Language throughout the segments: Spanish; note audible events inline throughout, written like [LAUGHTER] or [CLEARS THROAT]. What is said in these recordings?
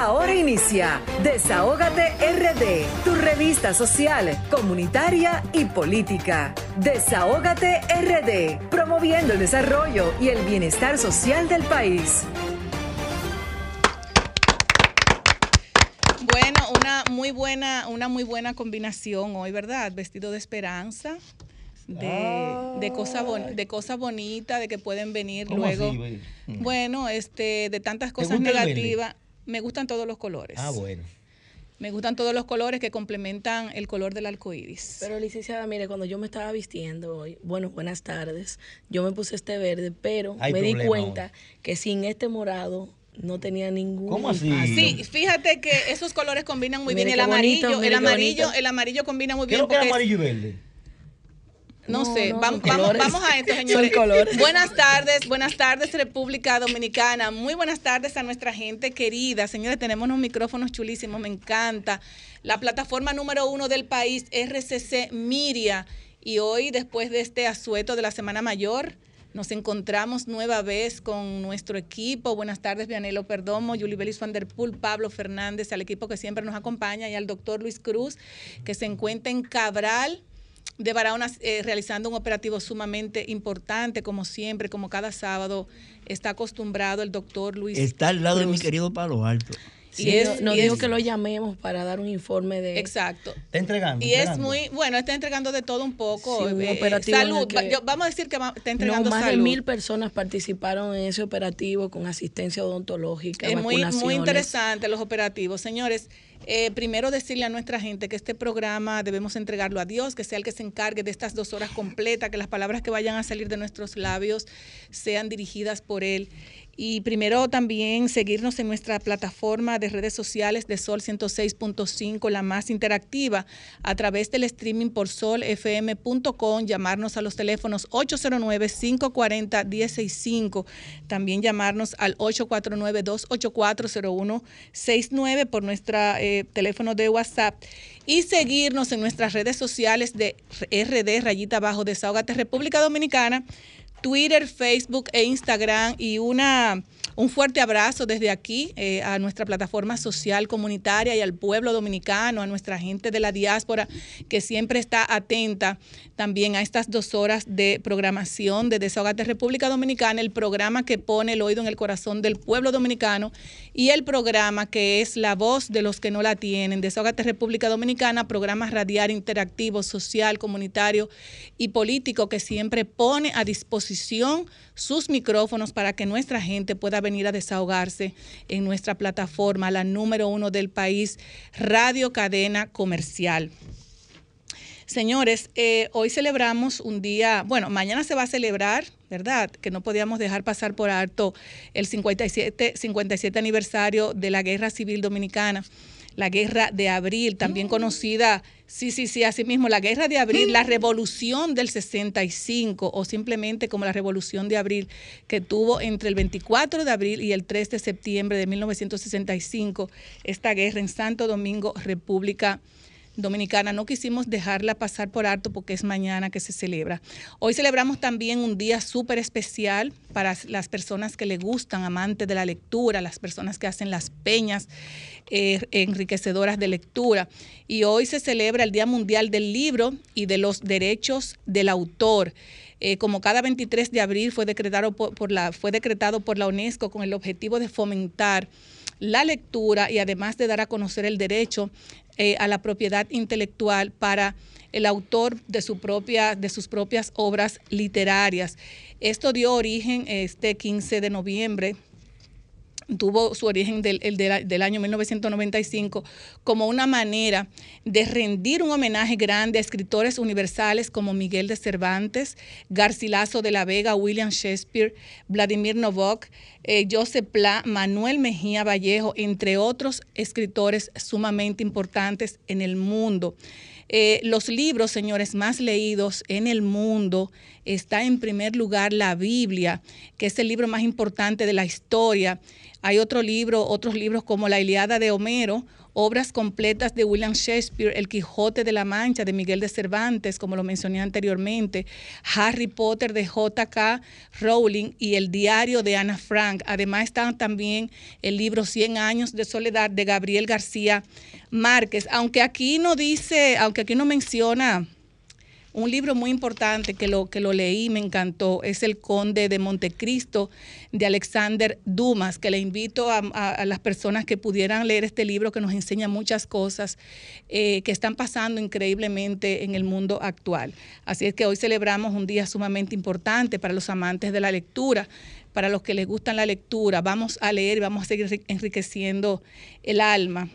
Ahora inicia Desahógate RD, tu revista social, comunitaria y política. Desahógate RD, promoviendo el desarrollo y el bienestar social del país. Bueno, una muy buena, una muy buena combinación hoy, ¿verdad? Vestido de esperanza, de, de cosa de cosa bonita, de que pueden venir luego. Mm. bueno, este, de tantas cosas negativas. Me gustan todos los colores. Ah, bueno. Me gustan todos los colores que complementan el color del arco iris. Pero, licenciada, mire, cuando yo me estaba vistiendo hoy, bueno, buenas tardes, yo me puse este verde, pero me di cuenta que sin este morado no tenía ningún ¿Cómo así? Sí, fíjate que esos colores combinan muy bien el amarillo, el amarillo, el amarillo combina muy bien. ¿Qué es amarillo y verde? No, sé, vamos, vamos, a esto, [LAUGHS] señores. Buenas tardes, buenas tardes, República Dominicana. Muy buenas tardes a nuestra gente querida. Señores, tenemos unos micrófonos chulísimos, me encanta. La plataforma número uno del país, RCC Miria. Y hoy, después de este asueto de la Semana Mayor, nos encontramos nueva vez con nuestro equipo. Buenas tardes, Vianelo Perdomo, Julie Belis Van der Poel, Pablo Fernández, al equipo que siempre nos acompaña y al doctor Luis Cruz, que se encuentra en Cabral, de Barahona eh, realizando un operativo sumamente importante, como siempre, como cada sábado está acostumbrado el doctor Luis. Está al lado de mi querido Palo Alto. Sí, nos dijo que lo llamemos para dar un informe de... Exacto. Está entregando. Y es muy, bueno, está entregando de todo un poco. Eh, salud. vamos a decir que está entregando no, más de mil personas participaron en ese operativo con asistencia odontológica, Es muy, muy interesante los operativos. Señores, eh, primero decirle a nuestra gente que este programa debemos entregarlo a Dios, que sea el que se encargue de estas dos horas completas, que las palabras que vayan a salir de nuestros labios sean dirigidas por Él. Y primero también seguirnos en nuestra plataforma de redes sociales de Sol 106.5, la más interactiva, a través del streaming por solfm.com, llamarnos a los teléfonos 809-540-165, también llamarnos al 849-284-0169 por nuestro eh, teléfono de WhatsApp y seguirnos en nuestras redes sociales de RD, rayita abajo, Desahogate República Dominicana Twitter, Facebook e Instagram y una un fuerte abrazo desde aquí eh, a nuestra plataforma social comunitaria y al pueblo dominicano, a nuestra gente de la diáspora que siempre está atenta también a estas dos horas de programación de Desahogate República Dominicana, el programa que pone el oído en el corazón del pueblo dominicano y el programa que es la voz de los que no la tienen. Desahogate República Dominicana, programa radial interactivo, social, comunitario y político que siempre pone a disposición sus micrófonos para que nuestra gente pueda venir a desahogarse en nuestra plataforma, la número uno del país, Radio Cadena Comercial. Señores, eh, hoy celebramos un día, bueno, mañana se va a celebrar, ¿verdad? Que no podíamos dejar pasar por alto el 57, 57 aniversario de la Guerra Civil Dominicana la guerra de abril, también mm. conocida, sí, sí, sí, así mismo, la guerra de abril, la revolución del 65 o simplemente como la revolución de abril que tuvo entre el 24 de abril y el 3 de septiembre de 1965, esta guerra en Santo Domingo, República Dominicana. No quisimos dejarla pasar por alto porque es mañana que se celebra. Hoy celebramos también un día súper especial para las personas que le gustan, amantes de la lectura, las personas que hacen las peñas eh, enriquecedoras de lectura. Y hoy se celebra el Día Mundial del Libro y de los Derechos del Autor. Eh, como cada 23 de abril fue decretado por, la, fue decretado por la UNESCO con el objetivo de fomentar la lectura y además de dar a conocer el derecho eh, a la propiedad intelectual para el autor de, su propia, de sus propias obras literarias. Esto dio origen este 15 de noviembre tuvo su origen del, del, año 1995 como una manera de rendir un homenaje grande a escritores universales como Miguel de Cervantes, Garcilaso de la Vega, William Shakespeare, Vladimir Novok, eh, Joseph Pla, Manuel Mejía Vallejo, entre otros escritores sumamente importantes en el mundo. Eh, los libros, señores, más leídos en el mundo está en primer lugar la Biblia, que es el libro más importante de la historia Hay otro libro, otros libros como La Iliada de Homero, obras completas de William Shakespeare, El Quijote de la Mancha de Miguel de Cervantes, como lo mencioné anteriormente, Harry Potter de J.K. Rowling y El Diario de Ana Frank. Además están también el libro Cien años de soledad de Gabriel García Márquez, aunque aquí no dice, aunque aquí no menciona un libro muy importante que lo, que lo leí, me encantó, es El Conde de Montecristo de Alexander Dumas, que le invito a, las personas que pudieran leer este libro que nos enseña muchas cosas eh, que están pasando increíblemente en el mundo actual. Así es que hoy celebramos un día sumamente importante para los amantes de la lectura para los que les gustan la lectura, vamos a leer y vamos a seguir enriqueciendo el alma.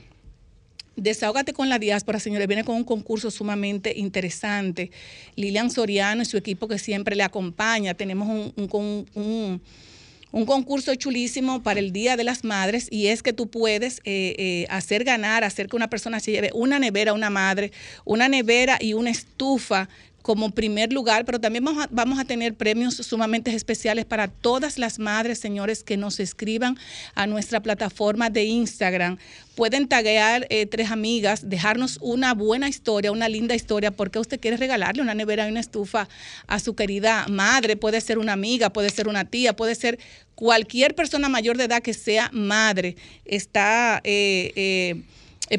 Desahógate con la diáspora, señores, viene con un concurso sumamente interesante. Lilian Soriano y su equipo que siempre le acompaña. Tenemos un, concurso chulísimo para el Día de las Madres y es que tú puedes eh, eh, hacer ganar, hacer que una persona se lleve una nevera, una madre, una nevera y una estufa como primer lugar, pero también vamos a, tener premios sumamente especiales para todas las madres, señores, que nos escriban a nuestra plataforma de Instagram. Pueden taguear eh, tres amigas, dejarnos una buena historia, una linda historia, porque usted quiere regalarle una nevera y una estufa a su querida madre. Puede ser una amiga, puede ser una tía, puede ser cualquier persona mayor de edad que sea madre. Está... Eh, eh,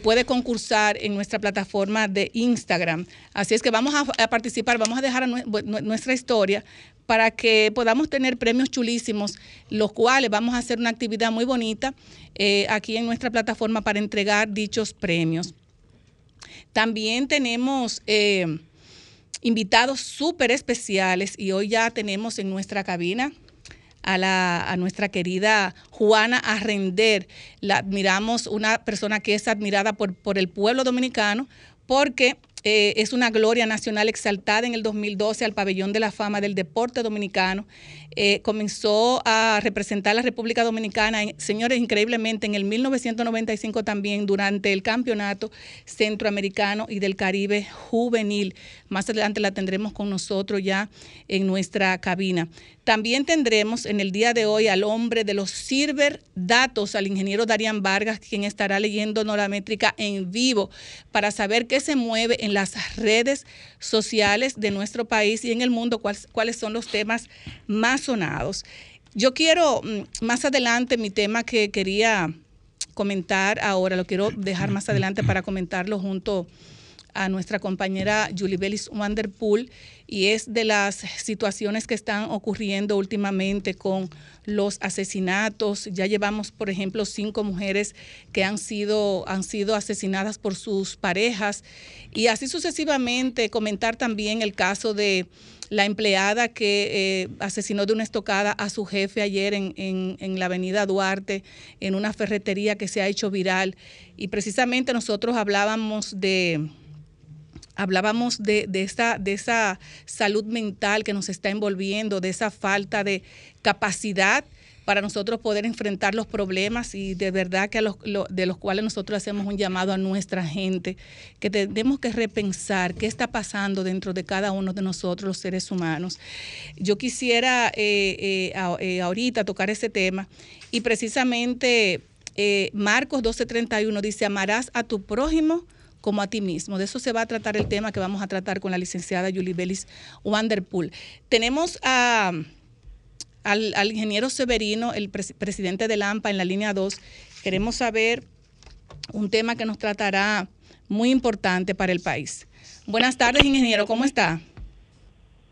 puede concursar en nuestra plataforma de Instagram. Así es que vamos a, participar, vamos a dejar nuestra historia para que podamos tener premios chulísimos, los cuales vamos a hacer una actividad muy bonita eh, aquí en nuestra plataforma para entregar dichos premios. También tenemos eh, invitados súper especiales y hoy ya tenemos en nuestra cabina a, la, a nuestra querida Juana Arrender. La admiramos, una persona que es admirada por, el pueblo dominicano porque eh, es una gloria nacional exaltada en el 2012 al pabellón de la fama del deporte dominicano. Eh, comenzó a representar a la República Dominicana, señores, increíblemente en el 1995 también durante el campeonato centroamericano y del Caribe juvenil. Más adelante la tendremos con nosotros ya en nuestra cabina. También tendremos en el día de hoy al hombre de los Silver Datos, al ingeniero Darían Vargas, quien estará leyendo Métrica en vivo para saber qué se mueve en las redes sociales de nuestro país y en el mundo, cuáles, cuáles son los temas más sonados. Yo quiero mm, más adelante mi tema que quería comentar ahora, lo quiero dejar más adelante para comentarlo junto a nuestra compañera Julie Bellis Wanderpool y es de las situaciones que están ocurriendo últimamente con los asesinatos. Ya llevamos, por ejemplo, cinco mujeres que han sido, han sido asesinadas por sus parejas y así sucesivamente comentar también el caso de la empleada que eh, asesinó de una estocada a su jefe ayer en, en, la avenida Duarte, en una ferretería que se ha hecho viral. Y precisamente nosotros hablábamos de hablábamos de, de, esa, de esa salud mental que nos está envolviendo, de esa falta de capacidad para nosotros poder enfrentar los problemas y de verdad que a de los cuales nosotros hacemos un llamado a nuestra gente, que tenemos que repensar qué está pasando dentro de cada uno de nosotros, los seres humanos. Yo quisiera eh, eh, eh, ahorita tocar ese tema y precisamente Marcos 12:31 dice, amarás a tu prójimo como a ti mismo. De eso se va a tratar el tema que vamos a tratar con la licenciada Julie Bellis Wanderpool. Tenemos a, al, ingeniero Severino, el presidente de AMPA en la línea 2. Queremos saber un tema que nos tratará muy importante para el país. Buenas tardes, ingeniero, ¿cómo está?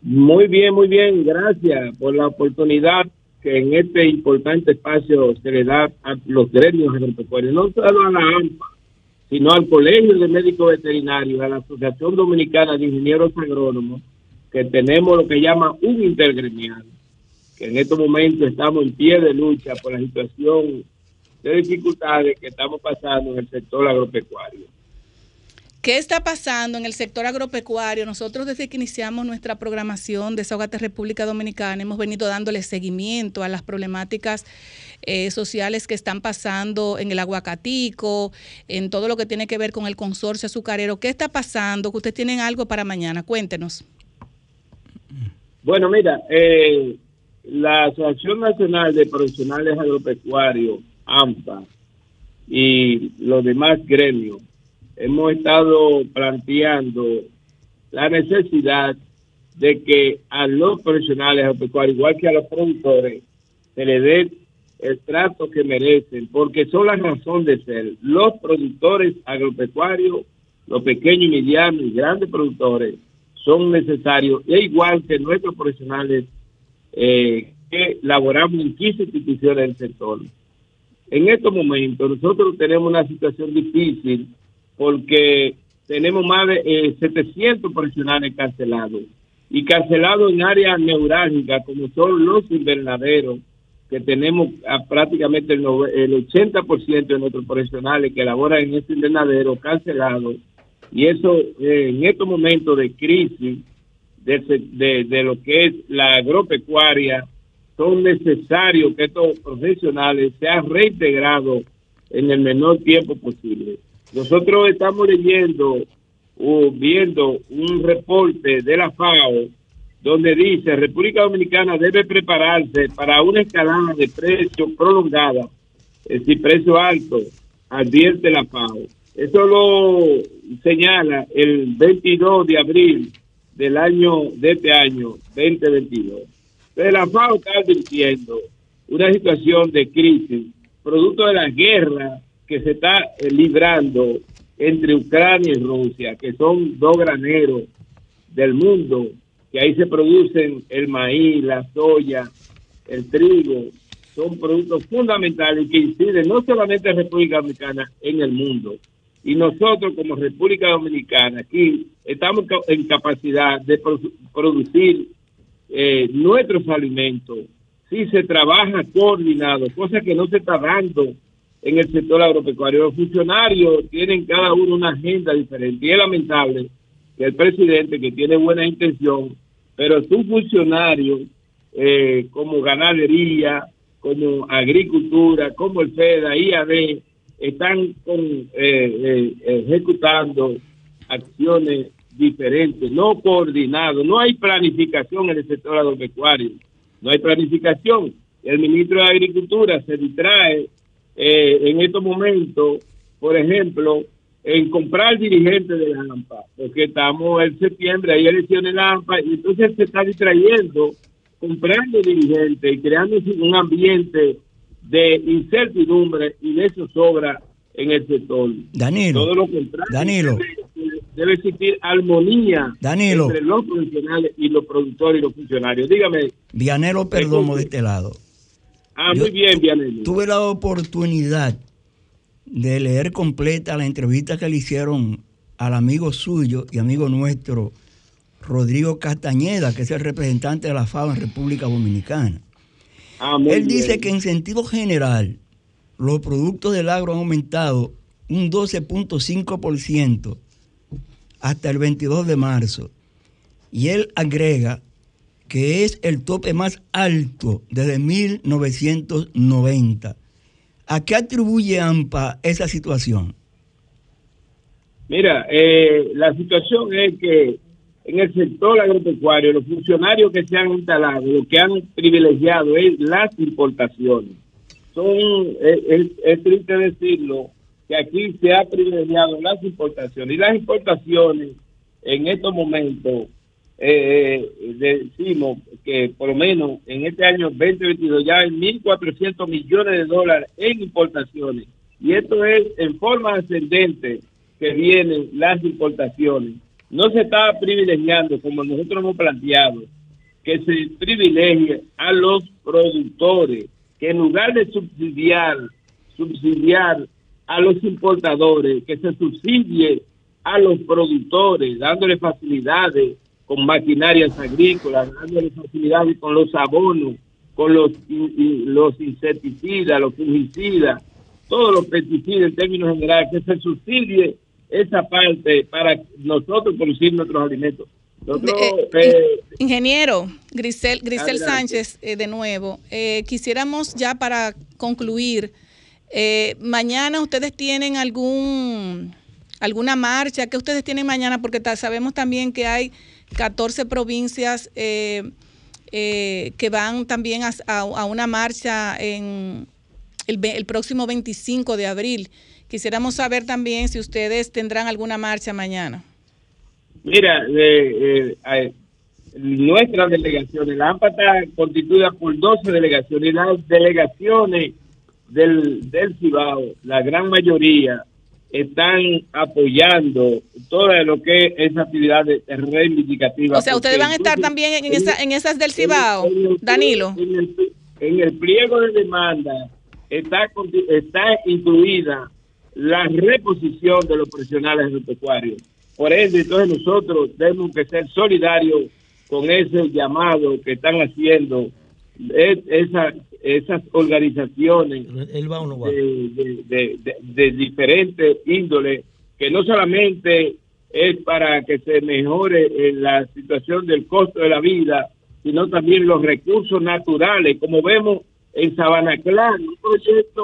Muy bien, muy bien, gracias por la oportunidad que en este importante espacio se le da a los gremios agropecuarios, no solo a la AMPA, sino al Colegio de Médicos Veterinarios, a la Asociación Dominicana de Ingenieros Agrónomos, que tenemos lo que llama un intergremial, que en estos momentos estamos en pie de lucha por la situación de dificultades que estamos pasando en el sector agropecuario. ¿Qué está pasando en el sector agropecuario? Nosotros desde que iniciamos nuestra programación de Desahogate República Dominicana hemos venido dándole seguimiento a las problemáticas eh, sociales que están pasando en el aguacatico, en todo lo que tiene que ver con el consorcio azucarero. ¿Qué está pasando? Que ustedes tienen algo para mañana. Cuéntenos. Bueno, mira, eh, la Asociación Nacional de Profesionales Agropecuarios AMPA y los demás gremios, hemos estado planteando la necesidad de que a los profesionales agropecuarios, igual que a los productores, se les dé el trato que merecen, porque son la razón de ser. Los productores agropecuarios, los pequeños, medianos y grandes productores, son necesarios, e igual que nuestros profesionales eh, que laboramos en 15 instituciones del sector. En estos momentos nosotros tenemos una situación difícil porque tenemos más de 700 eh, profesionales cancelados y cancelados en áreas neurálgicas como son los invernaderos, que tenemos prácticamente el, 80% de nuestros profesionales que laboran en este invernadero cancelados y eso eh, en estos momentos de crisis de, lo que es la agropecuaria son necesarios que estos profesionales sean reintegrados en el menor tiempo posible. Nosotros estamos leyendo o viendo un reporte de la FAO donde dice República Dominicana debe prepararse para una escalada de precios prolongada, es decir, precio alto, advierte la FAO. Eso lo señala el 22 de abril del año de este año 2022. Pero la FAO está advirtiendo una situación de crisis producto de la guerra que se está eh, librando entre Ucrania y Rusia, que son dos graneros del mundo, que ahí se producen el maíz, la soya, el trigo, son productos fundamentales que inciden no solamente en República Dominicana, en el mundo. Y nosotros como República Dominicana aquí estamos en capacidad de producir eh, nuestros alimentos si se trabaja coordinado, cosa que no se está dando en el sector agropecuario. Los funcionarios tienen cada uno una agenda diferente y es lamentable que el presidente, que tiene buena intención, pero su funcionario, eh, como ganadería, como agricultura, como el FEDA, IAD, están eh, eh, ejecutando acciones diferentes, no coordinados, no hay planificación en el sector agropecuario, no hay planificación. El ministro de Agricultura se distrae eh, en estos momentos, por ejemplo, en comprar dirigentes de la AMPA, porque estamos en septiembre, hay elecciones en la AMPA, y entonces se está distrayendo, comprando dirigentes y creando un ambiente de incertidumbre y de zozobra en el sector. Danilo. Todo lo contrario. Danilo. Debe, existir armonía entre los profesionales y los productores y los funcionarios. Dígame. Vianelo Perdomo de este lado. Ah, muy bien, Vianelo. Tuve la oportunidad de leer completa la entrevista que le hicieron al amigo suyo y amigo nuestro, Rodrigo Castañeda, que es el representante de la FAO en República Dominicana. Ah, Él dice que en sentido general, los productos del agro han aumentado un 12.5% hasta el 22 de marzo. Y él agrega que es el tope más alto desde 1990. ¿A qué atribuye AMPA esa situación? Mira, eh, la situación es que en el sector agropecuario, los funcionarios que se han instalado, lo que han privilegiado es las importaciones. Son, es, triste decirlo, que aquí se ha privilegiado las importaciones. Y las importaciones en estos momentos, eh, decimos que por lo menos en este año 2022 ya hay 1.400 millones de dólares en importaciones. Y esto es en forma ascendente que vienen las importaciones no se está privilegiando, como nosotros hemos planteado, que se privilegie a los productores, que en lugar de subsidiar, subsidiar a los importadores, que se subsidie a los productores, dándole facilidades con maquinarias agrícolas, dándole facilidades con los abonos, con los, los insecticidas, los fungicidas, todos los pesticidas en términos generales, que se subsidie esa parte para nosotros producir nuestros alimentos. Eh, eh, ingeniero Grisel, Grisel Sánchez, eh, de nuevo, quisiéramos ya para concluir, mañana ustedes tienen algún alguna marcha, que ustedes tienen mañana? Porque sabemos también que hay 14 provincias que van también a, una marcha en, el, próximo 25 de abril. Quisiéramos saber también si ustedes tendrán alguna marcha mañana. Mira, eh, eh, nuestra delegación, la AMPA está constituida por 12 delegaciones y las delegaciones del, del Cibao, la gran mayoría, están apoyando todo lo que es actividad reivindicativa. O sea, ustedes van a estar también en, esa, en esas del Cibao, Danilo. En el, pliego de demanda está, está incluida la reposición de los profesionales agropecuarios. Por eso, entonces nosotros tenemos que ser solidarios con ese llamado que están haciendo esa, esas organizaciones De, de, diferentes índoles, que no solamente es para que se mejore eh, la situación del costo de la vida, sino también los recursos naturales, como vemos en Sabana Clara, un proyecto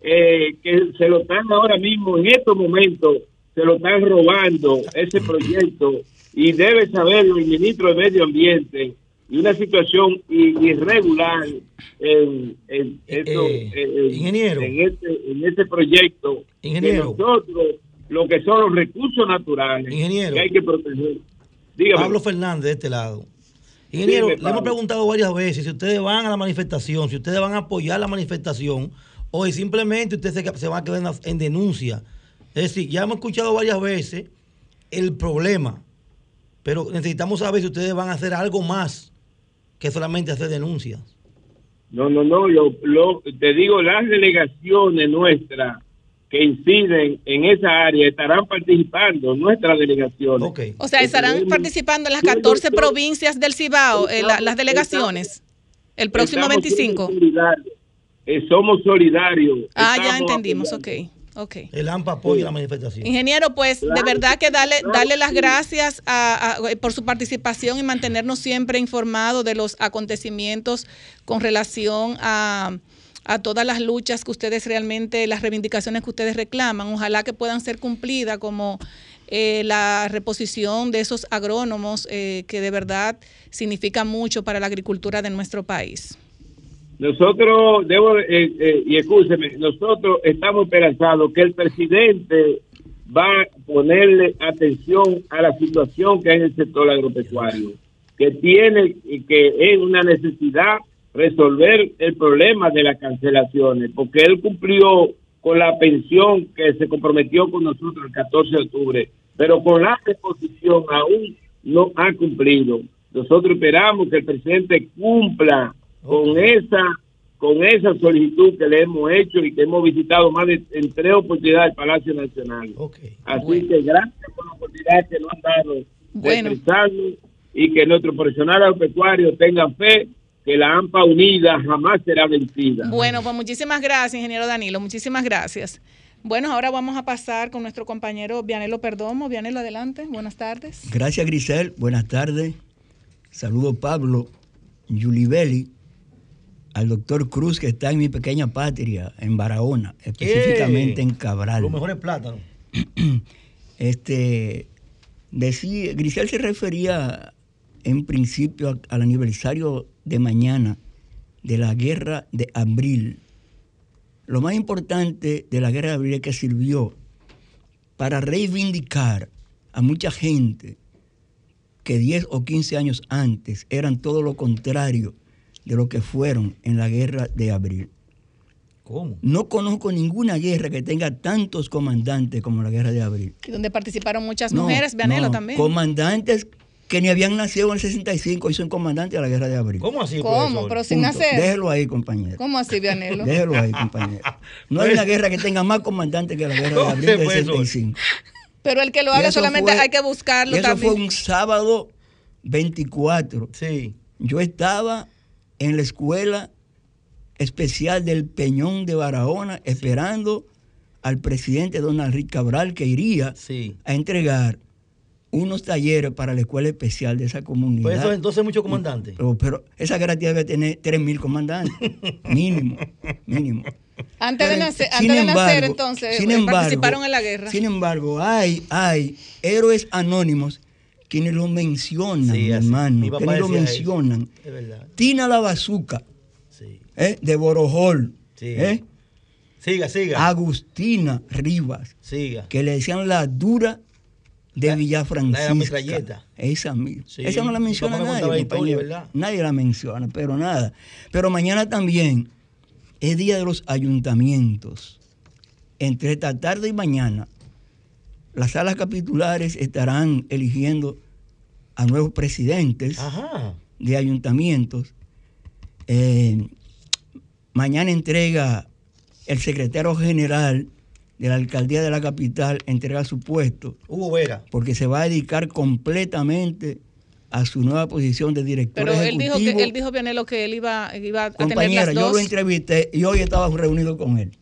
eh, que se lo están ahora mismo, en estos momentos, se lo están robando ese [CLEARS THROAT] proyecto y debe saberlo el ministro de Medio Ambiente y una situación irregular en, en, eh, eh, ingeniero. en, este, en este proyecto. Ingeniero. nosotros, lo que son los recursos naturales ingeniero. que hay que proteger. Pablo Fernández de este lado. Ingeniero, le hemos preguntado varias veces si ustedes van a la manifestación, si ustedes van a apoyar la manifestación o si simplemente ustedes se, se van a quedar en denuncia. Es decir, ya hemos escuchado varias veces el problema, pero necesitamos saber si ustedes van a hacer algo más que solamente hacer denuncias. No, no, no, lo, lo, te digo, las delegaciones nuestras que inciden en esa área estarán participando, nuestras delegaciones. O sea, estarán participando en las 14 provincias del Cibao, eh, las delegaciones, el próximo 25. Eh, somos solidarios. Ah, ya entendimos, ok. Okay. El AMPA apoya la manifestación. Ingeniero, pues de verdad que darle, darle las gracias por su participación y mantenernos siempre informados de los acontecimientos con relación a, todas las luchas que ustedes realmente, las reivindicaciones que ustedes reclaman. Ojalá que puedan ser cumplidas como eh, la reposición de esos agrónomos eh, que de verdad significa mucho para la agricultura de nuestro país. Nosotros, debo, eh, eh, y escúcheme, nosotros estamos esperanzados que el presidente va a ponerle atención a la situación que hay en el sector agropecuario, que tiene y que es una necesidad resolver el problema de las cancelaciones, porque él cumplió con la pensión que se comprometió con nosotros el 14 de octubre, pero con la reposición aún no ha cumplido. Nosotros esperamos que el presidente cumpla con esa con esa solicitud que le hemos hecho y que hemos visitado más de en tres oportunidades el Palacio Nacional. Así que gracias por la oportunidad que nos han dado bueno. de y que nuestros profesionales agropecuarios tengan fe que la AMPA unida jamás será vencida. Bueno, pues muchísimas gracias, ingeniero Danilo, muchísimas gracias. Bueno, ahora vamos a pasar con nuestro compañero Vianelo Perdomo. Vianelo, adelante. Buenas tardes. Gracias, Grisel. Buenas tardes. Saludo Pablo, Yulibeli al doctor Cruz, que está en mi pequeña patria, en Barahona, específicamente en Cabral. Los mejores plátanos. [CLEARS THROAT] Este, decía, Grisel se refería en principio al aniversario de mañana de la guerra de abril. Lo más importante de la guerra de abril es que sirvió para reivindicar a mucha gente que 10 o 15 años antes eran todo lo contrario de lo que fueron en la guerra de abril. ¿Cómo? No conozco ninguna guerra que tenga tantos comandantes como la guerra de abril. Y donde participaron muchas mujeres, Vianelo también. Comandantes que ni habían nacido en el 65 y son comandantes de la guerra de abril. ¿Cómo así? ¿Cómo? Pero sin nacer. Déjelo ahí, compañero. ¿Cómo así, Vianelo? [LAUGHS] Déjelo ahí, compañero. No hay [LAUGHS] una guerra que tenga más comandantes que la guerra de [LAUGHS] abril del 65. Pero el que lo haga solamente hay que buscarlo eso fue un sábado 24. Sí. Yo estaba en la escuela especial del Peñón de Barahona, esperando al presidente Donald Rick Cabral que iría a entregar unos talleres para la escuela especial de esa comunidad. Pues eso entonces muchos comandantes. Pero, esa guerra debe tener 3.000 comandantes, [LAUGHS] mínimo, mínimo. Antes, de nacer, antes nacer, entonces, eh, participaron en la guerra. Sin embargo, hay, hay héroes anónimos quienes lo mencionan, hermano, quienes lo mencionan. Tina la Bazuca, ¿eh? de Borojol, ¿eh? Siga, siga. Agustina Rivas. Siga. Que le decían la dura de Villafrancisca. La. Esa misma. Esa no la menciona nadie. nadie la menciona, pero nada. Pero mañana también es día de los ayuntamientos. Entre esta tarde y mañana, las salas capitulares estarán eligiendo a nuevos presidentes de ayuntamientos. Eh, mañana entrega el secretario general de la alcaldía de la capital entrega su puesto. Hugo Vera. Porque se va a dedicar completamente a su nueva posición de director Pero él dijo que él dijo Vianelo que él iba, iba a tener las dos. yo lo entrevisté y hoy estaba reunido con él.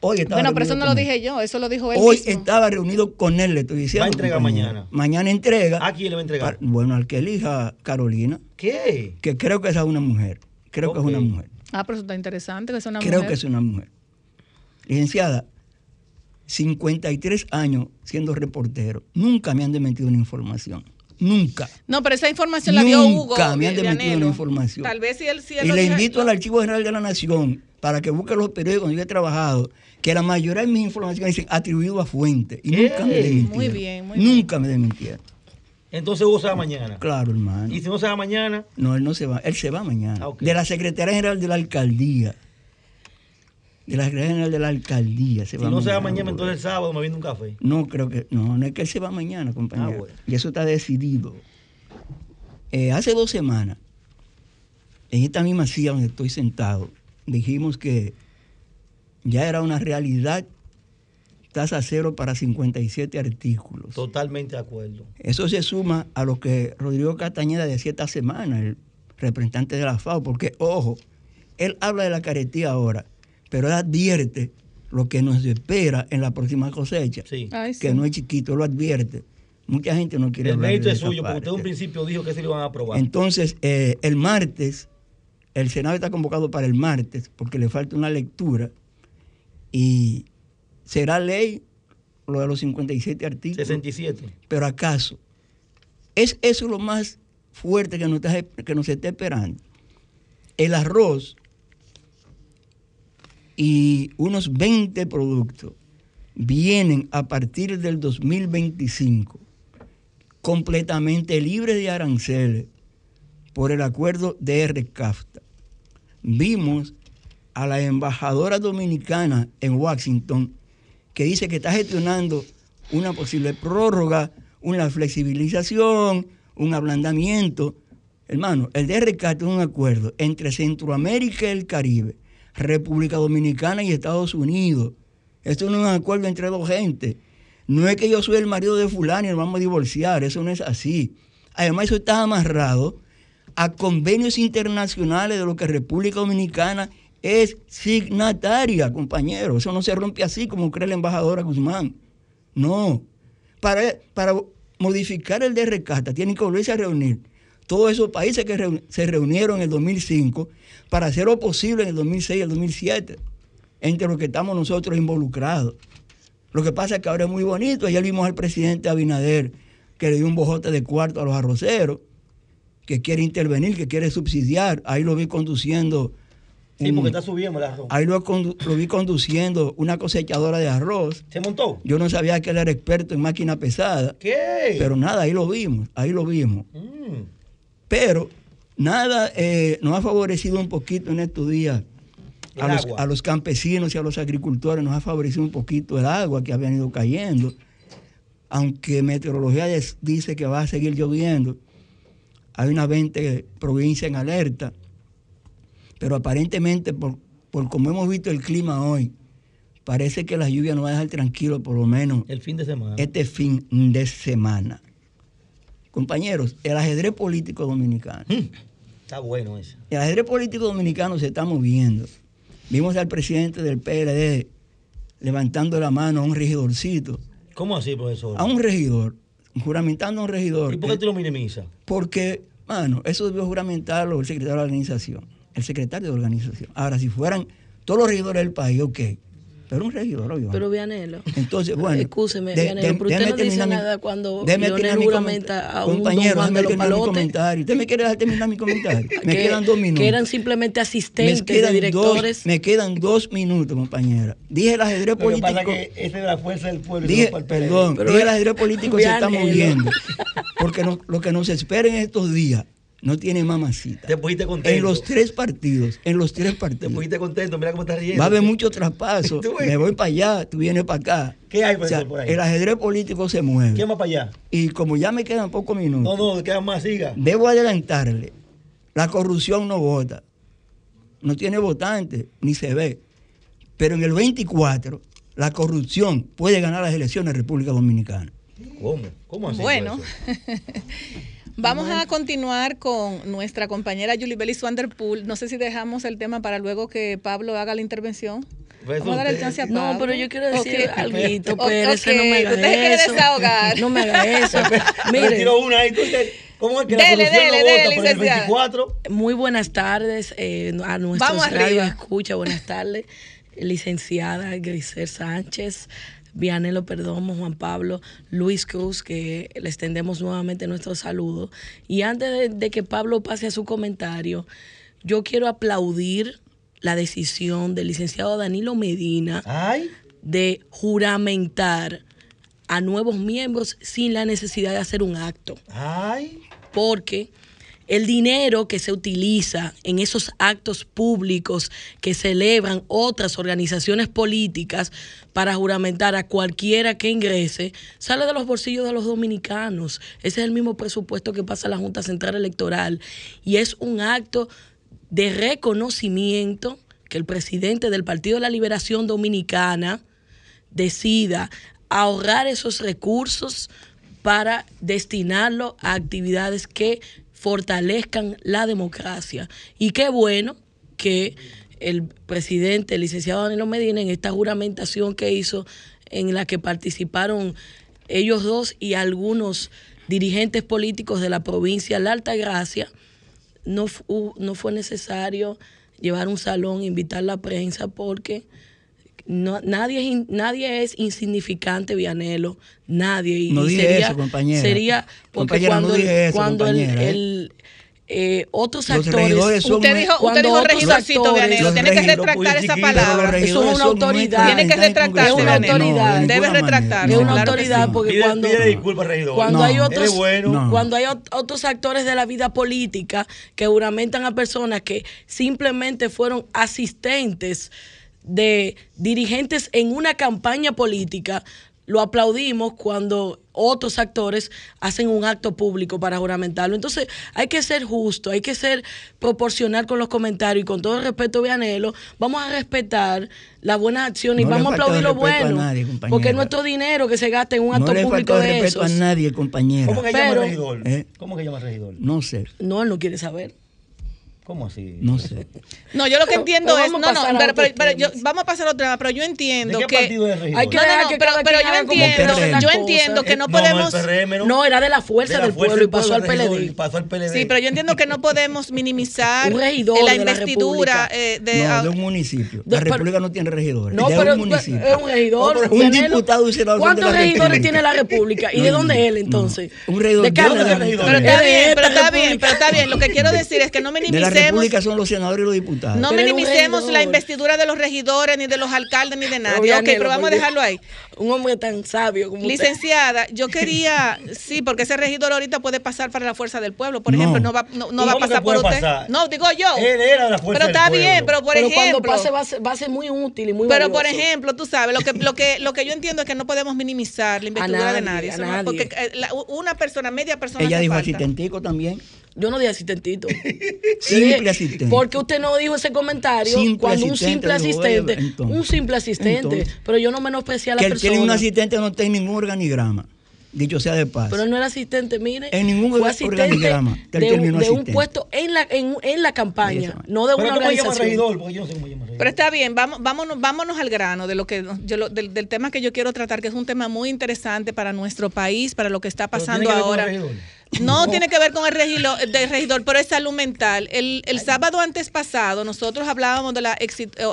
Hoy estaba bueno, pero eso no lo dije yo, eso lo dijo él. Hoy estaba reunido con él, le estoy diciendo. Va a entregar mañana. Mañana entrega. ¿A quién le va a entregar? bueno, al que elija Carolina. ¿Qué? Que creo que esa es una mujer. Creo que es una mujer. Ah, pero eso está interesante, que es una mujer. Creo que es una mujer. Licenciada, 53 años siendo reportero, nunca me han desmentido una información. Nunca. No, pero esa información la dio Hugo. Nunca me han desmentido una información. Tal vez si él, si Y le invito al Archivo General de la Nación para que busque los periódicos donde yo he trabajado, que la mayoría de mis informaciones dicen atribuido a fuente. Y nunca me desmintieron. Muy bien, muy bien. Nunca me desmintieron. Entonces Hugo se va mañana. Claro, hermano. ¿Y si no se va mañana? No, él no se va. Él se va mañana. Ah, de la Secretaría General de la Alcaldía de la Secretaría General de la Alcaldía. Si no se va mañana, entonces el sábado me viene un café. No, creo que, no, no es que él se va mañana, compañero. Ah, y eso está decidido. Eh, hace dos semanas, en esta misma silla donde estoy sentado, dijimos que ya era una realidad tasa cero para 57 artículos. Totalmente de acuerdo. Eso se suma a lo que Rodrigo Castañeda decía esta semana, el representante de la FAO, porque, ojo, él habla de la caretía ahora, pero él advierte lo que nos espera en la próxima cosecha, que no es chiquito, lo advierte. Mucha gente no quiere el mérito es suyo, porque usted en un principio dijo que se lo iban a aprobar. Entonces, eh, el martes, el Senado está convocado para el martes, porque le falta una lectura, y será ley lo de los 57 artículos. 67. Pero acaso, ¿es eso lo más fuerte que nos, está, que nos está esperando? El arroz y unos 20 productos vienen a partir del 2025 completamente libres de aranceles por el acuerdo de RCAFTA. Vimos a la embajadora dominicana en Washington que dice que está gestionando una posible prórroga, una flexibilización, un ablandamiento. Hermano, el DRCAFTA es un acuerdo entre Centroamérica y el Caribe República Dominicana y Estados Unidos. Esto no es un acuerdo entre dos gentes. No es que yo soy el marido de fulano y nos vamos a divorciar, eso no es así. Además, eso está amarrado a convenios internacionales de lo que República Dominicana es signataria, compañero. Eso no se rompe así como cree la embajadora Guzmán. No. Para, para modificar el de rescate tienen que volverse a reunir todos esos países que se reunieron en el 2005 para hacer lo posible en el 2006 y el 2007, entre los que estamos nosotros involucrados. Lo que pasa es que ahora es muy bonito. Ayer vimos al presidente Abinader que le dio un bojote de cuarto a los arroceros, que quiere intervenir, que quiere subsidiar. Ahí lo vi conduciendo. Sí, porque está subiendo el arroz. Ahí lo, vi conduciendo una cosechadora de arroz. ¿Se montó? Yo no sabía que él era experto en máquina pesada. ¿Qué? Pero nada, ahí lo vimos, ahí lo vimos. Mm. Pero nada eh, nos ha favorecido un poquito en estos días a los, campesinos y a los agricultores, nos ha favorecido un poquito el agua que habían ido cayendo. Aunque meteorología dice que va a seguir lloviendo, hay una 20 provincias en alerta, pero aparentemente por, por como hemos visto el clima hoy, parece que la lluvia nos va a dejar tranquilo por lo menos el fin de semana. Este fin de semana. Compañeros, el ajedrez político dominicano. Mm, está bueno eso. El ajedrez político dominicano se está moviendo. Vimos al presidente del PLD levantando la mano a un regidorcito. ¿Cómo así, profesor? A un regidor, juramentando a un regidor. ¿Y por qué tú lo minimizas? Porque, mano, eso debió juramentarlo el secretario de la organización, el secretario de organización. Ahora, si fueran todos los regidores del país, ok. pero un regidor, oye. Pero Vianelo. Entonces, bueno. Escúcheme, Vianelo, pero usted no dice nada cuando Leonel juramenta a un compañero, don Juan de los Palotes. Usted me quiere dejar terminar mi [LAUGHS] comentario. me quedan dos minutos. Que eran simplemente asistentes de directores. me quedan dos minutos, compañera. Dije el ajedrez político. Pasa que esa es la fuerza del pueblo. Dije, perdón, pero dije el ajedrez político [LAUGHS] se está moviendo. [LAUGHS] Porque lo que nos espera en estos días no tiene mamacita. Te pusiste contento. En los tres partidos, en los tres partidos. Te pusiste contento, mira cómo estás riendo. Va a haber mucho traspaso. [LAUGHS] Me voy para allá, tú vienes para acá. ¿Qué hay por ahí? El ajedrez político se mueve. ¿Quién va para allá? Y como ya me quedan pocos minutos. No, no, quedan más, siga. Debo adelantarle. La corrupción no vota. No tiene votantes, ni se ve. Pero en el 24, la corrupción puede ganar las elecciones en República Dominicana. ¿Cómo? ¿Cómo así? Bueno. [LAUGHS] Vamos a continuar con nuestra compañera Julie Bellis Wanderpool. No sé si dejamos el tema para luego que Pablo haga la intervención. Pues Vamos a dar el chance a Pablo. No, pero yo quiero decir algo, pero no me haga Usted desahogar. No me haga eso. [LAUGHS] Mire. Tiro una ahí, ¿Cómo es que dele, la dele, no dele, vota el 24? Muy buenas tardes eh, a nuestros radio escucha. Buenas tardes, licenciada Grisel Sánchez, Vianelo Perdomo, Juan Pablo, Luis Cruz, que le extendemos nuevamente nuestro saludo. Y antes de, que Pablo pase a su comentario, yo quiero aplaudir la decisión del licenciado Danilo Medina de juramentar a nuevos miembros sin la necesidad de hacer un acto. Porque el dinero que se utiliza en esos actos públicos que celebran otras organizaciones políticas para juramentar a cualquiera que ingrese, sale de los bolsillos de los dominicanos. Ese es el mismo presupuesto que pasa a la Junta Central Electoral y es un acto de reconocimiento que el presidente del Partido de la Liberación Dominicana decida ahorrar esos recursos para destinarlo a actividades que fortalezcan la democracia. Y qué bueno que el presidente, el licenciado Danilo Medina, en esta juramentación que hizo, en la que participaron ellos dos y algunos dirigentes políticos de la provincia de La Alta Gracia, no, no fue necesario llevar un salón, invitar la prensa, porque no, nadie, nadie es insignificante, Vianelo, nadie. no dije eso, compañera. Sería porque cuando, cuando el, eh, otros actores. Usted dijo, usted dijo regidorcito, Vianelo. Tiene que retractar esa palabra. Eso es una autoridad. Tiene que retractarse, Es una autoridad. Debe retractarse. Es una autoridad porque cuando, regidor. cuando hay otros, cuando hay otros actores de la vida política que juramentan a personas que simplemente fueron asistentes de dirigentes en una campaña política, lo aplaudimos cuando otros actores hacen un acto público para juramentarlo. Entonces hay que ser justo, hay que ser proporcional con los comentarios y con todo el respeto, Vianelo, vamos a respetar las buenas acciones y vamos a aplaudir lo bueno. porque es nuestro dinero que se gasta en un acto público de respeto a nadie, compañero. ¿Cómo que llama regidor? ¿Eh? ¿Cómo que llama regidor? No sé. No, él no quiere saber. ¿Cómo así? No sé. No, yo lo que entiendo es. No, no, pero, pero, yo, vamos a pasar a otra, pero yo entiendo ¿De qué que. Partido es hay que no, no, no, pero, pero yo entiendo, yo entiendo que no podemos. No, era de la fuerza, del pueblo y pasó al PLD. Pasó al PLD. Sí, pero yo entiendo que no podemos [LAUGHS] minimizar la investidura eh, de, no, de un municipio. La República no tiene regidores. No, pero es un regidor. Un diputado y senador. ¿Cuántos regidores tiene la República? ¿Y de dónde es él entonces? Un regidor. De Pero está bien, pero está bien, pero está bien. Lo que quiero decir es que no minimicemos. La República son los senadores y los diputados. No minimicemos la investidura de los regidores, ni de los alcaldes, ni de nadie. ok, pero vamos a dejarlo ahí. Un hombre tan sabio como Licenciada, yo [LAUGHS] quería, sí, porque ese regidor ahorita puede pasar para la fuerza del pueblo, por ejemplo, no va, no, va a pasar por usted. No, digo yo. Él era la fuerza Pero está bien, pero por ejemplo. Cuando pase va a, ser, va a ser muy útil y muy Pero por ejemplo, tú sabes, lo que, lo que, lo que yo entiendo es que no podemos minimizar la investidura de nadie. Porque eh, una persona, media persona. Ella dijo asistentico también. Yo no di asistentito. [LAUGHS] simple asistente. Porque usted no dijo ese comentario cuando un simple asistente, un simple asistente, pero yo no menosprecié a la que persona. Que tiene un asistente no tiene ningún organigrama. Dicho sea de paz. Pero no era asistente, mire. En ningún fue organigrama. De, un, de un puesto en la, en, en la campaña, no de una organización. Regidor, porque yo no sé cómo llama regidor. Pero está bien, vamos, vámonos, vámonos al grano de lo que yo, del, del, tema que yo quiero tratar, que es un tema muy interesante para nuestro país, para lo que está pasando ahora. No tiene que ver con el regidor, regidor, pero es salud mental. El, el sábado antes pasado nosotros hablábamos de la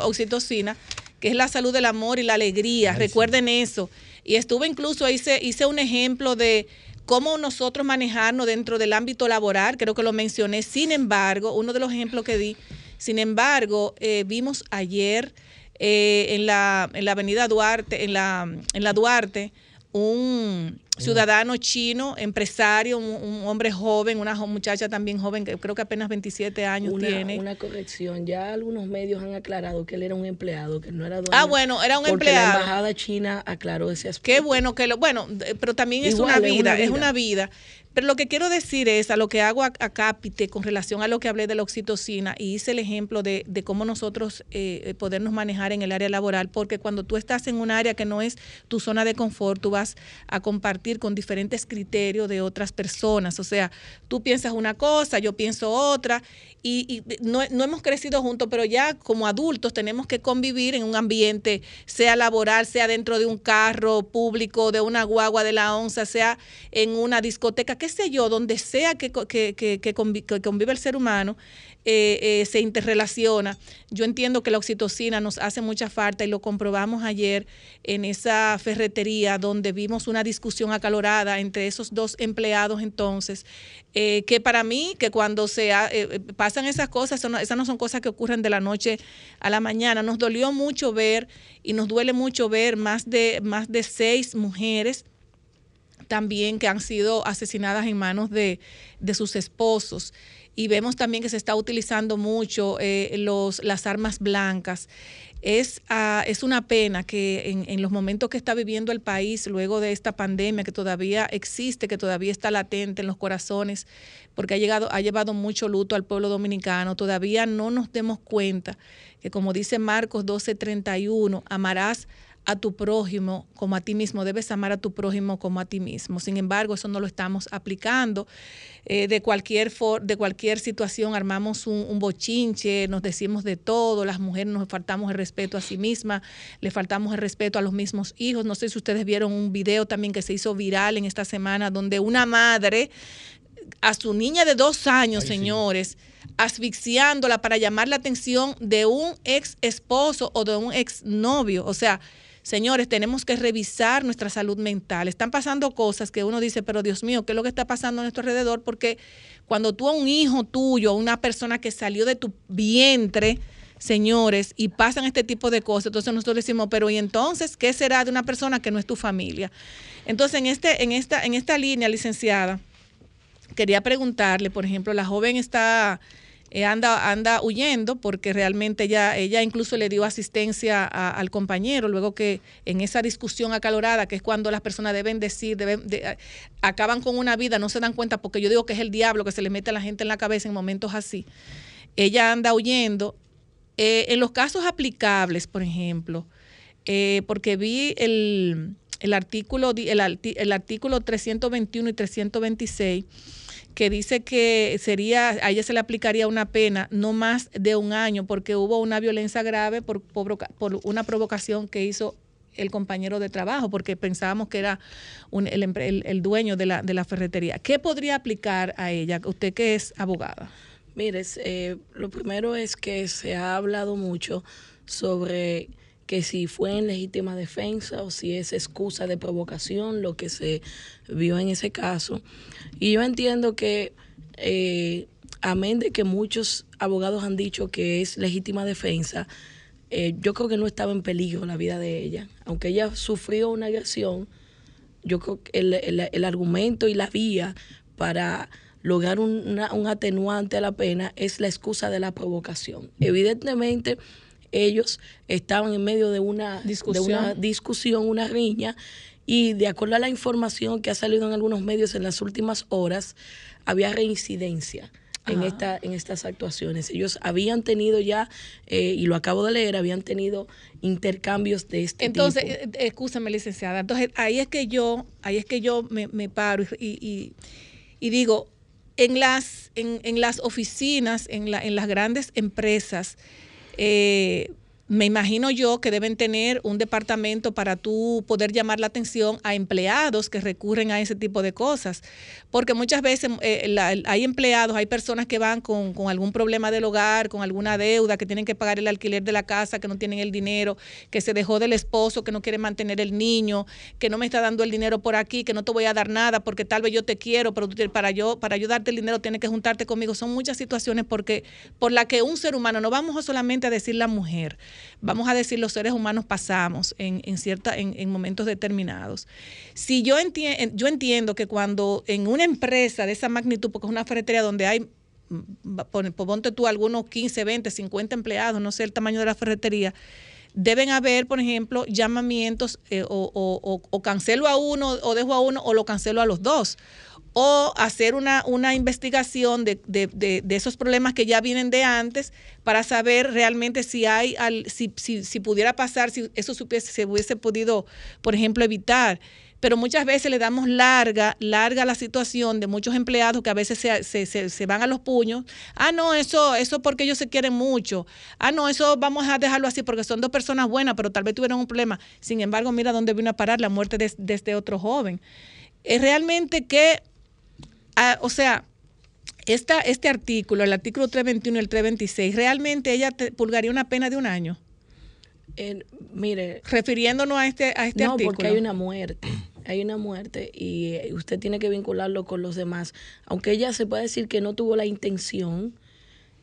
oxitocina que es la salud del amor y la alegría. Recuerden eso. Y estuve incluso, hice, hice un ejemplo de cómo nosotros manejarnos dentro del ámbito laboral, creo que lo mencioné. Sin embargo, uno de los ejemplos que di, sin embargo, eh, vimos ayer eh, en, la, en la avenida Duarte, en la, en la Duarte, un ciudadano chino, empresario, un, hombre joven, una muchacha también joven, que creo que apenas 27 años tiene. Una corrección, ya algunos medios han aclarado que él era un empleado, que no era dueño. Ah, bueno, era un empleado. La embajada china aclaró ese aspecto. Qué bueno que lo, bueno, pero también es, una vida, es una vida. Pero lo que quiero decir es, a lo que hago acá, Pite, con relación a lo que hablé de la oxitocina, y hice el ejemplo de, cómo nosotros eh, podernos manejar en el área laboral, porque cuando tú estás en un área que no es tu zona de confort, tú vas a con diferentes criterios de otras personas. O sea, tú piensas una cosa, yo pienso otra, y, no, no, hemos crecido juntos, pero ya como adultos tenemos que convivir en un ambiente, sea laboral, sea dentro de un carro público, de una guagua de la onza, sea en una discoteca, qué sé yo, donde sea que, que, que, que convive el ser humano, eh, eh, se interrelaciona. Yo entiendo que la oxitocina nos hace mucha falta y lo comprobamos ayer en esa ferretería donde vimos una discusión acalorada entre esos dos empleados entonces, eh, que para mí, que cuando se pasan esas cosas, esas no son cosas que ocurren de la noche a la mañana, nos dolió mucho ver y nos duele mucho ver más de, más de seis mujeres también que han sido asesinadas en manos de, de sus esposos y vemos también que se está utilizando mucho eh, los, las armas blancas. Es, ah, es una pena que en, en, los momentos que está viviendo el país, luego de esta pandemia que todavía existe, que todavía está latente en los corazones, porque ha, llegado, ha llevado mucho luto al pueblo dominicano, todavía no nos demos cuenta que como dice Marcos 12:31, amarás a tu prójimo como a ti mismo, debes amar a tu prójimo como a ti mismo. Sin embargo, eso no lo estamos aplicando. Eh, de, cualquier for, de cualquier situación armamos un, bochinche, nos decimos de todo, las mujeres nos faltamos el respeto a sí mismas, le faltamos el respeto a los mismos hijos. No sé si ustedes vieron un video también que se hizo viral en esta semana donde una madre a su niña de dos años, señores, asfixiándola para llamar la atención de un ex esposo o de un ex novio. O sea, Señores, tenemos que revisar nuestra salud mental. Están pasando cosas que uno dice, pero Dios mío, ¿qué es lo que está pasando a nuestro alrededor? Porque cuando tú a un hijo tuyo, a una persona que salió de tu vientre, señores, y pasan este tipo de cosas, entonces nosotros decimos, pero ¿y entonces qué será de una persona que no es tu familia? Entonces, en, este, en, esta, en esta línea, licenciada, quería preguntarle, por ejemplo, la joven está eh, anda, anda huyendo porque realmente ella, ella incluso le dio asistencia al compañero, luego que en esa discusión acalorada, que es cuando las personas deben decir, deben, acaban con una vida, no se dan cuenta, porque yo digo que es el diablo que se le mete a la gente en la cabeza en momentos así. Ella anda huyendo. Eh, en los casos aplicables, por ejemplo, eh, porque vi el, el artículo, el, el artículo 321 y 326 que dice que sería, a ella se le aplicaría una pena no más de un año porque hubo una violencia grave por, por, una provocación que hizo el compañero de trabajo, porque pensábamos que era el, dueño de la, de la ferretería. ¿Qué podría aplicar a ella, usted que es abogada? Mire, eh, lo primero es que se ha hablado mucho sobre que si fue en legítima defensa o si es excusa de provocación lo que se vio en ese caso. Y yo entiendo que, eh, amén de que muchos abogados han dicho que es legítima defensa, eh, yo creo que no estaba en peligro la vida de ella. Aunque ella sufrió una agresión, yo creo que el, el, argumento y la vía para lograr un, un atenuante a la pena es la excusa de la provocación. Evidentemente, ellos estaban en medio de una discusión, una, discusión, una riña, y de acuerdo a la información que ha salido en algunos medios en las últimas horas, había reincidencia. En, esta, en estas actuaciones. Ellos habían tenido ya, eh, y lo acabo de leer, habían tenido intercambios de este Entonces, tipo. Entonces, eh, escúchame, licenciada. Entonces, ahí es que yo, ahí es que yo me, paro y, y, digo, en las, en, en las oficinas, en, la, en las grandes empresas, eh, me imagino yo que deben tener un departamento para tú poder llamar la atención a empleados que recurren a ese tipo de cosas. Porque muchas veces eh, hay empleados, hay personas que van con, algún problema del hogar, con alguna deuda, que tienen que pagar el alquiler de la casa, que no tienen el dinero, que se dejó del esposo, que no quiere mantener el niño, que no me está dando el dinero por aquí, que no te voy a dar nada porque tal vez yo te quiero, pero para yo para ayudarte el dinero tienes que juntarte conmigo. Son muchas situaciones porque por la que un ser humano, no vamos solamente a decir la mujer, vamos a decir los seres humanos pasamos en, cierta, en, momentos determinados. Si yo, yo entiendo que cuando en una empresa de esa magnitud, porque es una ferretería donde hay mm, ponte tú algunos 15, 20, 50 empleados, no sé el tamaño de la ferretería, deben haber, por ejemplo, llamamientos eh, o, o, cancelo a uno o dejo a uno o lo cancelo a los dos o hacer una, una investigación de, de, de, esos problemas que ya vienen de antes para saber realmente si hay, al, si, si, si, pudiera pasar, si eso supiese, se hubiese podido, por ejemplo, evitar. Pero muchas veces le damos larga, larga la situación de muchos empleados que a veces se, se, se, se van a los puños. Ah, no, eso, eso porque ellos se quieren mucho. Ah, no, eso vamos a dejarlo así porque son dos personas buenas, pero tal vez tuvieron un problema. Sin embargo, mira dónde vino a parar la muerte de, de este otro joven. Es realmente que Ah, o sea, esta, este artículo, el artículo 321 y el 326, realmente ella te pulgaría una pena de un año. mire. Refiriéndonos a este, a este no, artículo. porque hay una muerte. Hay una muerte y eh, usted tiene que vincularlo con los demás. Aunque ella se puede decir que no tuvo la intención,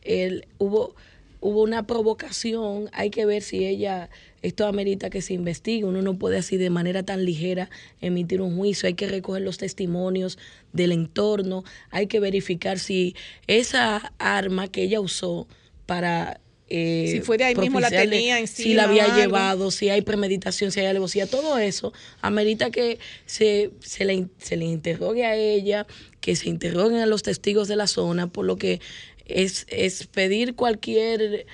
él, hubo, hubo una provocación, hay que ver si ella esto amerita que se investigue. Uno no puede así de manera tan ligera emitir un juicio. Hay que recoger los testimonios del entorno. Hay que verificar si esa arma que ella usó para eh, si fue de ahí mismo la tenía encima, si la había llevado, si hay premeditación, si hay alevosía, todo eso amerita que se, se, le, se le interrogue a ella, que se interroguen a los testigos de la zona, por lo que es, es pedir cualquier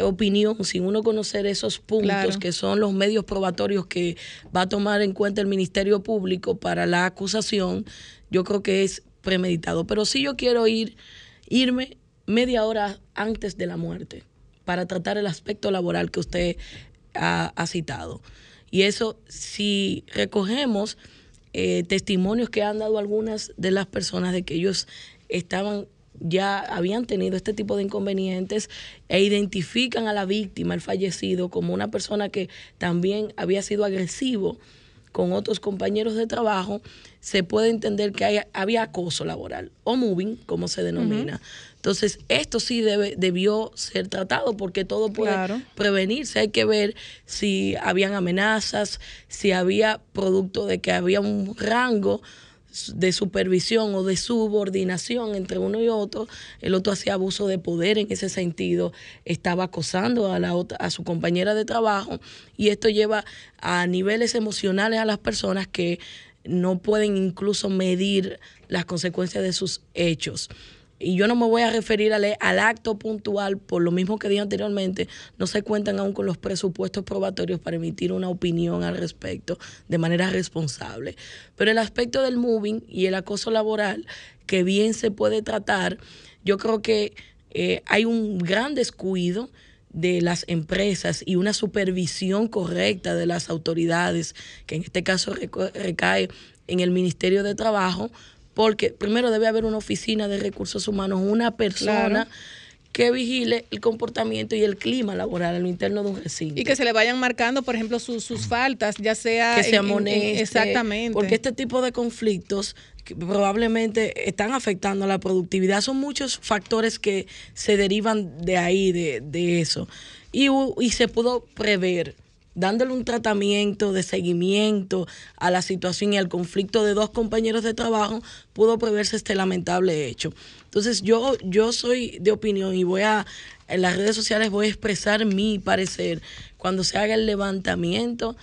opinión sin uno conocer esos puntos que son los medios probatorios que va a tomar en cuenta el Ministerio Público para la acusación, yo creo que es premeditado. Pero sí yo quiero ir, irme media hora antes de la muerte para tratar el aspecto laboral que usted ha, citado. Y eso, si recogemos eh, testimonios que han dado algunas de las personas de que ellos estaban ya habían tenido este tipo de inconvenientes e identifican a la víctima, el fallecido, como una persona que también había sido agresivo con otros compañeros de trabajo, se puede entender que había acoso laboral o moving, como se denomina. Entonces, esto sí debe, debió ser tratado porque todo puede prevenirse. Hay que ver si habían amenazas, si había producto de que había un rango de supervisión o de subordinación entre uno y otro, el otro hacía abuso de poder en ese sentido, estaba acosando a, la otra, a su compañera de trabajo y esto lleva a niveles emocionales a las personas que no pueden incluso medir las consecuencias de sus hechos y yo no me voy a referir al, al, acto puntual, por lo mismo que dije anteriormente, no se cuentan aún con los presupuestos probatorios para emitir una opinión al respecto de manera responsable. Pero el aspecto del moving y el acoso laboral, que bien se puede tratar, yo creo que eh, hay un gran descuido de las empresas y una supervisión correcta de las autoridades, que en este caso recae en el Ministerio de Trabajo, porque primero debe haber una oficina de recursos humanos, una persona que vigile el comportamiento y el clima laboral al interno de un recinto. Y que se le vayan marcando, por ejemplo, sus, sus faltas, ya sea... Que se amoneste. Exactamente. Porque este tipo de conflictos que probablemente están afectando a la productividad. Son muchos factores que se derivan de ahí, de, de eso. Y, y se pudo prever dándole un tratamiento de seguimiento a la situación y al conflicto de dos compañeros de trabajo, pudo preverse este lamentable hecho. Entonces yo, yo soy de opinión y voy a, en las redes sociales voy a expresar mi parecer cuando se haga el levantamiento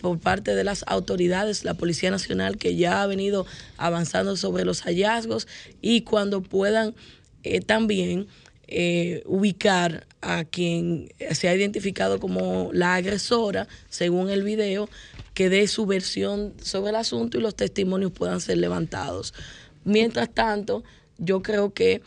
por parte de las autoridades, la Policía Nacional, que ya ha venido avanzando sobre los hallazgos, y cuando puedan eh, también eh, ubicar a quien se ha identificado como la agresora, según el video, que dé su versión sobre el asunto y los testimonios puedan ser levantados. Mientras tanto, yo creo que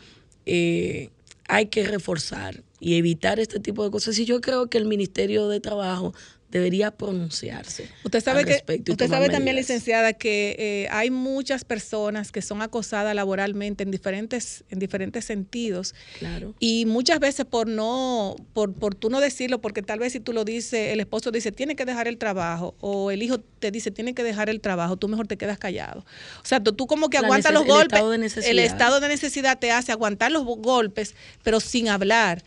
eh, hay que reforzar y evitar este tipo de cosas. Y yo creo que el Ministerio de Trabajo debería pronunciarse. Usted sabe que usted sabe también, licenciada, que eh, hay muchas personas que son acosadas laboralmente en diferentes en diferentes sentidos. Claro. Y muchas veces por no por por tú no decirlo, porque tal vez si tú lo dices, el esposo dice tiene que dejar el trabajo o el hijo te dice tiene que dejar el trabajo, tú mejor te quedas callado. O sea, tú, como que aguantas los golpes. el estado de necesidad te hace aguantar los golpes, pero sin hablar.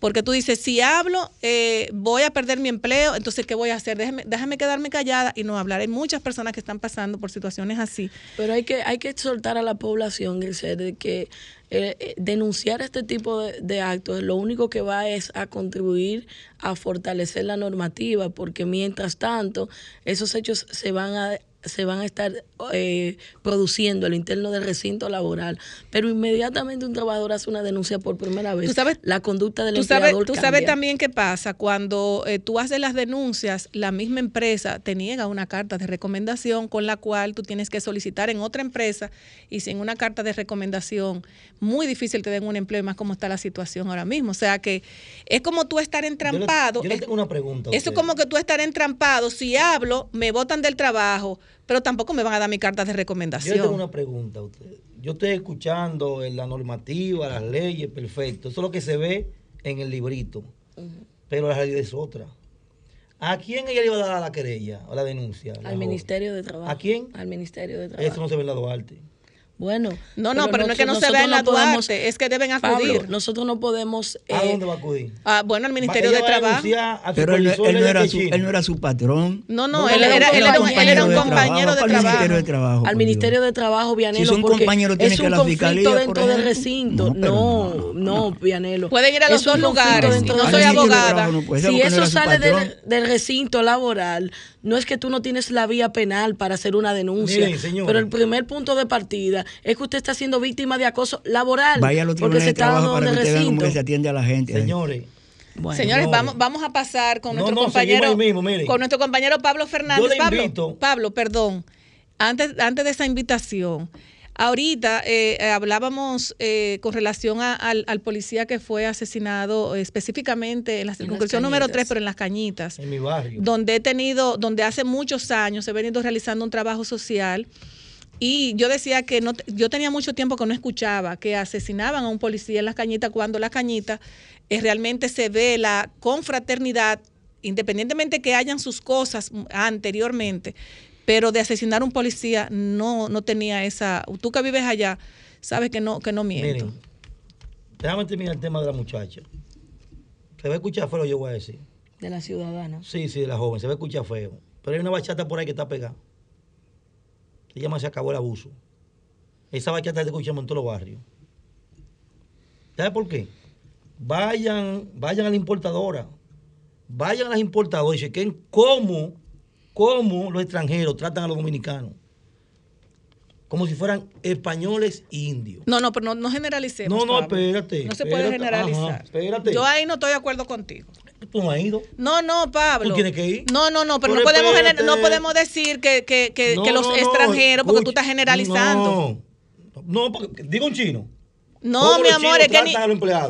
Porque tú dices, si hablo, eh, voy a perder mi empleo, entonces, ¿qué voy a hacer? Déjame, déjame quedarme callada y no hablar. Hay muchas personas que están pasando por situaciones así. Pero hay que, hay que soltar a la población el ser de que eh, eh, denunciar este tipo de, de, actos lo único que va es a contribuir a fortalecer la normativa, porque mientras tanto esos hechos se van a se van a estar eh, produciendo el interno del recinto laboral, pero inmediatamente un trabajador hace una denuncia por primera vez, ¿Tú sabes, la conducta del tú empleador Tú sabes también qué pasa cuando eh, tú haces las denuncias, la misma empresa te niega una carta de recomendación con la cual tú tienes que solicitar en otra empresa y sin una carta de recomendación, muy difícil te den un empleo más como está la situación ahora mismo. O sea que es como tú estar entrampado. Yo le, tengo una pregunta. Eso es como que tú estar entrampado. Si hablo, me botan del trabajo pero tampoco me van a dar mi carta de recomendación. Yo tengo una pregunta a usted. Yo estoy escuchando la normativa, las leyes, perfecto. Eso es lo que se ve en el librito. Pero la realidad es otra. ¿A quién ella le iba a dar la querella o la denuncia? Al Ministerio de Trabajo. ¿A quién? Al Ministerio de Trabajo. Eso no se ve en la Duarte. Bueno, no, no, pero, no es que no se vea en la Duarte, es que deben acudir. nosotros no podemos. ¿A dónde va a acudir? Ah, bueno, al Ministerio de Trabajo. Pero él, no era su, él no era su patrón. No, no, él, era, él, era, un, compañero de, trabajo. Ministerio de Trabajo. Al Ministerio de Trabajo, Vianelo. Si son compañeros, tiene que la fiscalía. dentro del recinto. No, no, Vianelo. Pueden ir a los dos lugares. No soy abogada. Si eso sale del recinto laboral, no es que tú no tienes la vía penal para hacer una denuncia. Pero el primer punto de partida es que usted está siendo víctima de acoso laboral. Vaya a los porque se trabajo para que usted vea cómo se atiende a la gente. Señores. Señores, vamos, vamos a pasar con nuestro compañero con nuestro compañero Pablo Fernández. Pablo, Pablo, perdón. Antes, antes de esa invitación, Ahorita eh, eh, hablábamos eh, con relación al, policía que fue asesinado específicamente en la circunscripción número 3, pero en las cañitas. En mi barrio. Donde he tenido, donde hace muchos años he venido realizando un trabajo social. Y yo decía que no, yo tenía mucho tiempo que no escuchaba que asesinaban a un policía en las cañitas cuando las cañitas realmente se ve la confraternidad, independientemente que hayan sus cosas anteriormente, pero de asesinar a un policía no, no tenía esa. Tú que vives allá, sabes que no, que no miento. Miren, déjame terminar el tema de la muchacha. Se va a escuchar feo, yo voy a decir. De la ciudadana. Sí, sí, de la joven, se va a escuchar feo. Pero hay una bachata por ahí que está pegada. Se llama Se acabó el abuso. Esa bachata se escuchamos en todos los barrios. ¿Sabes por qué? Vayan, vayan a la importadora. Vayan a las importadoras y chequen cómo cómo los extranjeros tratan a los dominicanos. Como si fueran españoles e indios. No, no, pero no, no generalicemos. No, no, espérate. No se puede generalizar. espérate. Yo ahí no estoy de acuerdo contigo. ¿Tú no has ido? No, no, Pablo. ¿Tú tienes que ir? No, no, no, pero, no, podemos no podemos decir que, que, que, que los extranjeros, porque tú estás generalizando. No, no, porque digo un chino. No, mi amor, es que, ni,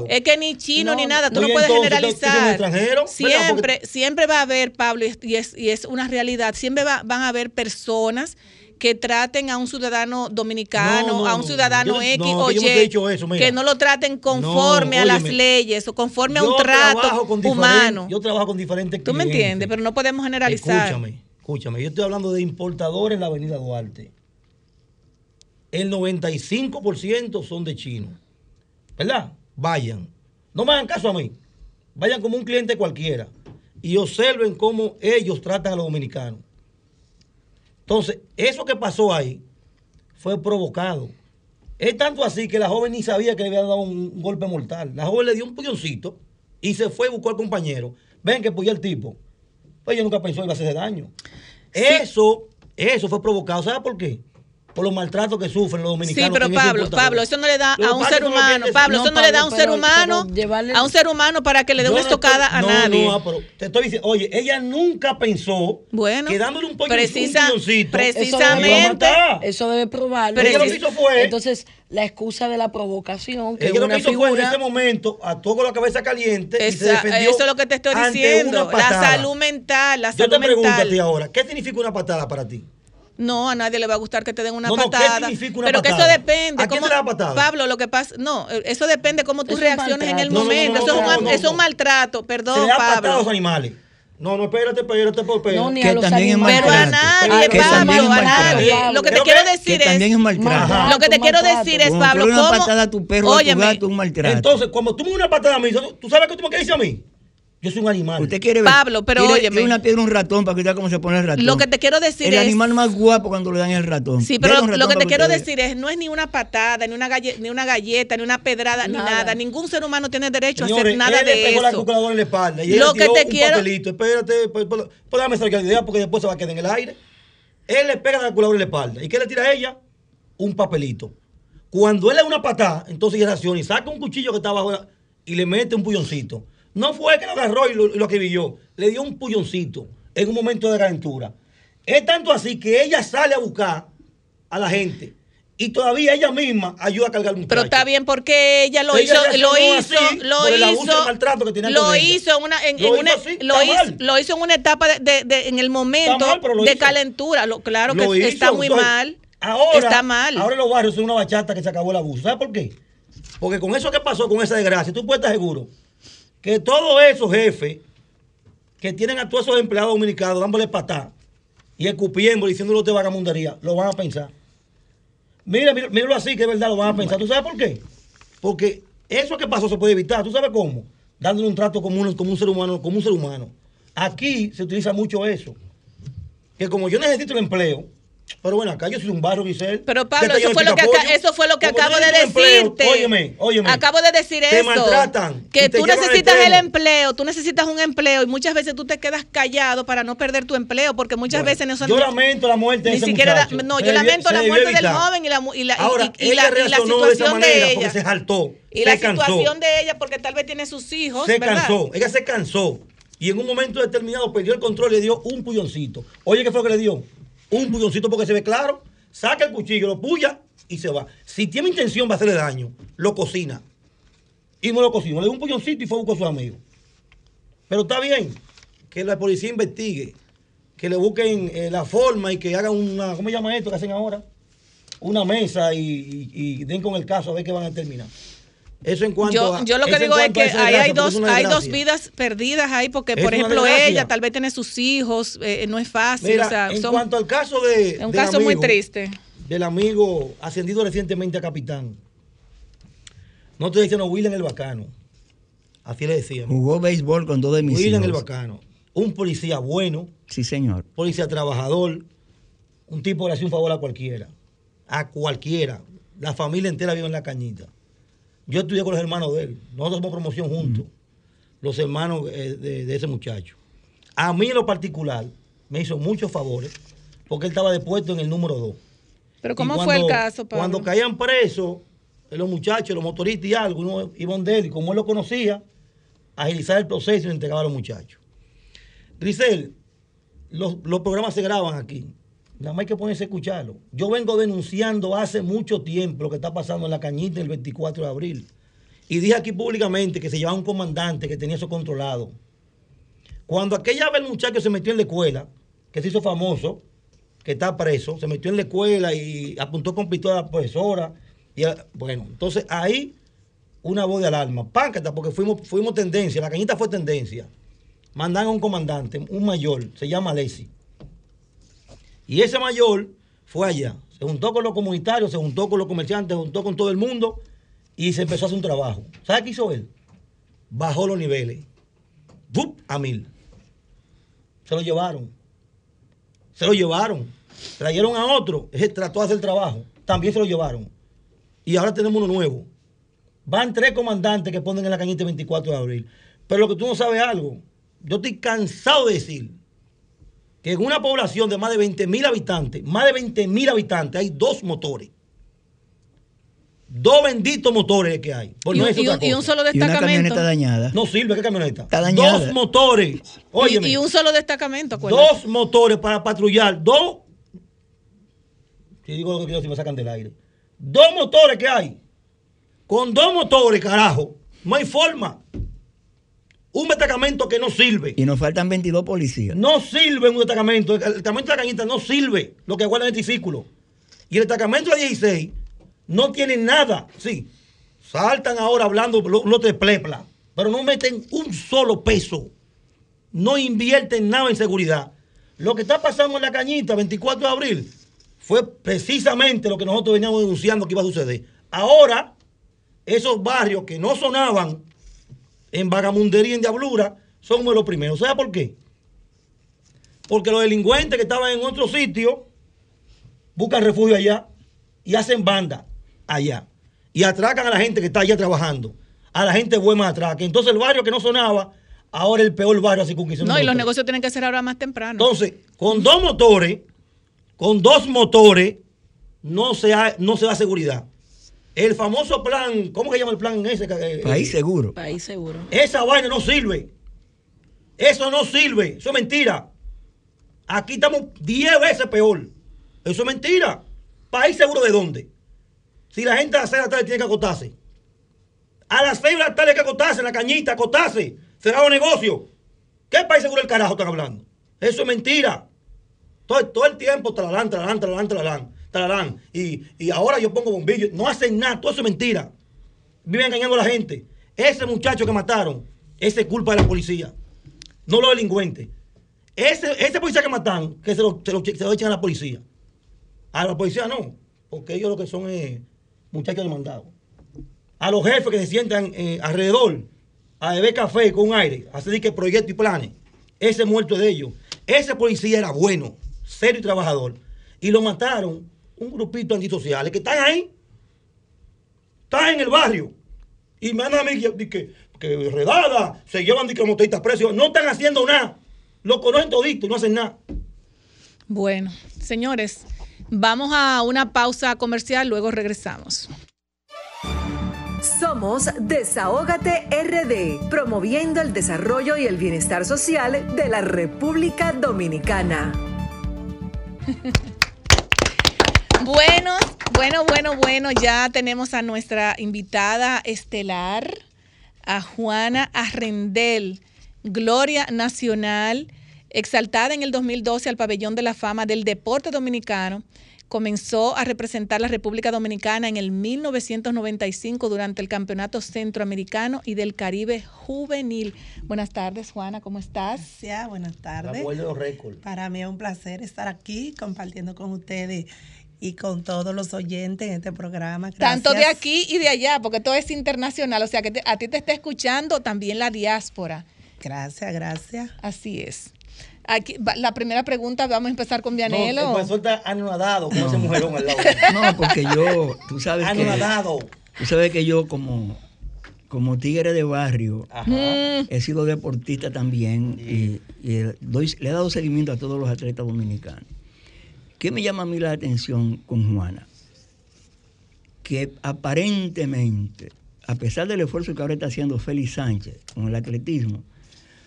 es que ni chino ni nada, tú no puedes generalizar. Siempre, siempre va a haber, Pablo, y es, y es una realidad, siempre va, van a haber personas que traten a un ciudadano dominicano, a un ciudadano X o Y, que no lo traten conforme a las leyes o conforme a un trato humano. Yo trabajo con diferentes Tú me entiendes, pero no podemos generalizar. Escúchame, escúchame, yo estoy hablando de importadores en la avenida Duarte el 95% son de chinos. ¿Verdad? Vayan. No me hagan caso a mí. Vayan como un cliente cualquiera y observen cómo ellos tratan a los dominicanos. Entonces, eso que pasó ahí fue provocado. Es tanto así que la joven ni sabía que le había dado un golpe mortal. La joven le dio un puñoncito y se fue y buscó al compañero. Ven que puya el tipo. Pues ella nunca pensó que iba a hacerse daño. Eso, eso fue provocado. ¿Sabe por qué? Por los maltratos que sufren los dominicanos. Sí, pero Pablo, Pablo, eso no le da a un ser humano. Pablo, eso no, le da a un ser humano, a un ser humano para que le dé una estocada a nadie. No, pero te estoy diciendo, oye, ella nunca pensó bueno, que dándole un pollo precisa, un precisamente, eso debe, probarlo. Pero ella lo que hizo fue, entonces la excusa de la provocación, que ella lo que hizo fue en ese momento actuó con la cabeza caliente y se defendió Eso es lo que te estoy diciendo, la salud mental, la salud mental. Yo te pregunto a ti ahora, ¿qué significa una patada para ti? No, a nadie le va a gustar que te den una patada. pero que eso depende. ¿A quién te da patada? Pablo, lo que pasa, no, eso depende cómo tú reacciones en el momento. eso, es un, maltrato, perdón, Se Pablo. a los animales. No, no, espérate, espérate, espérate. No, ni a los animales. Pero a nadie, Pablo, a nadie. Lo que te quiero decir es. También es maltrato. Lo que te quiero decir es, Pablo, ¿cómo? una patada a tu perro, a tu gato, un maltrato. Entonces, cuando tú me das una patada a mí, ¿tú sabes qué tú me dices a mí? Yo soy un animal. Usted quiere ver. Pablo, pero oye. una piedra un ratón para que vea cómo se pone el ratón. Lo que te quiero decir es. El animal más guapo cuando le dan el ratón. Sí, pero lo, que te quiero decir es: no es ni una patada, ni una, galleta, ni una galleta, ni una pedrada, ni nada. Ningún ser humano tiene derecho a hacer nada él de le pegó eso. la calculadora en la espalda. Y lo que te un quiero. Papelito. Espérate, pues, pues, pues sacar la idea porque después se va a quedar en el aire. Él le pega la calculadora en la espalda. ¿Y qué le tira a ella? Un papelito. Cuando él le da una patada, entonces ella reacciona y saca un cuchillo que estaba abajo y le mete un puñoncito. No fue que lo agarró y lo, y lo acribilló, le dio un pulloncito en un momento de calentura. Es tanto así que ella sale a buscar a la gente y todavía ella misma ayuda a cargar un Pero está bien porque ella lo hizo, lo hizo, lo hizo, lo hizo en una, en, una, lo, hizo, lo hizo en una etapa de, de, en el momento de calentura. Lo, claro que está muy mal. Ahora, está mal. Ahora los barrios son una bachata que se acabó el abuso. ¿Sabes por qué? Porque con eso que pasó, con esa desgracia, tú puedes estar seguro que todos esos jefes que tienen a todos esos empleados dominicanos dándole patá y escupiendo, diciéndole usted vagamundería, lo van a pensar. Mira, mira, míralo así, que es verdad, lo van a pensar. ¿Tú sabes por qué? Porque eso que pasó se puede evitar. ¿Tú sabes cómo? Dándole un trato común como un ser humano, como un ser humano. Aquí se utiliza mucho eso. Que como yo necesito el empleo, pero bueno, acá yo soy un barro, Giselle. Pero Pablo, eso fue, lo que eso fue lo que acabo de decirte. óyeme, óyeme. Acabo de decir te eso. maltratan. Que tú necesitas el empleo, tú necesitas un empleo y muchas veces tú te quedas callado para no perder tu empleo porque muchas veces no son... Yo lamento la muerte de ese siquiera muchacho. No, yo lamento la muerte del joven y la, y la, Ahora, y, la, y la situación de, de ella. Porque se saltó. Y la situación de ella porque tal vez tiene sus hijos. Se cansó, ella se cansó. Y en un momento determinado perdió el control y le dio un pulloncito. Oye, ¿qué fue lo que le dio? Un pulloncito porque se ve claro saca el cuchillo, lo puya y se va. Si tiene intención de hacerle daño, lo cocina. Y no lo cocina. Le dio un puñoncito y fue a buscar a su amigo. Pero está bien que la policía investigue, que le busquen eh, la forma y que hagan una, ¿cómo se llama esto que hacen ahora? Una mesa y, den con el caso a ver qué van a terminar. Eso en cuanto yo, a, yo lo que digo es que ahí hay dos, hay dos vidas perdidas ahí, porque por ejemplo ella tal vez tiene sus hijos, eh, no es fácil. en cuanto al caso de... Es un caso muy triste. Del amigo ascendido recientemente a capitán. No estoy diciendo William el Bacano. Así le decían. Jugó béisbol con dos de mis William el Bacano. Un policía bueno. Sí, señor. Policía trabajador. Un tipo que le hacía un favor a cualquiera. A cualquiera. La familia entera vive en la cañita. Yo estudié con los hermanos de él. Nosotros hacemos promoción juntos. Los hermanos eh, de, ese muchacho. A mí en lo particular me hizo muchos favores porque él estaba depuesto en el número 2. Pero ¿cómo fue el caso, Pablo? Cuando caían presos eh, los muchachos, los motoristas y algo, uno iba de él y como él lo conocía, agilizar el proceso y entregaba a los muchachos. Grisel, los, los programas se graban aquí. Nada más hay que ponerse a escucharlo. Yo vengo denunciando hace mucho tiempo lo que está pasando en la cañita el 24 de abril. Y dije aquí públicamente que se llevaba un comandante que tenía eso controlado. Cuando aquella vez el muchacho se metió en la escuela, que se hizo famoso, que está preso, se metió en la escuela y apuntó con pistola a la profesora. Y, bueno, entonces ahí una voz de alarma. Páncata, porque fuimos, fuimos tendencia, la cañita fue tendencia. Mandan a un comandante, un mayor, se llama Lacey y ese mayor fue allá, se juntó con los comunitarios, se juntó con los comerciantes, se juntó con todo el mundo y se empezó a hacer un trabajo. ¿Sabe qué hizo él? Bajó los niveles. ¡Bup! A mil. Se lo llevaron. Se lo llevaron. Trajeron a otro. Ese trató de hacer el trabajo. También se lo llevaron. Y ahora tenemos uno nuevo. Van tres comandantes que ponen en la cañita el 24 de abril. Pero lo que tú no sabes algo, yo estoy cansado de decir que en una población de más de 20 mil habitantes, más de 20 mil habitantes, hay dos motores. Dos benditos motores que hay. Y, un, solo destacamento. Y una camioneta dañada. No sirve, ¿qué camioneta? Está dañada. Dos motores. Óyeme, y, un solo destacamento, Dos motores para patrullar. Dos. Si digo lo que quiero, si me sacan del aire. Dos motores que hay. Con dos motores, carajo. No hay forma. Un destacamento que no sirve. Y nos faltan 22 policías. No sirve un destacamento. El destacamento de la cañita no sirve lo que guarda el triciclo. Y el destacamento de 16 no tiene nada. Sí, saltan ahora hablando los de plepla, pero no meten un solo peso. No invierten nada en seguridad. Lo que está pasando en la cañita, 24 de abril, fue precisamente lo que nosotros veníamos denunciando que iba a suceder. Ahora, esos barrios que no sonaban en vagamundería y en diablura, son los primeros. ¿Sabe por qué? Porque los delincuentes que estaban en otro sitio buscan refugio allá y hacen banda allá. Y atracan a la gente que está allá trabajando. A la gente buena. Que entonces el barrio que no sonaba, ahora el peor barrio así con No, y los negocios tienen que ser ahora más temprano. Entonces, con dos motores, con dos motores, no se, no se da seguridad. El famoso plan, ¿cómo se llama el plan ese? Eh, País seguro. País seguro. Esa vaina no sirve. Eso no sirve. Eso es mentira. Aquí estamos 10 veces peor. Eso es mentira. ¿País seguro de dónde? Si la gente a las 6 de la tarde tiene que acotarse. A las 6 de la tarde hay que acotarse en la cañita, acotarse. Cerrado negocio. ¿Qué país seguro el carajo están hablando? Eso es mentira. Todo, todo el tiempo, talalán, talalán, talalán, talalán, talalán. Y, y ahora yo pongo bombillos. No hacen nada, todo eso es mentira. Viven engañando a la gente. Ese muchacho que mataron, ese es culpa de la policía. No los delincuentes. Ese, ese policía que matan, que se lo, se lo, se echan a la policía. A la policía no, porque ellos lo que son es muchachos demandados. A los jefes que se sientan eh, alrededor a beber café con aire, a hacer que proyectos y planes. Ese muerto de ellos. Ese policía era bueno, serio y trabajador. Y lo mataron un grupito antisociales que están ahí. Están en el barrio. Y me a mí que, que, redada, se llevan de como precios. No están haciendo nada. Lo conocen todito y no hacen nada. Bueno, señores. Vamos a una pausa comercial, luego regresamos. Somos Desahógate RD, promoviendo el desarrollo y el bienestar social de la República Dominicana. [LAUGHS] bueno, bueno, bueno, bueno, ya tenemos a nuestra invitada estelar, a Juana Arrendel, Gloria Nacional Exaltada en el 2012 al pabellón de la fama del deporte dominicano, comenzó a representar la República Dominicana en el 1995 durante el Campeonato Centroamericano y del Caribe Juvenil. Buenas tardes, Juana, ¿cómo estás? Gracias, buenas tardes. Para mí es un placer estar aquí compartiendo con ustedes y con todos los oyentes en este programa. Tanto de aquí y de allá, porque todo es internacional, o sea que a ti te está escuchando también la diáspora. Gracias, gracias. Así es. Aquí, la primera pregunta, vamos a empezar con Vianelo. No, el profesor está anonadado como ese mujerón al lado. [LAUGHS] No, porque yo, tú sabes anonadado. que... Tú sabes que yo como, como tigre de barrio he sido deportista también y, le he dado seguimiento a todos los atletas dominicanos. ¿Qué me llama a mí la atención con Juana? Que aparentemente, a pesar del esfuerzo que ahora está haciendo Félix Sánchez con el atletismo,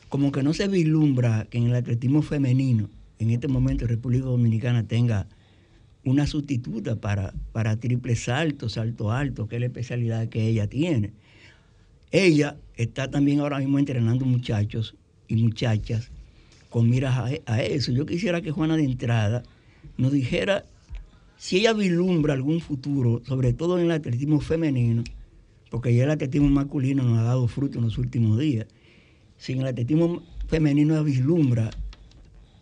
como que no se vislumbra que en el atletismo femenino, en este momento República Dominicana tenga una sustituta para, para triple salto, salto alto, que es la especialidad que ella tiene. Ella está también ahora mismo entrenando muchachos y muchachas con miras a, a eso. Yo quisiera que Juana de entrada nos dijera si ella vislumbra algún futuro, sobre todo en el atletismo femenino, porque ya el atletismo masculino nos ha dado fruto en los últimos días sin el atletismo femenino vislumbra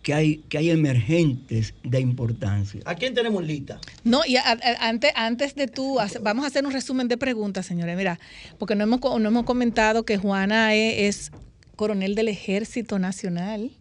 que hay, que hay emergentes de importancia. ¿A quién tenemos lista? No, y antes, antes de tú, vamos a hacer un resumen de preguntas, señores. Mira, porque no hemos, no hemos comentado que Juana es, coronel del Ejército Nacional.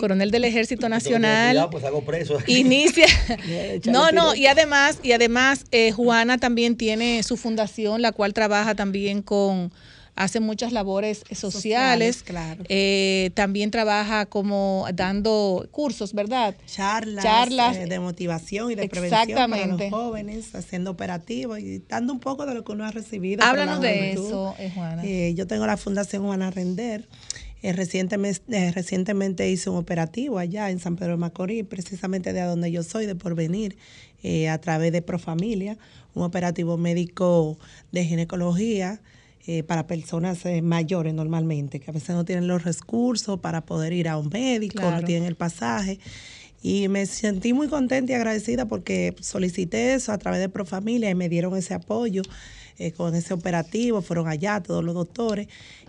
Coronel del Ejército Nacional. pues hago preso [LAUGHS] Inicia. [LAUGHS] no, no, y además, y además eh, Juana también tiene su fundación, la cual trabaja también con hace muchas labores sociales. claro. Eh, también trabaja como dando cursos, ¿verdad? Charlas, Charlas eh, de motivación y de prevención para los jóvenes, haciendo operativos y dando un poco de lo que uno ha recibido. Háblanos de eso, eh, Juana. yo tengo la Fundación Juana Render. Recientemente, recientemente hice un operativo allá en San Pedro de Macorís, precisamente de donde yo soy, de Porvenir, a través de Profamilia, un operativo médico de ginecología eh, para personas eh, mayores normalmente, que a veces no tienen los recursos para poder ir a un médico, no tienen el pasaje. Y me sentí muy contenta y agradecida porque solicité eso a través de Profamilia y me dieron ese apoyo eh, con ese operativo, fueron allá todos los doctores.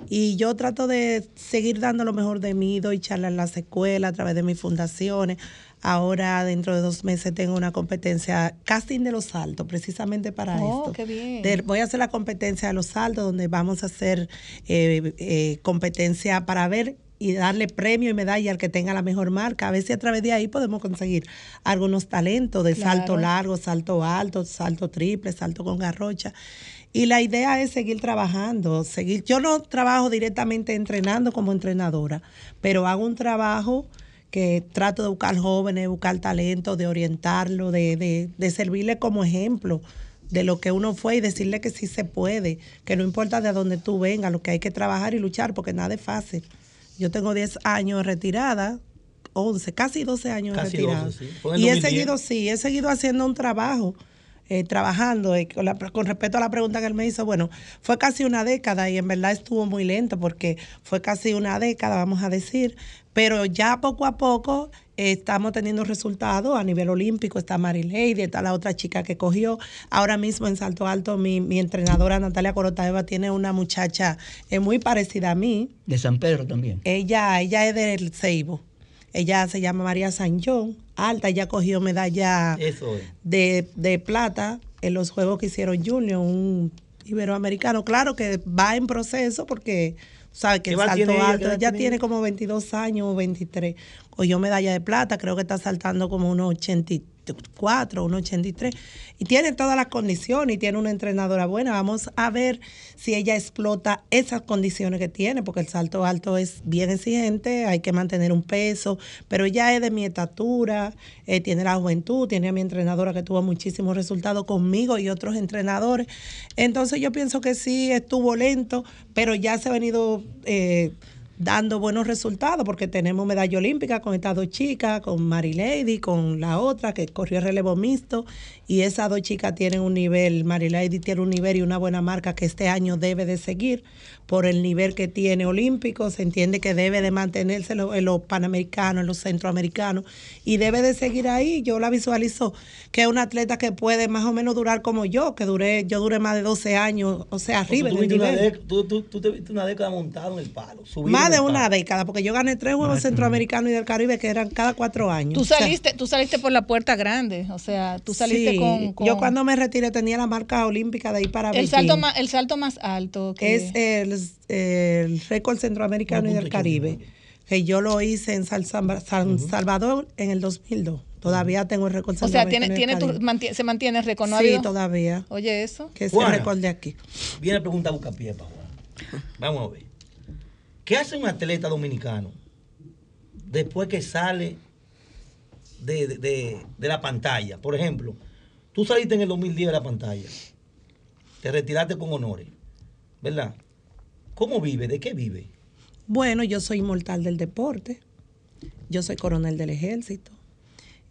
Y yo trato de seguir dando lo mejor de mí, doy charlas en las escuelas a través de mis fundaciones. Ahora, dentro de dos meses, tengo una competencia, casting de los saltos, precisamente para oh, esto. Qué bien. voy a hacer la competencia de los saltos, donde vamos a hacer eh, eh, competencia para ver y darle premio y medalla al que tenga la mejor marca. A ver si a través de ahí podemos conseguir algunos talentos de salto largo, salto alto, salto triple, salto con garrocha. Y la idea es seguir trabajando, seguir. Yo no trabajo directamente entrenando como entrenadora, pero hago un trabajo que trato de buscar jóvenes, buscar talento, de orientarlo, de, de, de servirle como ejemplo de lo que uno fue y decirle que sí se puede, que no importa de dónde tú vengas, lo que hay que trabajar y luchar, porque nada es fácil. Yo tengo 10 años retirada, 11, casi 12 años retirada. Y he seguido, sí, he seguido haciendo un trabajo. Eh, trabajando. Eh, con, con, respecto a la pregunta que él me hizo, bueno, fue casi una década y en verdad estuvo muy lento porque fue casi una década, vamos a decir, pero ya poco a poco eh, estamos teniendo resultados a nivel olímpico. Está Mary Lady, está la otra chica que cogió. Ahora mismo en Salto Alto, mi, mi entrenadora Natalia Corotaeva tiene una muchacha muy parecida a mí. De San Pedro también. Ella, ella es del Ceibo. Ella se llama María San John, alta, ella cogió medalla de, de plata en los juegos que hicieron Junior, un iberoamericano. Claro que va en proceso porque ¿sabes? Que el salto alto, ella tiene como 22 años o 23. yo medalla de plata, creo que está saltando como unos 83 84, 1,83 y tiene todas las condiciones y tiene una entrenadora buena. Vamos a ver si ella explota esas condiciones que tiene, porque el salto alto es bien exigente, hay que mantener un peso, pero ella es de mi estatura, eh, tiene la juventud, tiene a mi entrenadora que tuvo muchísimos resultados conmigo y otros entrenadores. Entonces yo pienso que sí estuvo lento, pero ya se ha venido... Eh, dando buenos resultados porque tenemos medalla olímpica con estas dos chicas, con Mary Lady, con la otra que corrió el relevo mixto y esas dos chicas tienen un nivel, Mary Lady tiene un nivel y una buena marca que este año debe de seguir por el nivel que tiene olímpico, se entiende que debe de mantenerse en los panamericanos, en los centroamericanos y debe de seguir ahí. Yo la visualizo que es una atleta que puede más o menos durar como yo, que duré, yo duré más de 12 años, o sea, arriba. Tú, en tú, tú, tú, te viste una década montado en el palo. Más de una década, porque yo gané tres Juegos Centroamericanos y del Caribe que eran cada cuatro años. Tú saliste, tú saliste por la puerta grande, o sea, tú saliste con, Yo cuando me retiré tenía la marca olímpica de ahí para el salto más El salto más alto. Que... Es el el récord centroamericano y del Caribe, que yo lo hice en San, Salvador en el 2002. Todavía tengo el récord O sea, tiene, tiene se mantiene el récord, Sí, todavía. Oye, eso. Que es el récord de aquí. Viene la pregunta busca pie para Vamos a ver. ¿Qué hace un atleta dominicano después que sale de, de, de, la pantalla? Por ejemplo, tú saliste en el 2010 de la pantalla, te retiraste con honores, ¿verdad? ¿Cómo vive? ¿De qué vive? Bueno, yo soy inmortal del deporte. Yo soy coronel del ejército.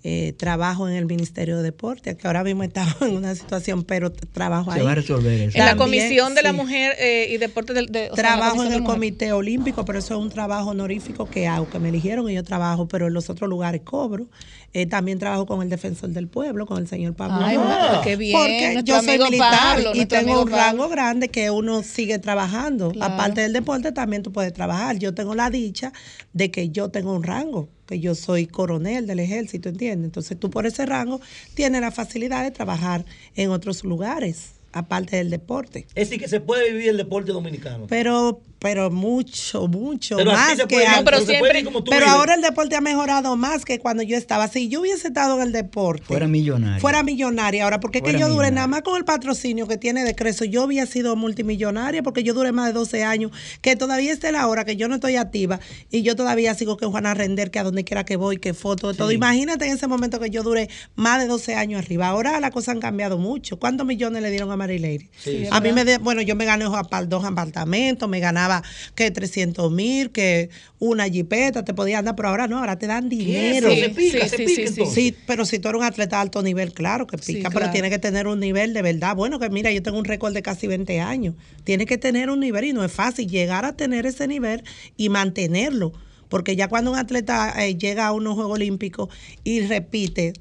Eh, trabajo en el Ministerio de Deporte, que ahora mismo estamos [LAUGHS] en una situación, pero trabajo ahí. Se va a resolver eso. En la Comisión de la Mujer eh, y Deporte del de, Trabajo en el Comité Olímpico, pero eso es un trabajo honorífico que hago, que me eligieron y yo trabajo, pero en los otros lugares cobro. Eh, también trabajo con el Defensor del Pueblo, con el señor Pablo. Ay, qué bien. Porque yo soy militar y tengo un rango grande que uno sigue trabajando. Aparte del deporte, también tú puedes trabajar. Yo tengo la dicha de que yo tengo un rango que yo soy coronel del ejército, ¿entiendes? Entonces tú por ese rango tienes la facilidad de trabajar en otros lugares, aparte del deporte. Es decir, que se puede vivir el deporte dominicano. Pero pero mucho, mucho más que pero, siempre, pero ahora el deporte ha mejorado más que cuando yo estaba. Si yo hubiese estado en el deporte, fuera millonaria. Fuera millonaria. Ahora, porque es que yo duré nada más con el patrocinio que tiene de Creso, yo había sido multimillonaria porque yo duré más de 12 años, que todavía esté la hora que yo no estoy activa y yo todavía sigo que Juana Render, que a donde quiera que voy, que foto, todo. Imagínate en ese momento que yo duré más de 12 años arriba. Ahora las cosas han cambiado mucho. ¿Cuántos millones le dieron a Mary Lady? a mí me, bueno, yo me gané dos apartamentos, me ganaba que 300 mil, que una jipeta te podía dar, pero ahora no, ahora te dan dinero. Sí, pica, sí, sí, sí, pero si tú eres un atleta de alto nivel, claro que pica, pero tiene que tener un nivel de verdad. Bueno, que mira, yo tengo un récord de casi 20 años. Tiene que tener un nivel y no es fácil llegar a tener ese nivel y mantenerlo porque ya cuando un atleta eh, llega a unos Juegos Olímpicos y repite,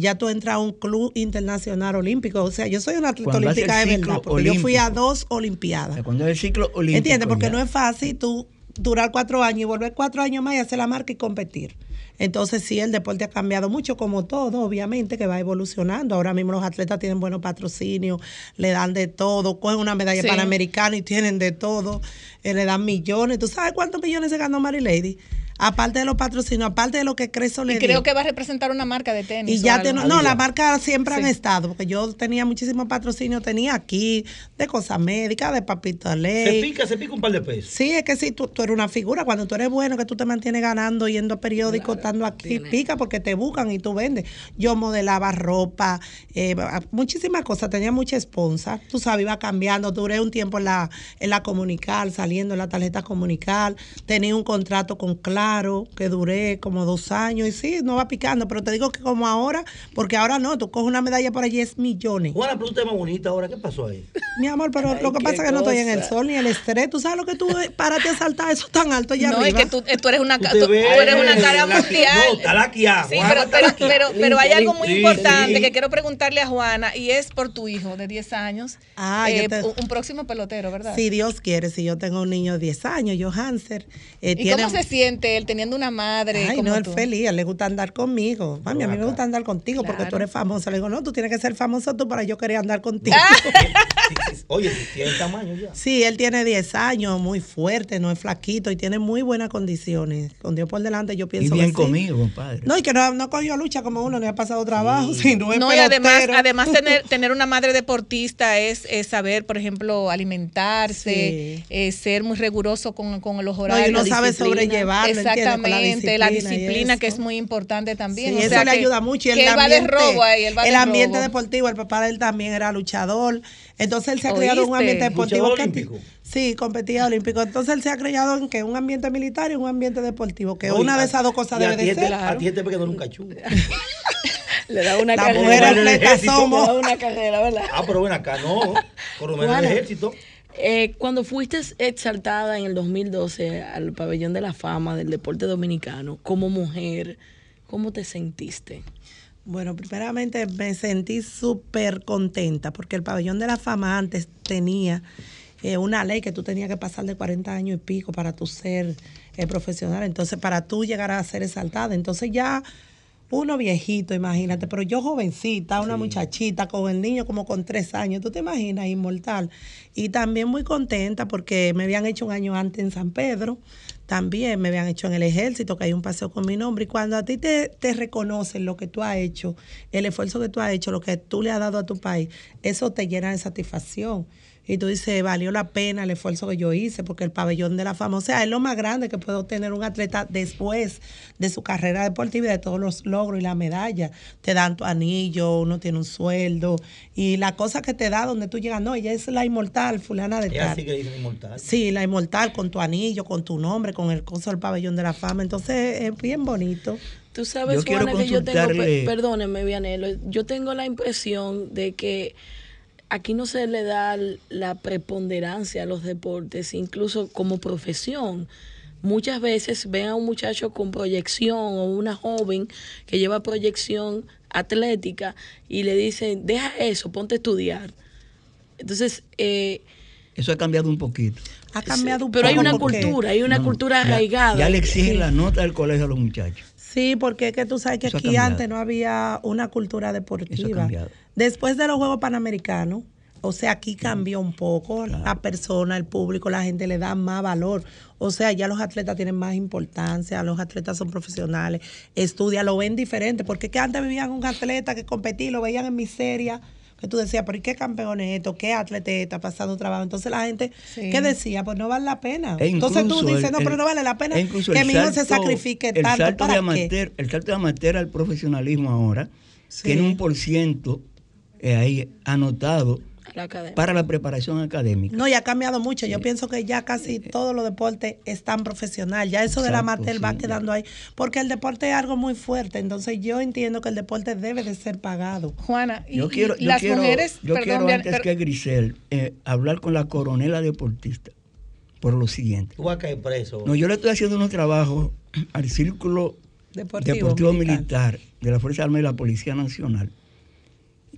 ya tú entras a un club internacional olímpico. O sea, yo soy una atleta olímpica de verdad, porque yo fui a dos olimpiadas. Cuando es el ciclo olímpico. ¿Entiendes? Porque no es fácil tú durar cuatro años y volver cuatro años más y hacer la marca y competir. Entonces sí, el deporte ha cambiado mucho, como todo, obviamente, que va evolucionando. Ahora mismo los atletas tienen buenos patrocinios, le dan de todo, cogen una medalla panamericana y tienen de todo, eh, le dan millones. ¿Tú sabes cuántos millones se ganó Mary Lady? Aparte de los patrocinios, aparte de lo que Creso le y creo que va a representar una marca de tenis. Y ya no, la marca siempre han estado, porque yo tenía muchísimos patrocinios, tenía aquí, de cosas médicas, de papito ley. Se pica, se pica un par de pesos. Sí, es que si tú, tú eres una figura, cuando tú eres bueno, que tú te mantienes ganando, yendo a periódicos, estando aquí, pica porque te buscan y tú vendes. Yo modelaba ropa, eh, muchísimas cosas, tenía mucha esponsa, tú sabes, iba cambiando, duré un tiempo en la, en la comunical, saliendo en la tarjeta comunical, tenía un contrato con Claro que duré como dos años y sí, no va picando, pero te digo que como ahora, porque ahora no, tú coges una medalla por allí es millones. Juana, pero usted es más bonita ahora, ¿qué pasó ahí? Mi amor, pero lo que pasa es que no estoy en el sol ni el estrés, tú sabes lo que tú, párate a saltar eso tan alto ya no, es que tú, tú eres una, tú, eres una cara mundial. No, está la sí, pero, pero, pero, pero, hay algo muy importante que quiero preguntarle a Juana y es por tu hijo de 10 años, ah, eh, un próximo pelotero, ¿verdad? Si Dios quiere, si yo tengo un niño de 10 años, yo Hanser. Eh, ¿Y cómo se siente teniendo una madre. Ay, no, él feliz, le gusta andar conmigo. Mami, a mí me gusta andar contigo porque tú eres famosa. Le digo, no, tú tienes que ser famoso tú para yo querer andar contigo. [LAUGHS] Oye, tiene tamaño ya. Sí, él tiene 10 años, muy fuerte, no es flaquito y tiene muy buenas condiciones. Con Dios por delante, yo pienso. Y bien conmigo, compadre. No, y que no, no cogió lucha como uno, ni ha pasado trabajo, [LAUGHS] no No, y además, [LAUGHS] además tener, tener una madre deportista es, saber, por ejemplo, alimentarse, eh, ser muy riguroso con, con los horarios. No, y uno sabe sobrellevarlo. Exactamente, la disciplina, que es muy importante también. Sí, eso le ayuda mucho. Y el ambiente, robo ahí, el ambiente deportivo, el papá de él también era luchador. Entonces él se ha creado un ambiente deportivo. olímpico? Sí, competía olímpico. Entonces él se ha creado en que un ambiente militar y un ambiente deportivo, que una de esas dos cosas debe de ser. A ti te pegan un cachú. [LAUGHS] Le da una carrera. Mujeres somos. Le da una carrera, ¿verdad? Ah, pero bueno, acá no. Por lo menos el ejército. Eh, cuando fuiste exaltada en el 2012 al pabellón de la fama del deporte dominicano, como mujer, ¿cómo te sentiste? Bueno, primeramente me sentí súper contenta porque el pabellón de la fama antes tenía eh, una ley que tú tenías que pasar de 40 años y pico para tú ser eh, profesional. Entonces, para tú llegar a ser exaltada. Entonces ya uno viejito, imagínate, pero yo jovencita, una muchachita con el niño como con tres años, tú te imaginas, inmortal. Y también muy contenta porque me habían hecho un año antes en San Pedro, también me habían hecho en el ejército, que hay un paseo con mi nombre. Y cuando a ti te, te reconocen lo que tú has hecho, el esfuerzo que tú has hecho, lo que tú le has dado a tu país, eso te llena de satisfacción y tú dices, valió la pena el esfuerzo que yo hice, porque el pabellón de la fama, o sea, es lo más grande que puede obtener un atleta después de su carrera deportiva y de todos los logros y la medalla. Te dan tu anillo, uno tiene un sueldo y la cosa que te da donde tú llegas, no, ella es la inmortal, fulana de tal. sí que dice inmortal. Sí, la inmortal con tu anillo, con tu nombre, con el coso del pabellón de la fama. Entonces es bien bonito. Tú sabes, Juana, que yo tengo, perdóneme, Vianelo, yo tengo la impresión de que aquí no se le da la preponderancia a los deportes, incluso como profesión. Muchas veces ven a un muchacho con proyección o una joven que lleva proyección atlética y le dicen, deja eso, ponte a estudiar. Entonces, eh, eso ha cambiado un poquito. Ha cambiado un Pero hay una cultura, hay una cultura arraigada. Ya, le exigen la nota del colegio a los muchachos. Sí, porque es que tú sabes que aquí antes no había una cultura deportiva. Después de los Juegos Panamericanos, o sea, aquí cambió un poco. La persona, el público, la gente le da más valor. O sea, ya los atletas tienen más importancia, los atletas son profesionales, estudian, lo ven diferente. Porque que antes vivían un atleta que competía, lo veían en miseria que tú decías, pero ¿y qué campeón es esto? ¿Qué atleta está pasando trabajo? Entonces la gente, ¿qué decía? Pues no vale la pena. E Entonces tú dices, no, pero no vale la pena e que mi hijo se sacrifique tanto. Salto ¿para de amateur, El salto de amateur al profesionalismo ahora tiene un por ciento eh, ahí anotado para la preparación académica. No, y ha cambiado mucho. Yo pienso que ya casi todos los deportes están profesional. Ya eso de la amateur va quedando ahí. Porque el deporte es algo muy fuerte. Entonces yo entiendo que el deporte debe de ser pagado. Juana, y, yo quiero, las mujeres... Yo quiero antes que Grisel eh, hablar con la coronela deportista por lo siguiente. Tú vas a caer preso. No, yo le estoy haciendo unos trabajos al Círculo Deportivo, Militar de la Fuerza Armada y la Policía Nacional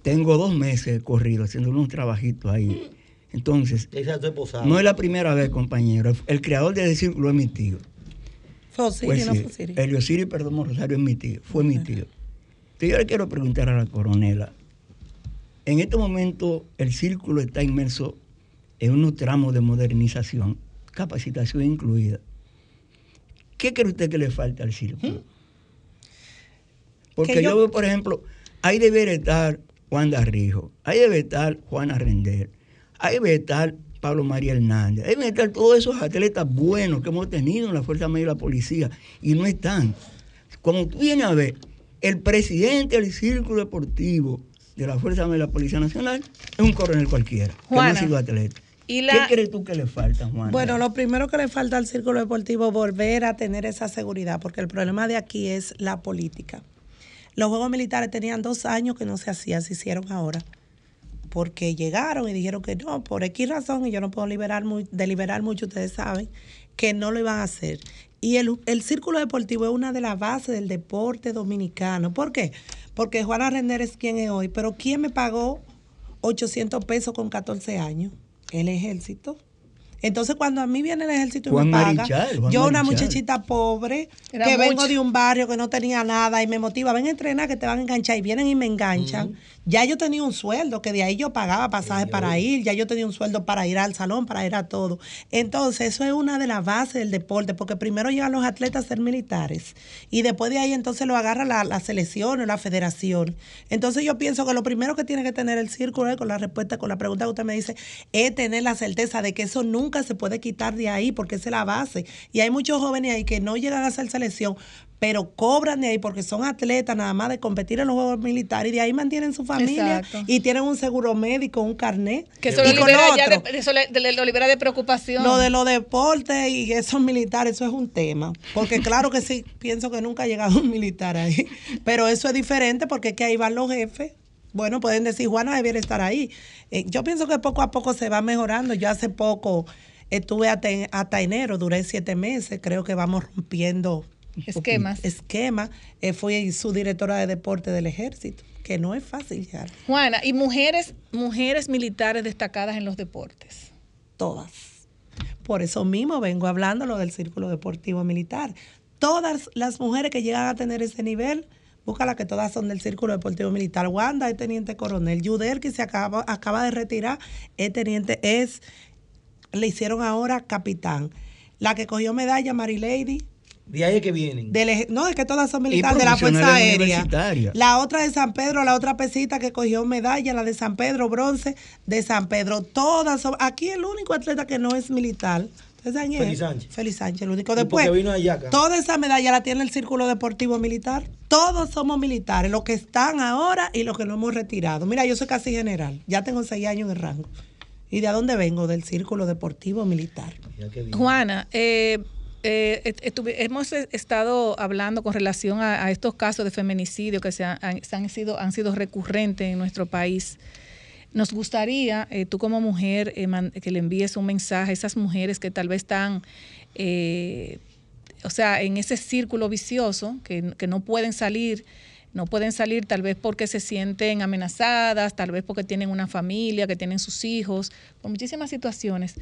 tengo dos meses corrido haciendo unos trabajitos ahí. Entonces, no es la primera vez, compañero. El creador de ese círculo es mi tío. Fue Osiris, no fue El Osiris, perdón, Rosario es mi tío, fue mi tío. Entonces yo le quiero preguntar a la coronela. En este momento el círculo está inmerso en unos tramos de modernización, capacitación incluida. ¿Qué cree usted que le falta al círculo? Porque yo, veo, por ejemplo, ahí debería estar Juan Darrijo, ahí debe estar Juana Render, ahí debe estar Pablo María Hernández, ahí deben estar todos esos atletas buenos que hemos tenido en la Fuerza Media de la Policía y no están. Como tú vienes a ver, el presidente del Círculo Deportivo de la Fuerza Media de la Policía Nacional es un coronel cualquiera, que no ha sido atleta. ¿Qué crees tú que le falta, Juan? Bueno, lo primero que le falta al Círculo Deportivo es volver a tener esa seguridad, porque el problema de aquí es la política. Los Juegos Militares tenían dos años que no se hacían, se hicieron ahora. Porque llegaron y dijeron que no, por X razón, y yo no puedo liberar muy, deliberar mucho, ustedes saben, que no lo iban a hacer. Y el, el círculo deportivo es una de las bases del deporte dominicano. ¿Por qué? Porque Juana Render es quien es hoy, pero ¿quién me pagó 800 pesos con 14 años? El ejército. Entonces, cuando a mí viene el ejército y me paga, yo una muchachita pobre, que vengo de un barrio que no tenía nada y me motiva, ven a entrenar que te van a enganchar y vienen y me enganchan. Ya yo tenía un sueldo, que de ahí yo pagaba pasajes para ir, ya yo tenía un sueldo para ir al salón, para ir a todo. Entonces, eso es una de las bases del deporte, porque primero llegan los atletas a ser militares y después de ahí entonces lo agarra la, selección o la federación. Entonces, yo pienso que lo primero que tiene que tener el círculo, con la respuesta, con la pregunta que usted me dice, es tener la certeza de que eso nunca se puede quitar de ahí, porque esa es la base. Y hay muchos jóvenes ahí que no llegan a ser selección, pero cobran de ahí porque son atletas nada más de competir en los Juegos Militares y de ahí mantienen su familia y tienen un seguro médico, un carnet. Que eso, lo libera, ya de, eso lo libera de preocupación. Lo de los deportes y esos militares, eso es un tema. Porque claro que sí, [LAUGHS] pienso que nunca ha llegado un militar ahí. Pero eso es diferente porque es que ahí van los jefes. Bueno, pueden decir, Juana debiera estar ahí. Eh, yo pienso que poco a poco se va mejorando. Yo hace poco estuve hasta, hasta enero, duré siete meses. Creo que vamos rompiendo esquemas. Esquema. Eh, fui su directora de deporte del ejército, que no es fácil llegar. Juana, ¿y mujeres, mujeres militares destacadas en los deportes? Todas. Por eso mismo vengo hablando lo del círculo deportivo militar. Todas las mujeres que llegan a tener ese nivel, búscala que todas son del círculo deportivo militar. Wanda es teniente coronel. Yuder, que se acaba, acaba de retirar, es teniente, es, le hicieron ahora capitán. La que cogió medalla, Lady de ahí es que vienen. no, es que todas son militares de la Fuerza Aérea. La otra de San Pedro, la otra pesita que cogió medalla, la de San Pedro, bronce, de San Pedro. Todas son. Aquí el único atleta que no es militar. Feliz Sánchez. Feliz Sánchez, el único. Después, vino toda esa medalla la tiene el Círculo Deportivo Militar. Todos somos militares, los que están ahora y los que no hemos retirado. Mira, yo soy casi general, ya tengo seis años en el rango. ¿Y de dónde vengo? Del Círculo Deportivo Militar. Juana, eh, eh, hemos estado hablando con relación a, estos casos de feminicidio que se han, sido, han sido recurrentes en nuestro país. Nos gustaría, eh, tú como mujer, eh, que le envíes un mensaje a esas mujeres que tal vez están, eh, o sea, en ese círculo vicioso, que, que no pueden salir no pueden salir tal vez porque se sienten amenazadas, tal vez porque tienen una familia, que tienen sus hijos, por muchísimas situaciones.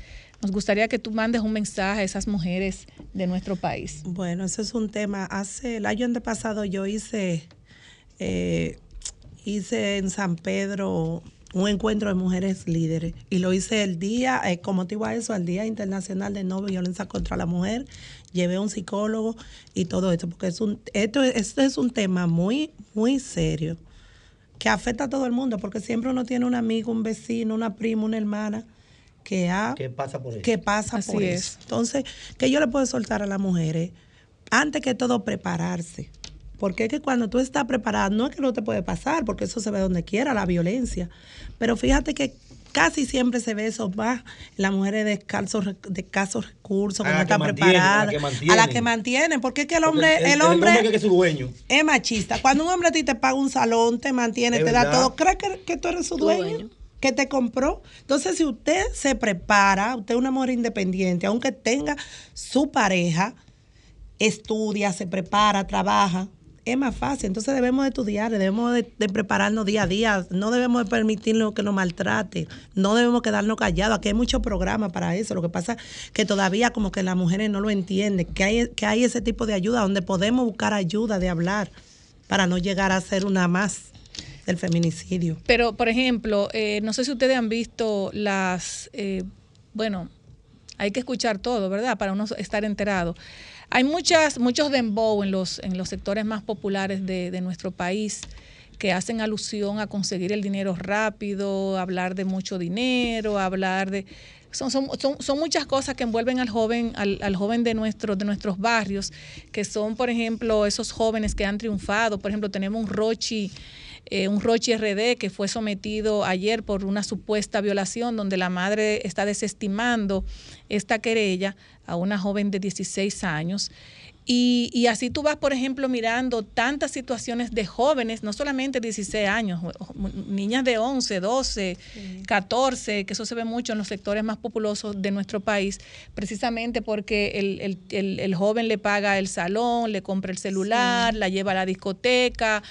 Nos gustaría que tú mandes un mensaje a esas mujeres de nuestro país. Bueno, eso es un tema. Hace el año pasado yo hice, eh, hice en San Pedro un encuentro de mujeres líderes y lo hice el día, eh, como te iba a eso, al Día Internacional de No Violencia contra la Mujer. Llevé a un psicólogo y todo esto, porque es un, esto, esto es un tema muy, muy serio que afecta a todo el mundo, porque siempre uno tiene un amigo, un vecino, una prima, una hermana que, ha, pasa por eso. Que pasa por eso. Entonces, que yo le puedo soltar a las mujeres, antes que todo, prepararse porque es que cuando tú estás preparada, no es que no te puede pasar, porque eso se ve donde quiera, la violencia. Pero fíjate que casi siempre se ve eso más en las mujeres de escasos, de casos recursos, que no están preparadas, a la que mantienen, porque es que el hombre, el, hombre, es, dueño. es machista. Cuando un hombre a ti te paga un salón, te mantiene, te da todo, ¿crees que, tú eres su dueño? Que te compró. Entonces, si usted se prepara, usted es una mujer independiente, aunque tenga su pareja, estudia, se prepara, trabaja, es más fácil. Entonces debemos de estudiar, debemos de, prepararnos día a día, no debemos de permitirnos que nos maltrate, no debemos quedarnos callados. Aquí hay muchos programas para eso. Lo que pasa es que todavía como que las mujeres no lo entienden, que hay, que hay ese tipo de ayuda donde podemos buscar ayuda de hablar para no llegar a ser una más del feminicidio. Pero, por ejemplo, eh, no sé si ustedes han visto las, eh, bueno, hay que escuchar todo, ¿verdad? Para uno estar enterado. Hay muchas, muchos dembow en los, en los sectores más populares de, nuestro país que hacen alusión a conseguir el dinero rápido, hablar de mucho dinero, hablar de... Son, son, son, muchas cosas que envuelven al joven, al, al, joven de, nuestro, de nuestros barrios, que son, por ejemplo, esos jóvenes que han triunfado. Por ejemplo, tenemos un Rochi eh, un Rochi RD que fue sometido ayer por una supuesta violación donde la madre está desestimando esta querella a una joven de 16 años. Y, así tú vas, por ejemplo, mirando tantas situaciones de jóvenes, no solamente 16 años, niñas de 11, 12, 14, que eso se ve mucho en los sectores más populosos de nuestro país, precisamente porque el, joven le paga el salón, le compra el celular, la lleva a la discoteca.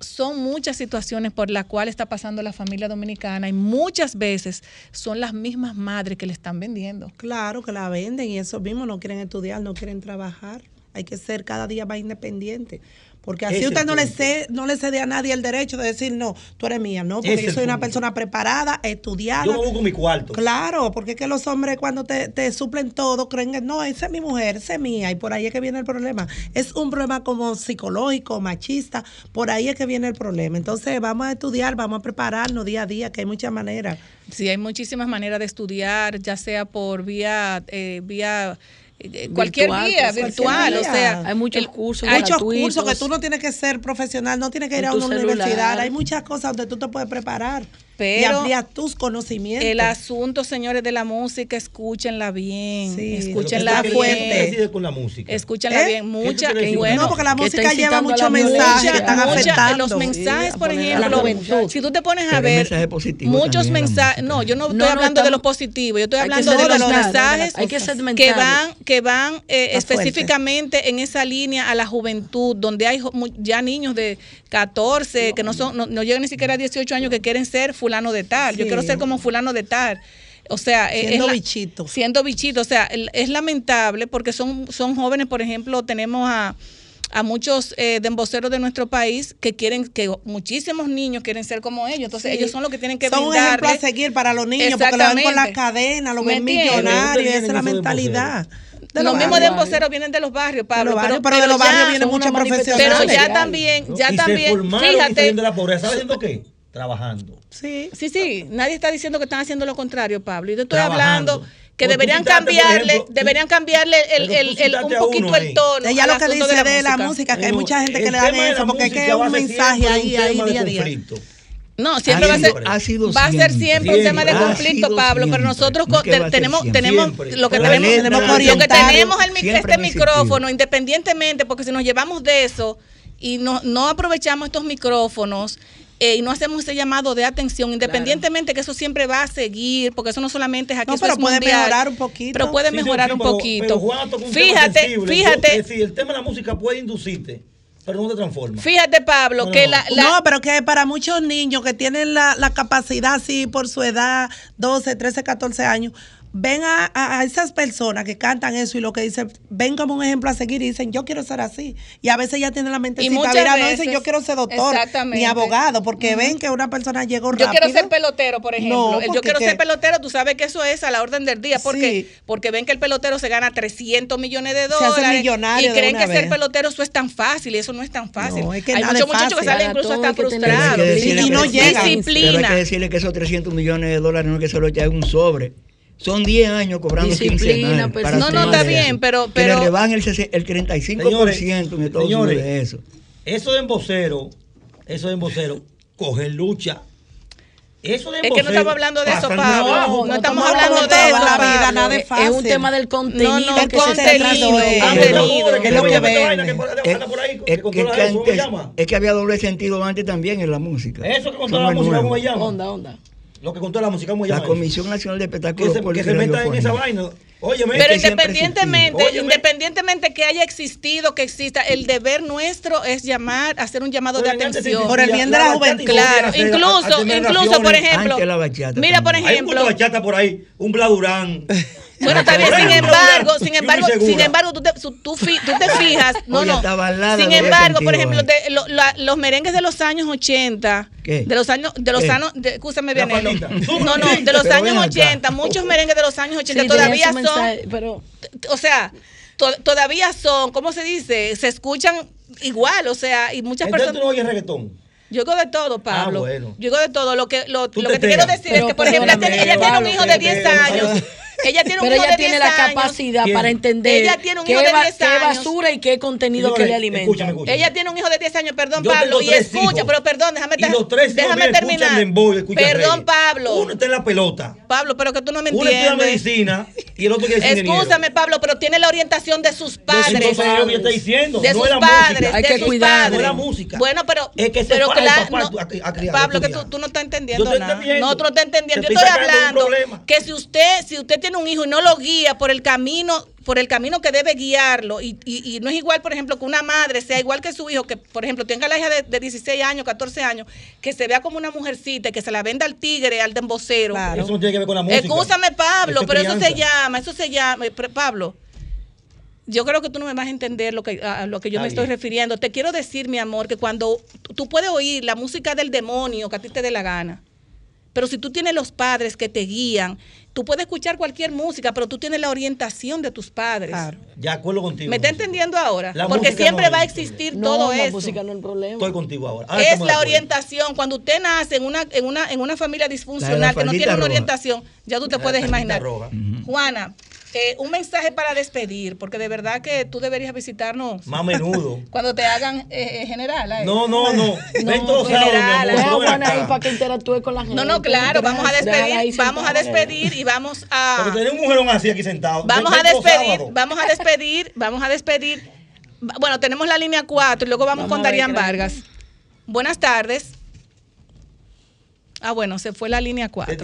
Son muchas situaciones por las cuales está pasando la familia dominicana y muchas veces son las mismas madres que le están vendiendo. Claro, que la venden y esos mismos no quieren estudiar, no quieren trabajar. Hay que ser cada día más independiente. Porque así usted no le, cede, no le cede a nadie el derecho de decir, no, tú eres mía, no, porque yo soy una persona preparada, estudiada. Yo busco mi cuarto. Claro, porque es que los hombres cuando te, te suplen todo creen que no, esa es mi mujer, esa es mía, y por ahí es que viene el problema. Es un problema como psicológico, machista, por ahí es que viene el problema. Entonces vamos a estudiar, vamos a prepararnos día a día, que hay muchas maneras. Sí, hay muchísimas maneras de estudiar, ya sea por vía, eh, vía cualquier día virtual, o sea, hay muchos cursos, hay muchos cursos que tú no tienes que ser profesional, no tienes que ir a una universidad, hay muchas cosas donde tú te puedes preparar. Pero y tus conocimientos. El asunto, señores, de la música, escúchenla bien. escúchenla fuerte. con la música? Escúchenla bien. Mucha, bueno, no, porque la música lleva muchos mensajes que están afectando. Los mensajes, por ejemplo, si tú te pones a ver, muchos mensajes. No, yo no, estoy hablando de lo positivo, yo estoy hablando de los mensajes que van, que van eh, específicamente en esa línea a la juventud, donde hay ya niños de 14, que no son no llegan ni siquiera a 18 años, que quieren ser fulano de tal, yo quiero ser como fulano de tal. O sea, siendo bichito. Siendo bichito. O sea, es lamentable porque son, son jóvenes, por ejemplo, tenemos a, a muchos eh, demboceros de nuestro país que quieren, que muchísimos niños quieren ser como ellos. Entonces, ellos son los que tienen que Son un ejemplo a seguir para los niños, porque lo ven con la cadena, lo ven millonarios, esa es la mentalidad. los, mismos demboceros vienen de los barrios, Pablo. pero, de los barrios vienen muchos profesionales. Pero ya también, ya también, fíjate. de la pobreza, qué? Trabajando. Sí, sí, sí. Nadie está diciendo que están haciendo lo contrario, Pablo. Yo estoy hablando que deberían cambiarle, deberían cambiarle el, el, el, un poquito el tono. Ella lo que dice de la, música, que hay mucha gente que le da eso, porque es que es un mensaje ahí, ahí día a día. No, siempre va a ser, va a ser siempre, un tema de conflicto, Pablo, pero nosotros tenemos, tenemos lo que tenemos, lo que tenemos el, este micrófono, independientemente, porque si nos llevamos de eso y no, no aprovechamos estos micrófonos eh, y no hacemos ese llamado de atención, independientemente que eso siempre va a seguir, porque eso no solamente es aquí, no, pero puede mejorar un poquito. Pero puede mejorar un poquito. fíjate, fíjate. Sí, el tema de la música puede inducirte pero no te transforma. Fíjate, Pablo, que la, No, pero que para muchos niños que tienen la, la, capacidad así por su edad, 12, 13, 14 años, ven a, esas personas que cantan eso y lo que dicen, ven como un ejemplo a seguir y dicen, yo quiero ser así. Y a veces ya tienen la mente y muchas veces, no dicen, yo quiero ser doctor ni abogado, porque ven que una persona llegó rápido. Yo quiero ser pelotero, por ejemplo. yo quiero ser pelotero, tú sabes que eso es a la orden del día. ¿Por Porque ven que el pelotero se gana 300 millones de dólares. y creen que ser pelotero eso es tan fácil y eso no es tan fácil. hay muchos muchachos que salen incluso hasta frustrados. Y no llegan. Disciplina. hay que decirle que esos 300 millones de dólares no es que se lo eche un sobre. Son 10 años cobrando Disciplina, pues, no, no, está bien, pero... pero que le rebajan el, el 35% señores, en Estados Unidos de eso. Eso de embocero, eso de embocero, coge lucha. Eso de es que no estamos hablando de eso, Pablo. No, estamos hablando de eso. La vida, nada es fácil. Es un tema del contenido. No, no, que contenido. Es lo que vende. Es que había doble sentido antes también en la música. Eso que contó la música, ¿cómo se llama? Onda, onda lo que contó la música, ¿cómo La Comisión Nacional de Espectáculos que se, que se meta en esa vaina. pero independientemente, independientemente que haya existido, que exista, el deber nuestro es llamar, hacer un llamado de atención. Por el bien de la juventud. Claro, incluso, incluso, por ejemplo. Mira, por ejemplo. Hay un bachata por ahí, un Bladurán. [LAUGHS] Bueno, está bien, sin embargo, sin embargo, sin embargo, tú te, tú, tú te fijas, [LAUGHS] no, no. Sin embargo, por ejemplo, de, lo, la, los merengues de los años 80, ¿Qué? de los años, de los años, escúchame bien, no, no, de los años 80, muchos merengues de los años 80 todavía son, pero, o sea, to, todavía son, ¿cómo se dice? Se escuchan igual, o sea, y muchas Entonces, personas. tú no oyes reggaetón? Yo digo de todo, Pablo. Ah, bueno. Yo digo de todo. Lo que, lo, lo que te quiero decir es que, por ejemplo, ella tiene un hijo de 10 años. Ella tiene un Pero ella tiene la capacidad para entender ella tiene un hijo de 10 años. qué basura y qué contenido que le alimenta. Ella tiene un hijo de 10 años, perdón, Pablo, y escucha, pero perdón, déjame, y los tres déjame terminar. perdón, Pablo. Uno está en la pelota. Pablo, pero que tú no me entiendes. Uno estudia medicina y el otro quiere ser Escúchame, Pablo, pero tiene la orientación de sus padres. Yo me está diciendo, de sus padres, Hay que cuidar. No la música. Bueno, pero es que pero claro, Pablo, que tú no estás entendiendo nada. No, tú no estás entendiendo. Yo estoy hablando que si usted si usted tiene un hijo y no lo guía por el camino por el camino que debe guiarlo y, y, no es igual, por ejemplo, que una madre sea igual que su hijo, que por ejemplo tenga la hija de, 16 años, 14 años, que se vea como una mujercita, que se la venda al tigre, al dembocero. Eso no tiene que ver con la música. Escúchame, Pablo, pero eso se llama, eso se llama, eh, Pablo. Yo creo que tú no me vas a entender lo que, a lo que yo me estoy refiriendo. Te quiero decir, mi amor, que cuando tú puedes oír la música del demonio que a ti te dé la gana, pero si tú tienes los padres que te guían, tú puedes escuchar cualquier música, pero tú tienes la orientación de tus padres. Claro. Ya acuerdo contigo. ¿Me está entendiendo ahora? Porque siempre va a existir todo eso. La música no es el problema. Estoy contigo ahora. es la orientación. Cuando usted nace en una, en una, en una familia disfuncional que no tiene una orientación, ya tú te puedes imaginar. Juana, eh, un mensaje para despedir, porque de verdad que tú deberías visitarnos. Más menudo. [LAUGHS] cuando te hagan eh, eh general. No, no, no. [LAUGHS] Ven todos general. ahí para que interactúe con la gente. No, no, claro. Vamos a despedir. Vamos a despedir y vamos a. Pero tenemos un mujerón así aquí sentado. Vamos a despedir. Vamos a despedir. Vamos a despedir. Bueno, tenemos la línea 4 y luego vamos, con Darían Vargas. Buenas tardes. Ah, bueno, se fue la línea 4.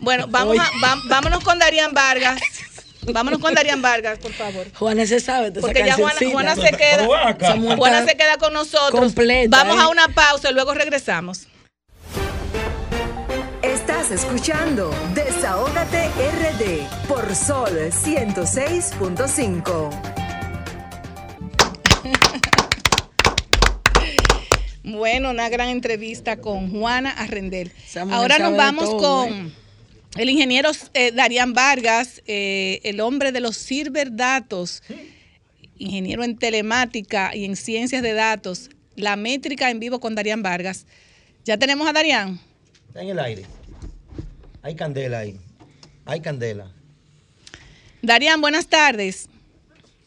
Bueno, vamos a, vámonos con Darían Vargas. Vámonos con Darían Vargas, por favor. Juana se sabe. Porque ya Juana, Juana, se queda, Juana se queda con nosotros. Vamos a ¿eh? una pausa y luego regresamos. Estás escuchando Desahógate RD por Sol 106.5. Bueno, una gran entrevista con Juana Arrendel. Ahora nos vamos con ¿eh? El ingeniero eh, Darían Vargas, eh, el hombre de los datos, ingeniero en telemática y en ciencias de datos, la métrica en vivo con Darían Vargas. ¿Ya tenemos a Darían? Está en el aire. Hay candela ahí. Hay candela. Darían, buenas tardes.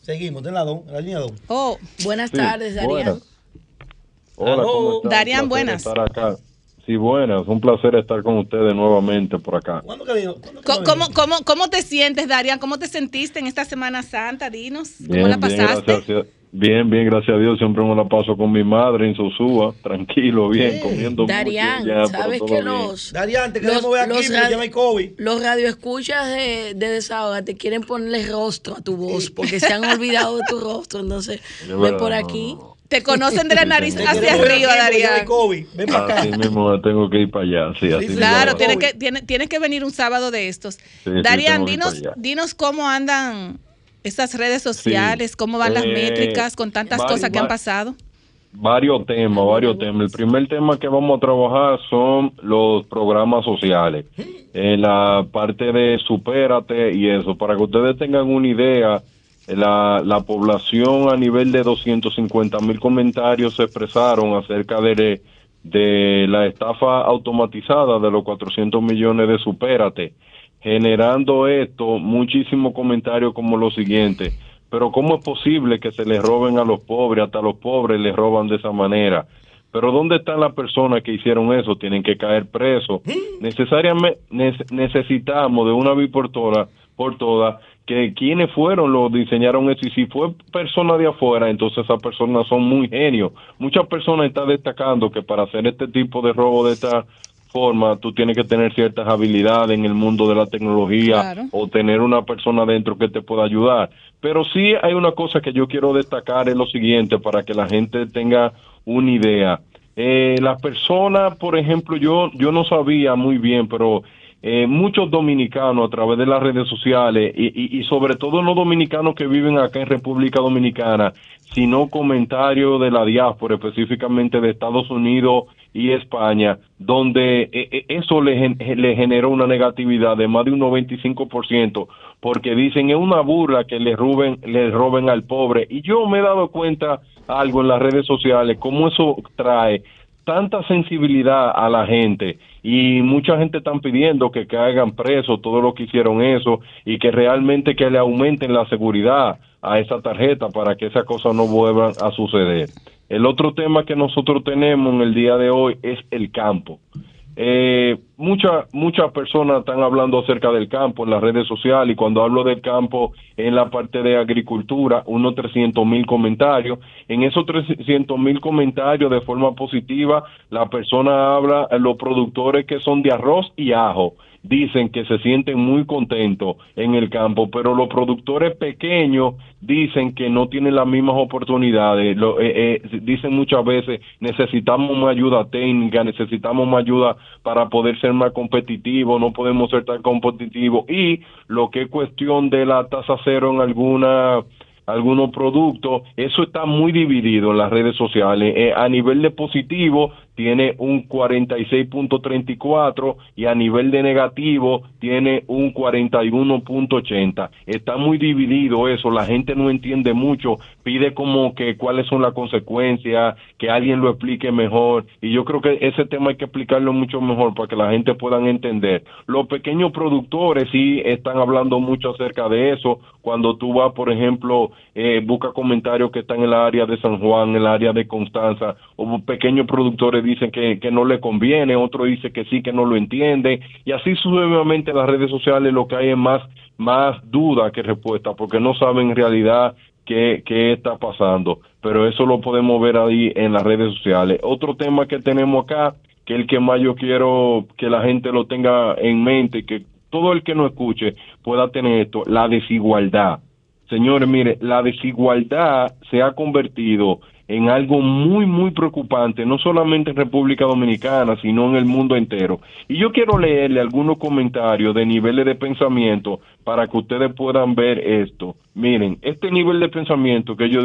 Seguimos, en la, don, la línea 2. Oh, buenas tardes, Darían. Hola, ¿cómo Darían, buenas. Estar acá. Sí, buenas. Un placer estar con ustedes nuevamente por acá. ¿Cómo, cómo, cómo, te sientes, Darían? ¿Cómo te sentiste en esta Semana Santa? Dinos, ¿cómo la pasaste? Bien, bien, gracias a Dios. Siempre me la paso con mi madre en Sosúa, tranquilo, bien, comiendo Darían, ¿sabes que los, Darían, te los, aquí, los, COVID. los radioescuchas de, de Desahoga te quieren ponerle rostro a tu voz porque se han olvidado de tu rostro. Entonces, [LAUGHS] ven por aquí. Te conocen de la nariz hacia arriba, Darían. Ven para acá. Así mismo tengo que ir para allá. Sí, así claro, tienes que, tiene, tienes que venir un sábado de estos. Darían, dinos, dinos cómo andan estas redes sociales, cómo van las eh, métricas con tantas cosas que han pasado. Varios temas, varios temas. El primer tema que vamos a trabajar son los programas sociales. En la parte de supérate y eso, para que ustedes tengan una idea, la, la población a nivel de 250 mil comentarios se expresaron acerca de, de la estafa automatizada de los 400 millones de supérate, generando esto muchísimos comentarios como lo siguiente pero ¿cómo es posible que se les roben a los pobres? Hasta los pobres les roban de esa manera. Pero ¿dónde están las personas que hicieron eso? Tienen que caer presos. Necesariamente necesitamos de una vez por todas, por todas, que quienes fueron los diseñaron eso. Y si fue persona de afuera, entonces esas personas son muy genios. Muchas personas están destacando que para hacer este tipo de robo de esta forma, tú tienes que tener ciertas habilidades en el mundo de la tecnología o tener una persona dentro que te pueda ayudar. Pero sí hay una cosa que yo quiero destacar, es lo siguiente, para que la gente tenga una idea. Eh, las personas, por ejemplo, yo, yo no sabía muy bien, pero eh, muchos dominicanos a través de las redes sociales y, y, sobre todo no dominicanos que viven acá en República Dominicana, sino comentarios de la diáspora, específicamente de Estados Unidos y España, donde eh, eh, eso le, le generó una negatividad de más de un 95%, porque dicen es una burla que le roben, roben al pobre. Y yo me he dado cuenta algo en las redes sociales, cómo eso trae tanta sensibilidad a la gente y mucha gente están pidiendo que caigan presos todos los que hicieron eso y que realmente que le aumenten la seguridad a esa tarjeta para que esas cosas no vuelvan a suceder. El otro tema que nosotros tenemos en el día de hoy es el campo. Eh, muchas muchas personas están hablando acerca del campo en las redes sociales y cuando hablo del campo en la parte de agricultura, unos 300 mil comentarios. En esos 300 mil comentarios de forma positiva, la persona habla, los productores que son de arroz y ajo dicen que se sienten muy contentos en el campo, pero los productores pequeños dicen que no tienen las mismas oportunidades. Lo, eh, eh, dicen muchas veces necesitamos más ayuda técnica, necesitamos más ayuda para poder ser más competitivos, no podemos ser tan competitivos. Y lo que es cuestión de la tasa cero en alguna algunos productos, eso está muy dividido en las redes sociales. Eh, a nivel de positivo, tiene un 46.34 y a nivel de negativo tiene un 41.80. Está muy dividido eso, la gente no entiende mucho, pide como que cuáles son las consecuencias, que alguien lo explique mejor y yo creo que ese tema hay que explicarlo mucho mejor para que la gente pueda entender. Los pequeños productores sí están hablando mucho acerca de eso. Cuando tú vas, por ejemplo, eh, busca comentarios que están en el área de San Juan, en el área de Constanza, o pequeños productores dicen que, que no le conviene, otro dice que sí, que no lo entiende, y así sucesivamente en las redes sociales lo que hay es más, más duda que respuesta, porque no saben en realidad qué, qué está pasando, pero eso lo podemos ver ahí en las redes sociales. Otro tema que tenemos acá, que el que más yo quiero que la gente lo tenga en mente, que todo el que no escuche pueda tener esto, la desigualdad. Señores, mire, la desigualdad se ha convertido en algo muy, muy preocupante, no solamente en República Dominicana, sino en el mundo entero. Y yo quiero leerle algunos comentarios de niveles de pensamiento para que ustedes puedan ver esto. Miren, este nivel de pensamiento que yo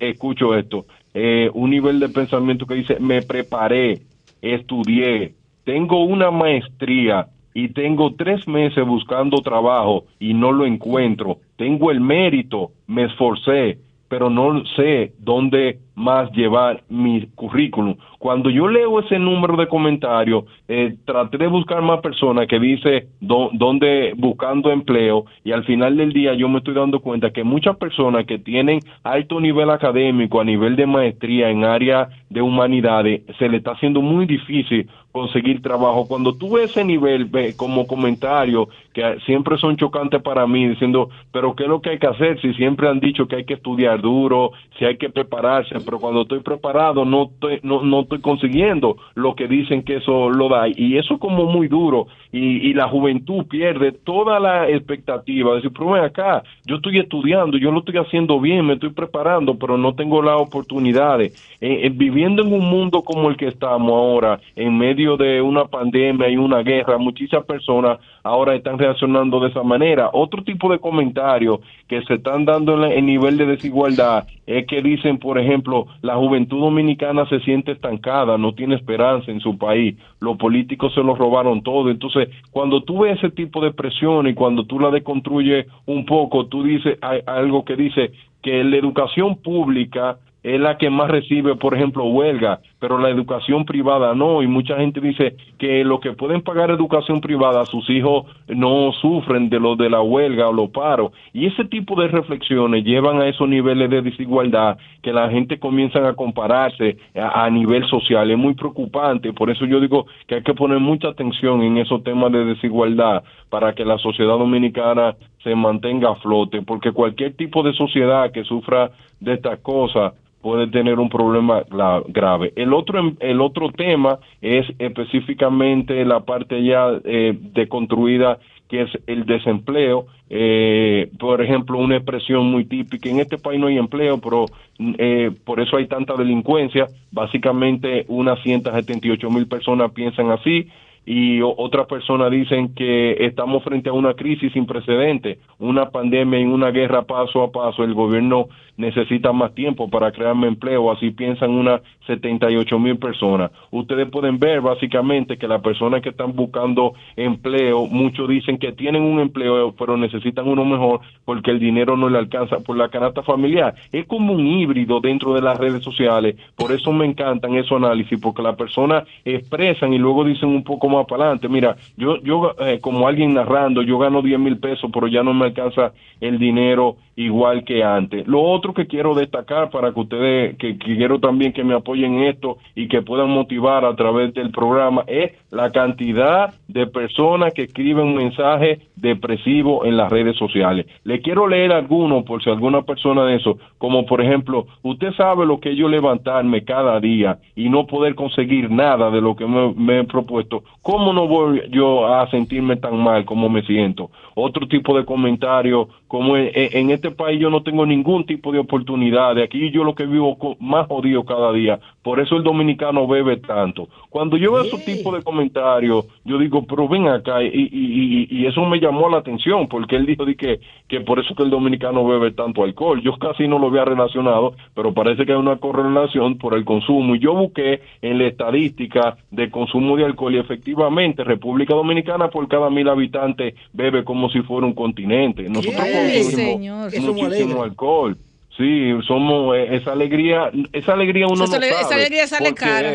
escucho esto, eh, un nivel de pensamiento que dice, me preparé, estudié, tengo una maestría y tengo tres meses buscando trabajo y no lo encuentro. Tengo el mérito, me esforcé, pero no sé dónde más llevar mi currículum. Cuando yo leo ese número de comentarios, eh, traté de buscar más personas que dice dónde buscando empleo y al final del día yo me estoy dando cuenta que muchas personas que tienen alto nivel académico, a nivel de maestría en área de humanidades, se le está haciendo muy difícil conseguir trabajo. Cuando tú ves ese nivel como comentario, que siempre son chocantes para mí, diciendo, pero ¿qué es lo que hay que hacer si siempre han dicho que hay que estudiar duro, si hay que prepararse pero cuando estoy preparado no estoy, no, no estoy consiguiendo lo que dicen que eso lo da. Y eso como muy duro. Y, y la juventud pierde toda la expectativa de decir, pero ven acá, yo estoy estudiando, yo lo estoy haciendo bien, me estoy preparando, pero no tengo las oportunidades. Eh, eh, viviendo en un mundo como el que estamos ahora, en medio de una pandemia y una guerra, muchísimas personas ahora están reaccionando de esa manera. Otro tipo de comentarios que se están dando en el nivel de desigualdad es que dicen, por ejemplo, la juventud dominicana se siente estancada, no tiene esperanza en su país, los políticos se lo robaron todo. Entonces, cuando tú ves ese tipo de presión y cuando tú la deconstruyes un poco, tú dices hay algo que dice que la educación pública es la que más recibe, por ejemplo, huelga, pero la educación privada no. Y mucha gente dice que los que pueden pagar educación privada, sus hijos no sufren de lo de la huelga o los paros. Y ese tipo de reflexiones llevan a esos niveles de desigualdad que la gente comienza a compararse a, a nivel social. Es muy preocupante. Por eso yo digo que hay que poner mucha atención en esos temas de desigualdad para que la sociedad dominicana se mantenga a flote, porque cualquier tipo de sociedad que sufra de estas cosas puede tener un problema grave. El otro, el otro tema es específicamente la parte ya eh, deconstruida que es el desempleo. Eh, por ejemplo, una expresión muy típica, en este país no hay empleo, pero eh, por eso hay tanta delincuencia. Básicamente unas 178 mil personas piensan así y otras personas dicen que estamos frente a una crisis sin precedentes, una pandemia y una guerra paso a paso. El gobierno necesita más tiempo para crearme empleo, así piensan unas 78 mil personas. Ustedes pueden ver básicamente que las personas que están buscando empleo, muchos dicen que tienen un empleo, pero necesitan uno mejor porque el dinero no le alcanza por la canasta familiar. Es como un híbrido dentro de las redes sociales, por eso me encantan esos análisis, porque las personas expresan y luego dicen un poco más para adelante, mira, yo, yo eh, como alguien narrando, yo gano 10 mil pesos, pero ya no me alcanza el dinero igual que antes. Lo otro que quiero destacar para que ustedes, que, quiero también que me apoyen en esto y que puedan motivar a través del programa, es la cantidad de personas que escriben mensajes depresivos en las redes sociales. Le quiero leer algunos por si alguna persona de eso, como por ejemplo, usted sabe lo que yo levantarme cada día y no poder conseguir nada de lo que me, me he propuesto. ¿Cómo no voy yo a sentirme tan mal como me siento? Otro tipo de comentario, como en, este país yo no tengo ningún tipo de oportunidad, de aquí yo lo que vivo más jodido cada día, por eso el dominicano bebe tanto. Cuando yo veo ese tipo de comentarios, yo digo, pero ven acá, y, y, y, eso me llamó la atención, porque él dijo de que, que por eso que el dominicano bebe tanto alcohol. Yo casi no lo había relacionado, pero parece que hay una correlación por el consumo. Y yo busqué en la estadística de consumo de alcohol y efectivamente República Dominicana por cada mil habitantes bebe como si fuera un continente. Nosotros consumimos muchísimo alcohol. Sí, somos eh, esa alegría, esa alegría uno no sabe. Esa alegría sale cara.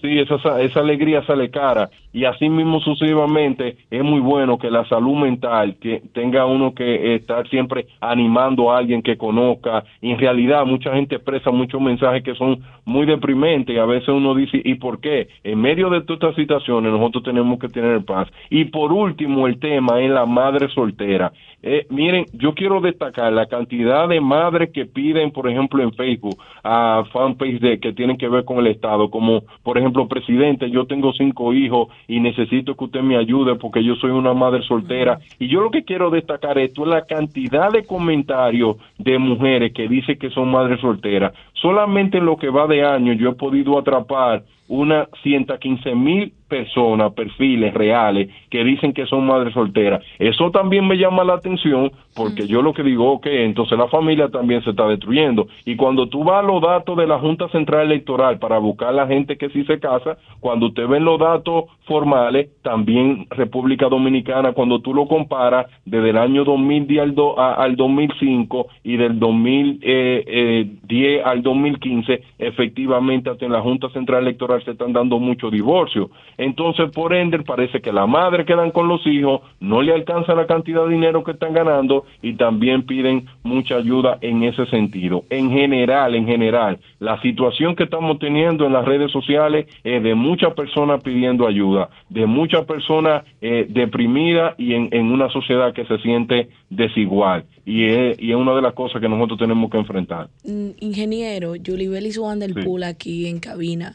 Sí, esa, esa alegría sale cara y así mismo sucesivamente es muy bueno que la salud mental, que tenga uno que estar siempre animando a alguien que conozca. Y en realidad mucha gente expresa muchos mensajes que son muy deprimentes y a veces uno dice, ¿y por qué? En medio de todas estas situaciones nosotros tenemos que tener paz. Y por último el tema es la madre soltera. Eh, miren, yo quiero destacar la cantidad de madres que piden, por ejemplo, en Facebook, a fanpage de, que tienen que ver con el Estado, como por ejemplo, presidente, yo tengo cinco hijos y necesito que usted me ayude porque yo soy una madre soltera. Y yo lo que quiero destacar esto es la cantidad de comentarios de mujeres que dicen que son madres solteras. Solamente en lo que va de año yo he podido atrapar unas 115 mil personas, perfiles reales, que dicen que son madres solteras. Eso también me llama la atención porque yo lo que digo, ok, entonces la familia también se está destruyendo. Y cuando tú vas a los datos de la Junta Central Electoral para buscar a la gente que sí se casa, cuando usted ve los datos formales, también República Dominicana, cuando tú lo comparas desde el año 2010 al, al 2005 y del 2010 eh, eh, al 2015, efectivamente hasta en la Junta Central Electoral se están dando muchos divorcios. Entonces por ende parece que la madre quedan con los hijos, no le alcanza la cantidad de dinero que están ganando y también piden mucha ayuda en ese sentido. En general, en general, la situación que estamos teniendo en las redes sociales es de muchas personas pidiendo ayuda, de muchas personas eh, deprimidas y en, en, una sociedad que se siente desigual. Y es, y es una de las cosas que nosotros tenemos que enfrentar. Mm, ingeniero, Julie Bellis Juan del Pool aquí en cabina.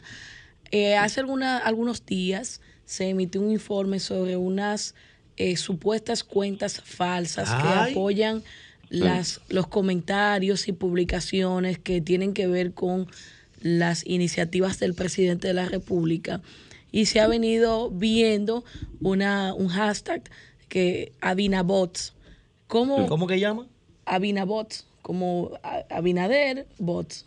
Eh, hace alguna, algunos días se emitió un informe sobre unas eh, supuestas cuentas falsas que apoyan las, los comentarios y publicaciones que tienen que ver con las iniciativas del presidente de la República. Y se ha venido viendo una, un hashtag que Abinabots. ¿Cómo, ¿Cómo que llama? Abinabots, como Abinader Bots,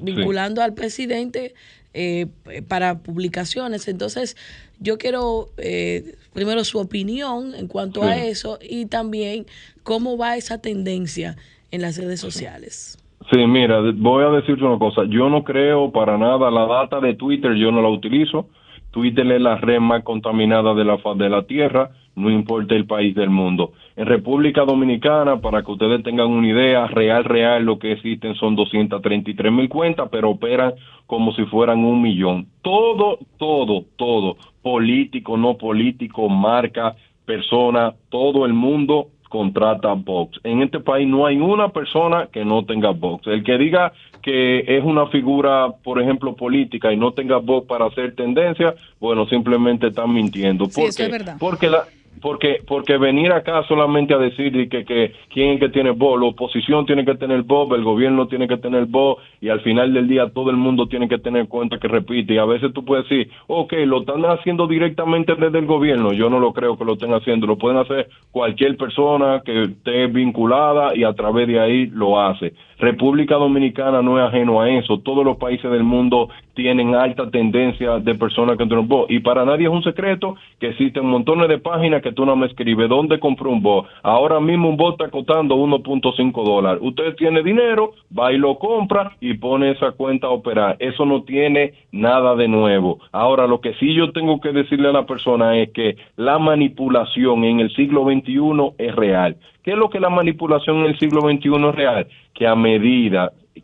vinculando al presidente eh, para publicaciones. Entonces, yo quiero eh, primero su opinión en cuanto a eso y también cómo va esa tendencia en las redes sociales. Sí, mira, voy a decirte una cosa. Yo no creo para nada la data de Twitter, yo no la utilizo. Twitter es la red más contaminada de la faz de la Tierra no importa el país del mundo. En República Dominicana, para que ustedes tengan una idea, real, real, lo que existen son 233 mil cuentas, pero operan como si fueran un millón. Todo, todo, todo, político, no político, marca, persona, todo el mundo contrata box. En este país no hay una persona que no tenga box. El que diga que es una figura, por ejemplo, política y no tenga voz para hacer tendencia, bueno, simplemente están mintiendo. Sí, eso es verdad. Porque la, porque porque venir acá solamente a decir que, que quién es que tiene voz, la oposición tiene que tener voz, el gobierno tiene que tener voz y al final del día todo el mundo tiene que tener cuenta que repite. Y a veces tú puedes decir, ok, lo están haciendo directamente desde el gobierno, yo no lo creo que lo estén haciendo, lo pueden hacer cualquier persona que esté vinculada y a través de ahí lo hace. República Dominicana no es ajeno a eso. Todos los países del mundo tienen alta tendencia de personas que tienen voz. Y para nadie es un secreto que existen montones de páginas que tú no me escribes dónde compró un bot. Ahora mismo un bot está costando 1.5 dólares. Usted tiene dinero, va y lo compra y pone esa cuenta a operar. Eso no tiene nada de nuevo. Ahora, lo que sí yo tengo que decirle a la persona es que la manipulación en el siglo XXI es real. ¿Qué es lo que la manipulación en el siglo XXI es real? Que a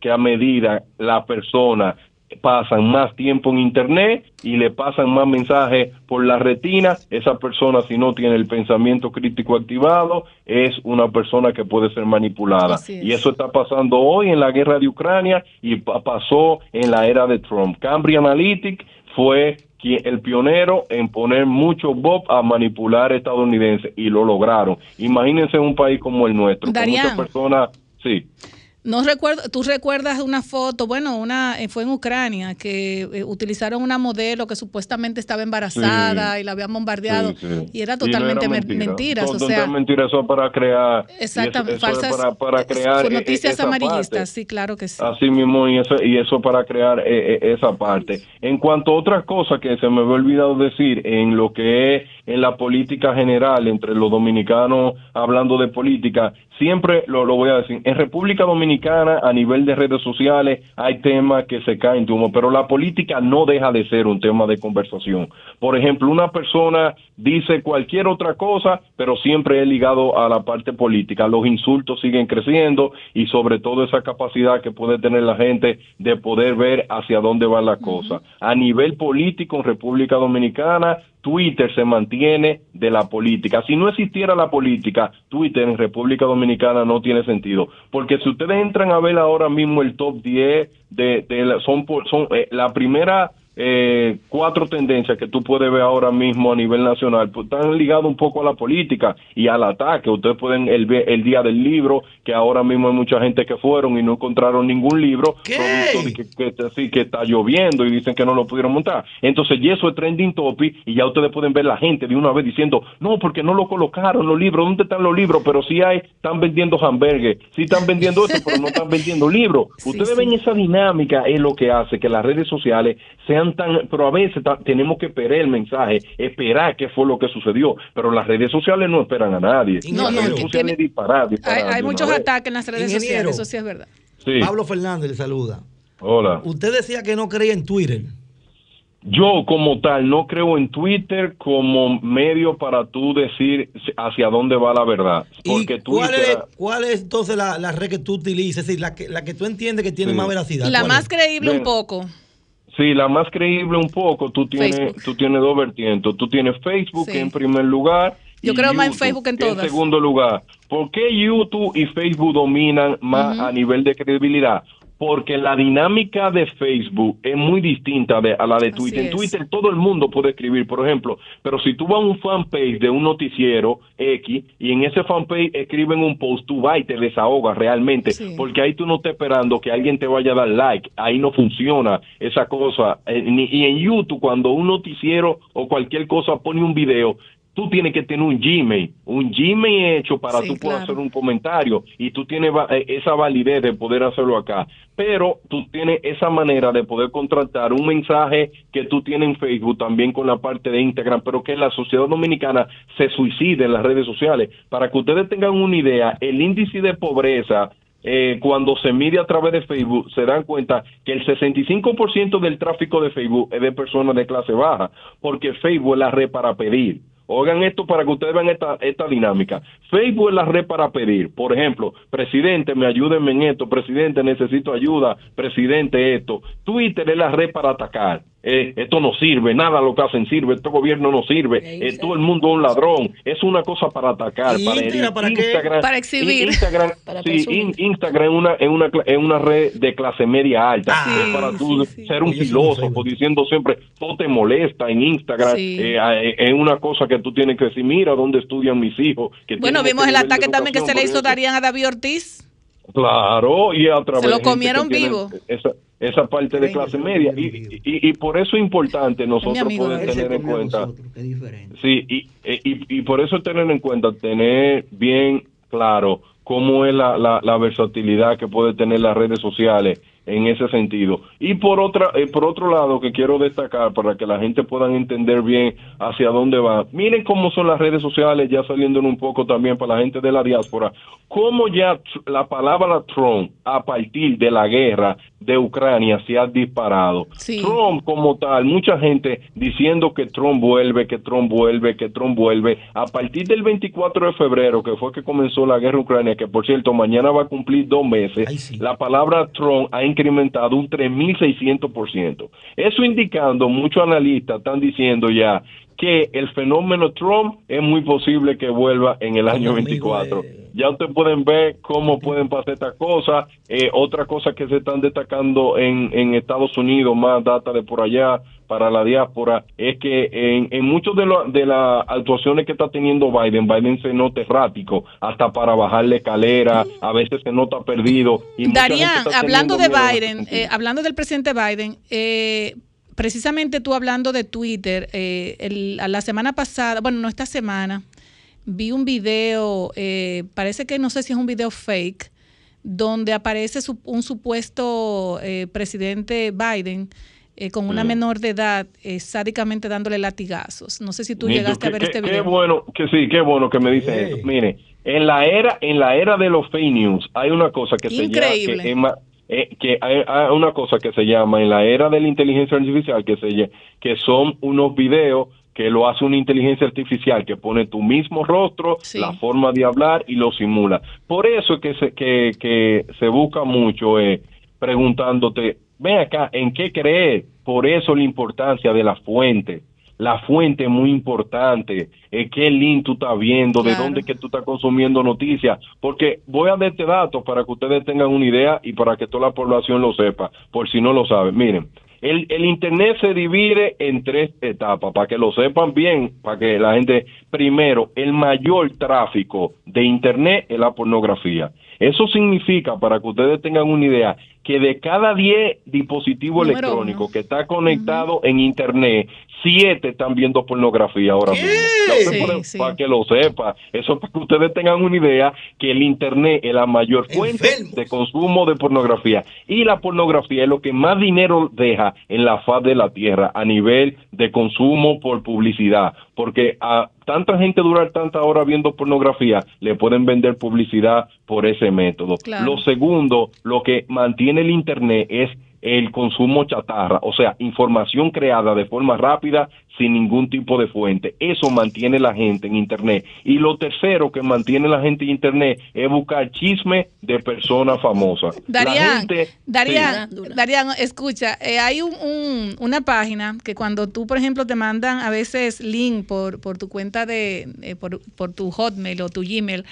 que a medida la persona pasan más tiempo en internet y le pasan más mensajes por la retina, esa persona si no tiene el pensamiento crítico activado es una persona que puede ser manipulada. Y eso está pasando hoy en la guerra de Ucrania y pasó en la era de Trump. Cambridge Analytic fue el pionero en poner mucho bob a manipular estadounidenses y lo lograron. Imagínense un país como el nuestro, con muchas personas, sí. No recuerdo, tú recuerdas una foto, bueno, una eh, fue en Ucrania que eh, utilizaron una modelo que supuestamente estaba embarazada y la habían bombardeado y era totalmente mentira. o sea, mentira eso para crear exactamente falsas para, crear e, e, noticias amarillistas, sí, claro que sí. Así mismo y eso y eso para crear eh, esa parte. En cuanto a otras cosas que se me había olvidado decir en lo que es en la política general entre los dominicanos hablando de política, siempre lo, lo voy a decir, en República Dominicana a nivel de redes sociales hay temas que se caen humo, pero la política no deja de ser un tema de conversación. Por ejemplo, una persona dice cualquier otra cosa, pero siempre es ligado a la parte política. Los insultos siguen creciendo y sobre todo esa capacidad que puede tener la gente de poder ver hacia dónde va la cosa. A nivel político en República Dominicana Twitter se mantiene de la política. Si no existiera la política, Twitter en República Dominicana no tiene sentido. Porque si ustedes entran a ver ahora mismo el top 10 de, de son, son eh, la primera eh, cuatro tendencias que tú puedes ver ahora mismo a nivel nacional, pues están ligadas un poco a la política y al ataque. Ustedes pueden el, el día del libro, que ahora mismo hay mucha gente que fueron y no encontraron ningún libro, ¿Qué? que, que, que está lloviendo y dicen que no lo pudieron montar. Entonces, y eso es trending topic y ya ustedes pueden ver la gente de una vez diciendo, no, porque no lo colocaron los libros, ¿dónde están los libros? Pero si hay, están vendiendo hamburgues, si están vendiendo eso, pero no están vendiendo libros. ustedes ven esa dinámica, es lo que hace que las redes sociales sean tan, pero a veces tenemos que esperar el mensaje, esperar qué fue lo que sucedió, pero las redes sociales no esperan a nadie. No, no, hay, muchos ataques en las redes sociales, eso sí es verdad. Pablo Fernández le saluda. Hola. Usted decía que no creía en Twitter. yo como tal no creo en Twitter como medio para tú decir hacia dónde va la verdad. Porque cuál, es, cuál, es, entonces la, red que tú utilizas? Es decir, la que, la que tú entiendes que tiene más veracidad. La más creíble un poco. Sí, la más creíble un poco. Tú tienes, tú tienes dos vertientes. Tú tienes Facebook en primer lugar. Yo creo más en Facebook en todas. En segundo lugar, ¿por qué YouTube y Facebook dominan más a nivel de credibilidad? Porque la dinámica de Facebook es muy distinta a la de Twitter. En Twitter todo el mundo puede escribir, por ejemplo, pero si tú vas a un fanpage de un noticiero X y en ese fanpage escriben un post, tú vas y te desahogas realmente, porque ahí tú no estás esperando que alguien te vaya a dar like, ahí no funciona esa cosa. Eh, y en YouTube, cuando un noticiero o cualquier cosa pone un video, tú tienes que tener un Gmail, un Gmail hecho para tú poder hacer un comentario y tú tienes eh, esa validez de poder hacerlo acá. Pero tú tienes esa manera de poder contratar un mensaje que tú tienes en Facebook también con la parte de Instagram, pero que la sociedad dominicana se suicide en las redes sociales. Para que ustedes tengan una idea, el índice de pobreza eh, cuando se mide a través de Facebook, se dan cuenta que el 65% del tráfico de Facebook es de personas de clase baja, porque Facebook es la red para pedir. Oigan esto para que ustedes vean esta, esta dinámica. Facebook es la red para pedir. Por ejemplo, presidente, me ayúdenme en esto. Presidente, necesito ayuda. Presidente, esto. Twitter es la red para atacar. Eh, esto no sirve, nada lo que hacen sirve, este gobierno no sirve, eh, todo el mundo es un ladrón, es una cosa para atacar, para, Instagram, para exhibir. Instagram, [LAUGHS] sí, Instagram es una, es, una, es una red de clase media alta, es para tú ser un filósofo diciendo siempre, todo te molesta en Instagram, eh, es una cosa que tú tienes que decir, mira dónde estudian mis hijos. Que bueno, vimos el ataque también que se le hizo Darían a David Ortiz. Claro, y a través Se lo comieron vivo esa parte de clase media. Y, y, por eso es importante nosotros poder tener en cuenta. Sí, y, y, y, por eso tener en cuenta, tener bien claro cómo es la, la, la versatilidad que puede tener las redes sociales en ese sentido. Y por otra, eh, por otro lado, que quiero destacar para que la gente pueda entender bien hacia dónde va. Miren cómo son las redes sociales, ya saliendo un poco también para la gente de la diáspora, cómo ya la palabra Trump a partir de la guerra de Ucrania se ha disparado. Trump como tal, mucha gente diciendo que Trump vuelve, que Trump vuelve, que Trump vuelve. A partir del 24 de febrero, que fue que comenzó la guerra Ucrania, que por cierto mañana va a cumplir dos meses, la palabra Trump ha incrementado un 3.600%. Eso indicando, muchos analistas están diciendo ya que el fenómeno Trump es muy posible que vuelva en el año 24. Ya ustedes pueden ver cómo pueden pasar estas cosas. Eh, otra cosa que se están destacando en, en Estados Unidos, más data de por allá para la diáspora, es que en, en muchas de, de las actuaciones que está teniendo Biden, Biden se nota errático, hasta para bajarle escalera, a veces se nota perdido. Y Darían, hablando de Biden, eh, hablando del presidente Biden, eh, precisamente tú hablando de Twitter, eh, la semana pasada, bueno, no esta semana, vi un video, eh, parece que no sé si es un video fake, donde aparece un supuesto eh, presidente Biden con una mm. menor de edad sádicamente dándole latigazos. No sé si tú llegaste a ver este video. Qué bueno, que sí, qué bueno que me dicen eso. Mire, en la era, en la era de los fake news hay una cosa que se llama eh, que hay, una cosa que se llama en la era de la inteligencia artificial que se que son unos videos que lo hace una inteligencia artificial que pone tu mismo rostro, la forma de hablar y lo simula. Por eso es que se, que, que se busca mucho eh, preguntándote, ven acá, ¿en qué creer? Por eso la importancia de la fuente la fuente es muy importante, es qué link tú estás viendo, de dónde que tú estás consumiendo noticias, porque voy a darte datos para que ustedes tengan una idea y para que toda la población lo sepa, por si no lo saben. Miren, el, el Internet se divide en tres etapas, para que lo sepan bien, para que la gente, primero, el mayor tráfico de Internet es la pornografía. Eso significa, para que ustedes tengan una idea, que de cada 10 dispositivos electrónicos que está conectado en Internet, siete están viendo pornografía ahora mismo. Para que lo sepa. Eso para que ustedes tengan una idea que el Internet es la mayor fuente de consumo de pornografía. Y la pornografía es lo que más dinero deja en la faz de la Tierra a nivel de consumo por publicidad. Porque a tanta gente durar tanta hora viendo pornografía, le pueden vender publicidad por ese método. Lo segundo, lo que mantiene el Internet es el consumo chatarra, o sea, información creada de forma rápida sin ningún tipo de fuente. Eso mantiene la gente en Internet. Y lo tercero que mantiene la gente en Internet es buscar chisme de personas famosas. Darían, Darían, escucha, eh, hay un, una página que cuando tú, por ejemplo, te mandan a veces link por, por tu cuenta de, eh, por, por, tu Hotmail o tu Gmail,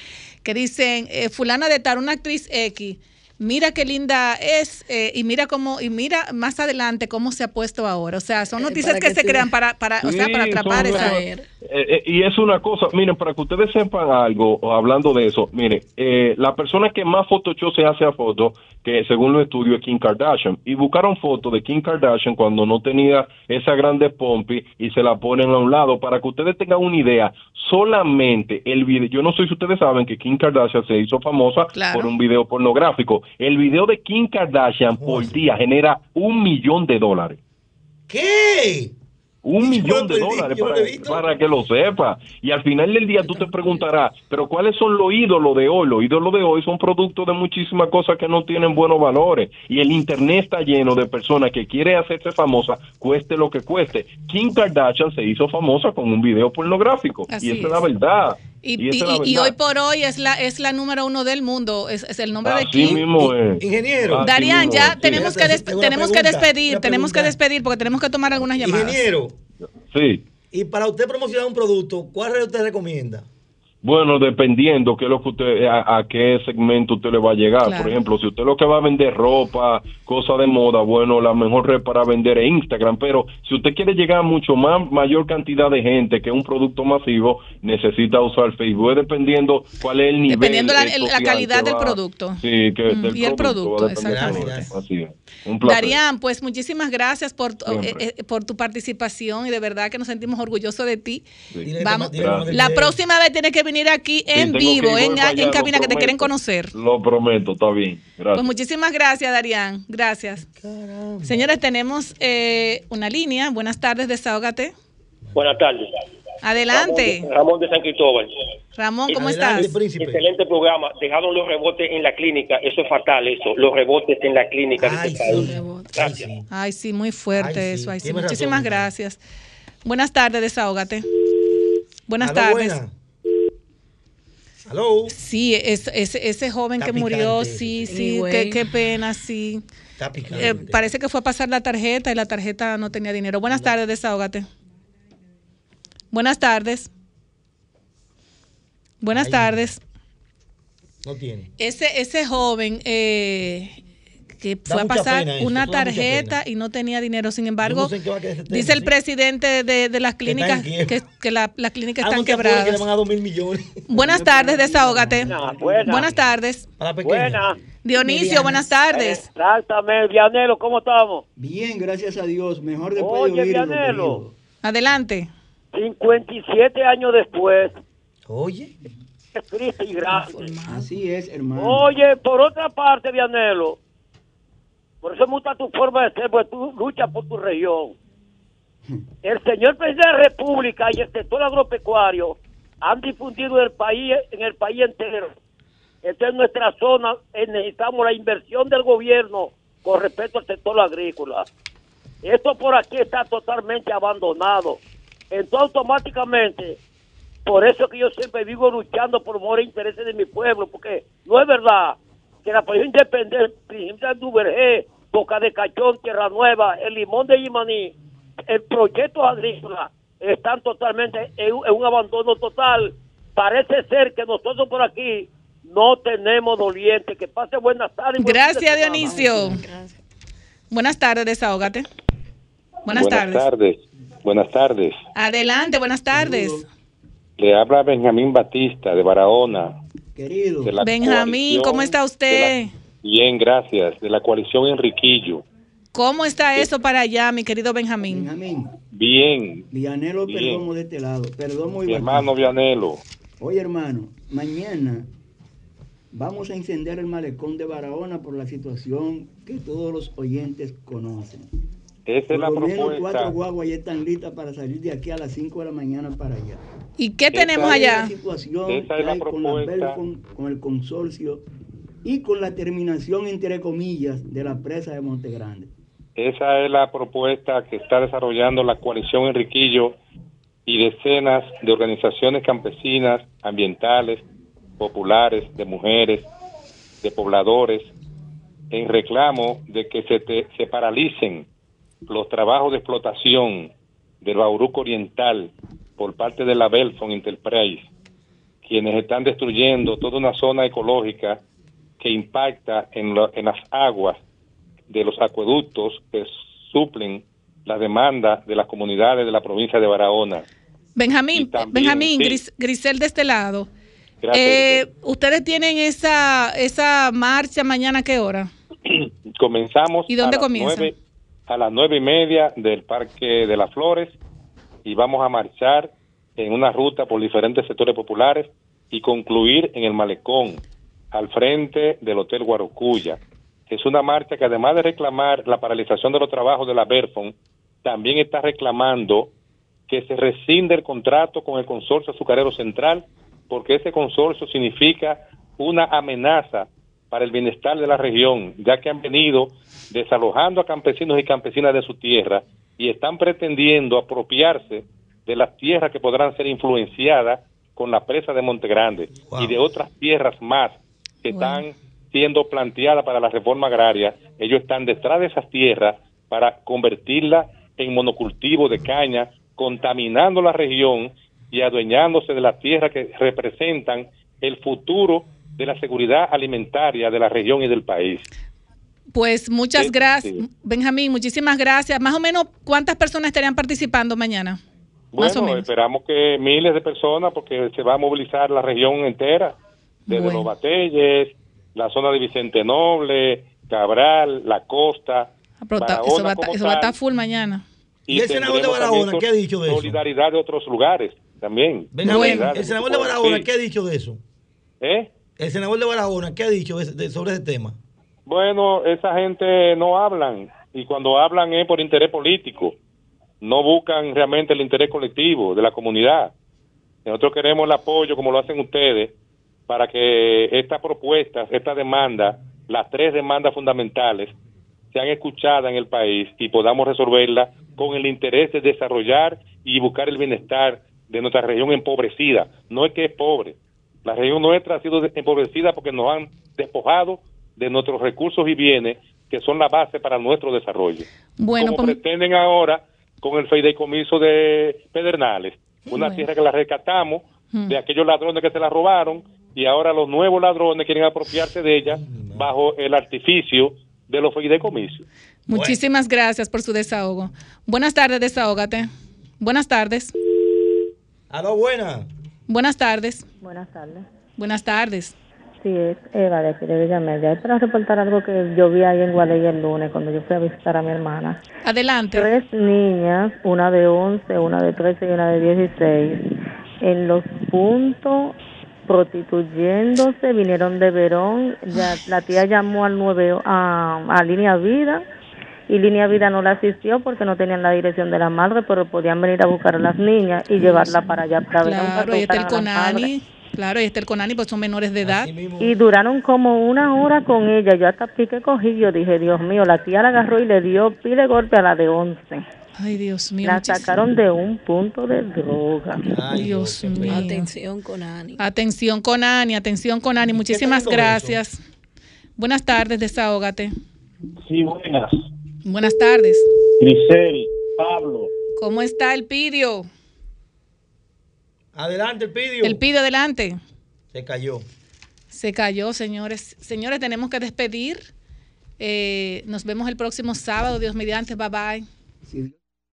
que dicen, eh, fulana de tal, una actriz X mira qué linda es eh, y mira cómo y mira más adelante cómo se ha puesto ahora. O sea, son eh, noticias que, se crean para para, o sea, para atrapar esa. Eh, y es una cosa, miren, para que ustedes sepan algo, hablando de eso, miren, la persona que más Photoshop se hace a foto, que según los estudios es Kim Kardashian, y buscaron fotos de Kim Kardashian cuando no tenía esa grande pompi y se la ponen a un lado, para que ustedes tengan una idea, solamente el video, yo no sé si ustedes saben que Kim Kardashian se hizo famosa por un video pornográfico, el video de Kim Kardashian por día genera un millón de dólares. ¿Qué? Un millón de dólares para, que lo sepa. Y al final del día tú te preguntarás, pero ¿cuáles son los ídolos de hoy? Los ídolos de hoy son productos de muchísimas cosas que no tienen buenos valores. Y el Internet está lleno de personas que quieren hacerse famosa, cueste lo que cueste. Kim Kardashian se hizo famosa con un video pornográfico. y esa es la verdad. Y, hoy por hoy es la es la número uno del mundo, es, el nombre de Kim. Mismo Ingeniero. Darían, ya tenemos que, tenemos que despedir, tenemos que despedir porque tenemos que tomar algunas llamadas. Ingeniero. Sí. Y para usted promocionar un producto, ¿cuál red usted recomienda? Bueno, dependiendo qué lo que usted, a, qué segmento usted le va a llegar. Por ejemplo, si usted lo que va a vender ropa, cosas de moda, bueno, la mejor red para vender es Instagram. Pero si usted quiere llegar a mucho más, mayor cantidad de gente que un producto masivo, necesita usar Facebook, dependiendo cuál es el nivel. Dependiendo la, la calidad del producto. Sí, que mm, y el producto, exactamente. Es. Darían, pues muchísimas gracias por, eh, eh, por tu participación y de verdad que nos sentimos orgullosos de ti. Vamos, la próxima vez tienes que venir aquí en vivo, en, en cabina, que te quieren conocer. Lo prometo, está bien. Gracias. Pues muchísimas gracias, Darían. Gracias. Señores, tenemos eh, una línea. Buenas tardes, desahógate. Buenas tardes. Adelante. Ramón de, San Cristóbal. Ramón, ¿cómo estás? Excelente programa. Dejaron los rebotes en la clínica. Eso es fatal, eso. Los rebotes en la clínica. Ay, sí. Gracias. Ay, sí, muy fuerte eso. Muchísimas gracias. Buenas tardes, desahógate. Buenas tardes. Hello. Sí, es, ese joven que murió, sí, sí, qué, pena, sí. Eh, parece que fue a pasar la tarjeta y la tarjeta no tenía dinero. Buenas tardes, desahógate. Buenas tardes. Buenas tardes. No tiene. Ese, ese joven eh, que fue a pasar una tarjeta y no tenía dinero. Sin embargo, dice el presidente de, las clínicas que, que las clínicas están quebradas. Buenas tardes, desahógate. Buenas, tardes. Buenas. Dionisio, buenas tardes. Exactamente, Vianelo, ¿cómo estamos? Bien, gracias a Dios. Mejor después Oye, Vianelo. Adelante. 57 años después. Oye. Es triste y grave. Así es, hermano. Oye, por otra parte, Vianelo, por eso me gusta tu forma de ser, porque tú luchas por tu región. El señor presidente de la República y el sector agropecuario han difundido en el país, en el país entero. Esta es nuestra zona, eh, necesitamos la inversión del gobierno con respecto al sector agrícola. Esto por aquí está totalmente abandonado. Entonces automáticamente, por eso que yo siempre vivo luchando por mejores intereses de mi pueblo, porque no es verdad que la provincia de Duvergé, Boca de Cachón, Tierra Nueva, el Limón de Yimaní, el proyecto agrícola están totalmente en, un abandono total. Parece ser que nosotros por aquí no tenemos doliente. Que pase buenas tardes. Gracias, Dionisio. Buenas tardes, desahógate. Buenas, buenas tardes. Buenas tardes. Adelante, buenas tardes. Le habla Benjamín Batista de Barahona. Querido. Benjamín, ¿cómo está usted? bien, gracias. De la coalición Enriquillo. ¿Cómo está eso para allá, mi querido Benjamín? Benjamín. Bien. Vianelo Perdomo de este lado. Perdomo mi hermano Vianelo. Oye, hermano, mañana vamos a encender el malecón de Barahona por la situación que todos los oyentes conocen. Esa es la propuesta. cuatro guaguas ya están listas para salir de aquí a las 5 de la mañana para allá. ¿Y qué tenemos allá? La situación Esa es la propuesta. Con, con, el consorcio y con la terminación, entre comillas, de la presa de Monte Grande. Esa es la propuesta que está desarrollando la coalición Enriquillo y decenas de organizaciones campesinas, ambientales, populares, de mujeres, de pobladores, en reclamo de que se, se paralicen los trabajos de explotación del Bauruco Oriental por parte de la Belfon Enterprise, quienes están destruyendo toda una zona ecológica que impacta en, en las aguas de los acueductos que suplen la demanda de las comunidades de la provincia de Barahona. Benjamín, Benjamín, Grisel de este lado. Eh, ¿Ustedes tienen esa, esa marcha mañana a qué hora? [CLEARS THROAT] Comenzamos ¿Y dónde a, comienza? Las a las nueve y media del Parque de las Flores y vamos a marchar en una ruta por diferentes sectores populares y concluir en el malecón al frente del Hotel Guarocuya. Es una marcha que además de reclamar la paralización de los trabajos de la Berfon, también está reclamando que se rescinde el contrato con el Consorcio Azucarero Central, porque ese consorcio significa una amenaza para el bienestar de la región, ya que han venido desalojando a campesinos y campesinas de su tierra y están pretendiendo apropiarse de las tierras que podrán ser influenciadas con la presa de Montegrande y de otras tierras más que están siendo planteadas para la reforma agraria. Ellos están detrás de esas tierras para convertirlas en monocultivo de caña, contaminando la región y adueñándose de las tierras que representan el futuro de la seguridad alimentaria de la región y del país. Pues muchas gracias, Benjamín, muchísimas gracias. Más o menos, ¿cuántas personas estarían participando mañana? Bueno, esperamos que miles de personas, porque se va a movilizar la región entera, desde los Batelles, la zona de Vicente Noble, Cabral, la costa. Ah, eso, va, a estar full mañana. ¿Y, el senador de Barahona qué ha dicho de eso? Solidaridad de otros lugares también. el senador de Barahona, ¿qué ha dicho de eso? ¿Eh? El senador de Barahona, ¿qué ha dicho sobre ese tema? Bueno, esa gente no hablan y cuando hablan es por interés político no buscan realmente el interés colectivo de la comunidad. Nosotros queremos el apoyo, como lo hacen ustedes, para que estas propuestas, esta demanda, las tres demandas fundamentales, sean escuchadas en el país y podamos resolverlas con el interés de desarrollar y buscar el bienestar de nuestra región empobrecida. No es que es pobre. La región nuestra ha sido empobrecida porque nos han despojado de nuestros recursos y bienes que son la base para nuestro desarrollo. Bueno, Como pues pretenden ahora con el fideicomiso de Pedernales, una tierra que la rescatamos de aquellos ladrones que se la robaron y ahora los nuevos ladrones quieren apropiarse de ella bajo el artificio de los fideicomisos. Muchísimas gracias por su desahogo. Buenas tardes, desahógate. Buenas tardes. Aló, buenas. Buenas tardes. Buenas tardes. Buenas tardes. Sí, es Eva de aquí de Villamedia. Es para reportar algo que yo vi ahí en Guadalajara el lunes cuando yo fui a visitar a mi hermana. Adelante. Tres niñas, una de 11, una de 13 y una de 16, en los puntos prostituyéndose, vinieron de Verón. Ya, la tía llamó al 9 a, a Línea Vida y Línea Vida no la asistió porque no tenían la dirección de la madre, pero podían venir a buscar a las niñas y llevarla para allá para claro, ver a el Claro, y este el Conani, pues son menores de edad. Y duraron como una hora con ella. Yo hasta pique cogí, yo dije, Dios mío, la tía la agarró y le dio pile golpe a la de 11. Ay, Dios mío. La sacaron de un punto de droga. Ay, Dios mío. Atención con Ani. Atención con Ani, atención con Ani. Muchísimas gracias. Buenas tardes, desahógate. Sí, buenas. Buenas tardes. Grisel, Pablo. ¿Cómo está el pidio? Adelante, el pidio. El pidio, adelante. Se cayó. Se cayó, señores. Señores, tenemos que despedir. Eh, nos vemos el próximo sábado. Dios mediante. Bye bye.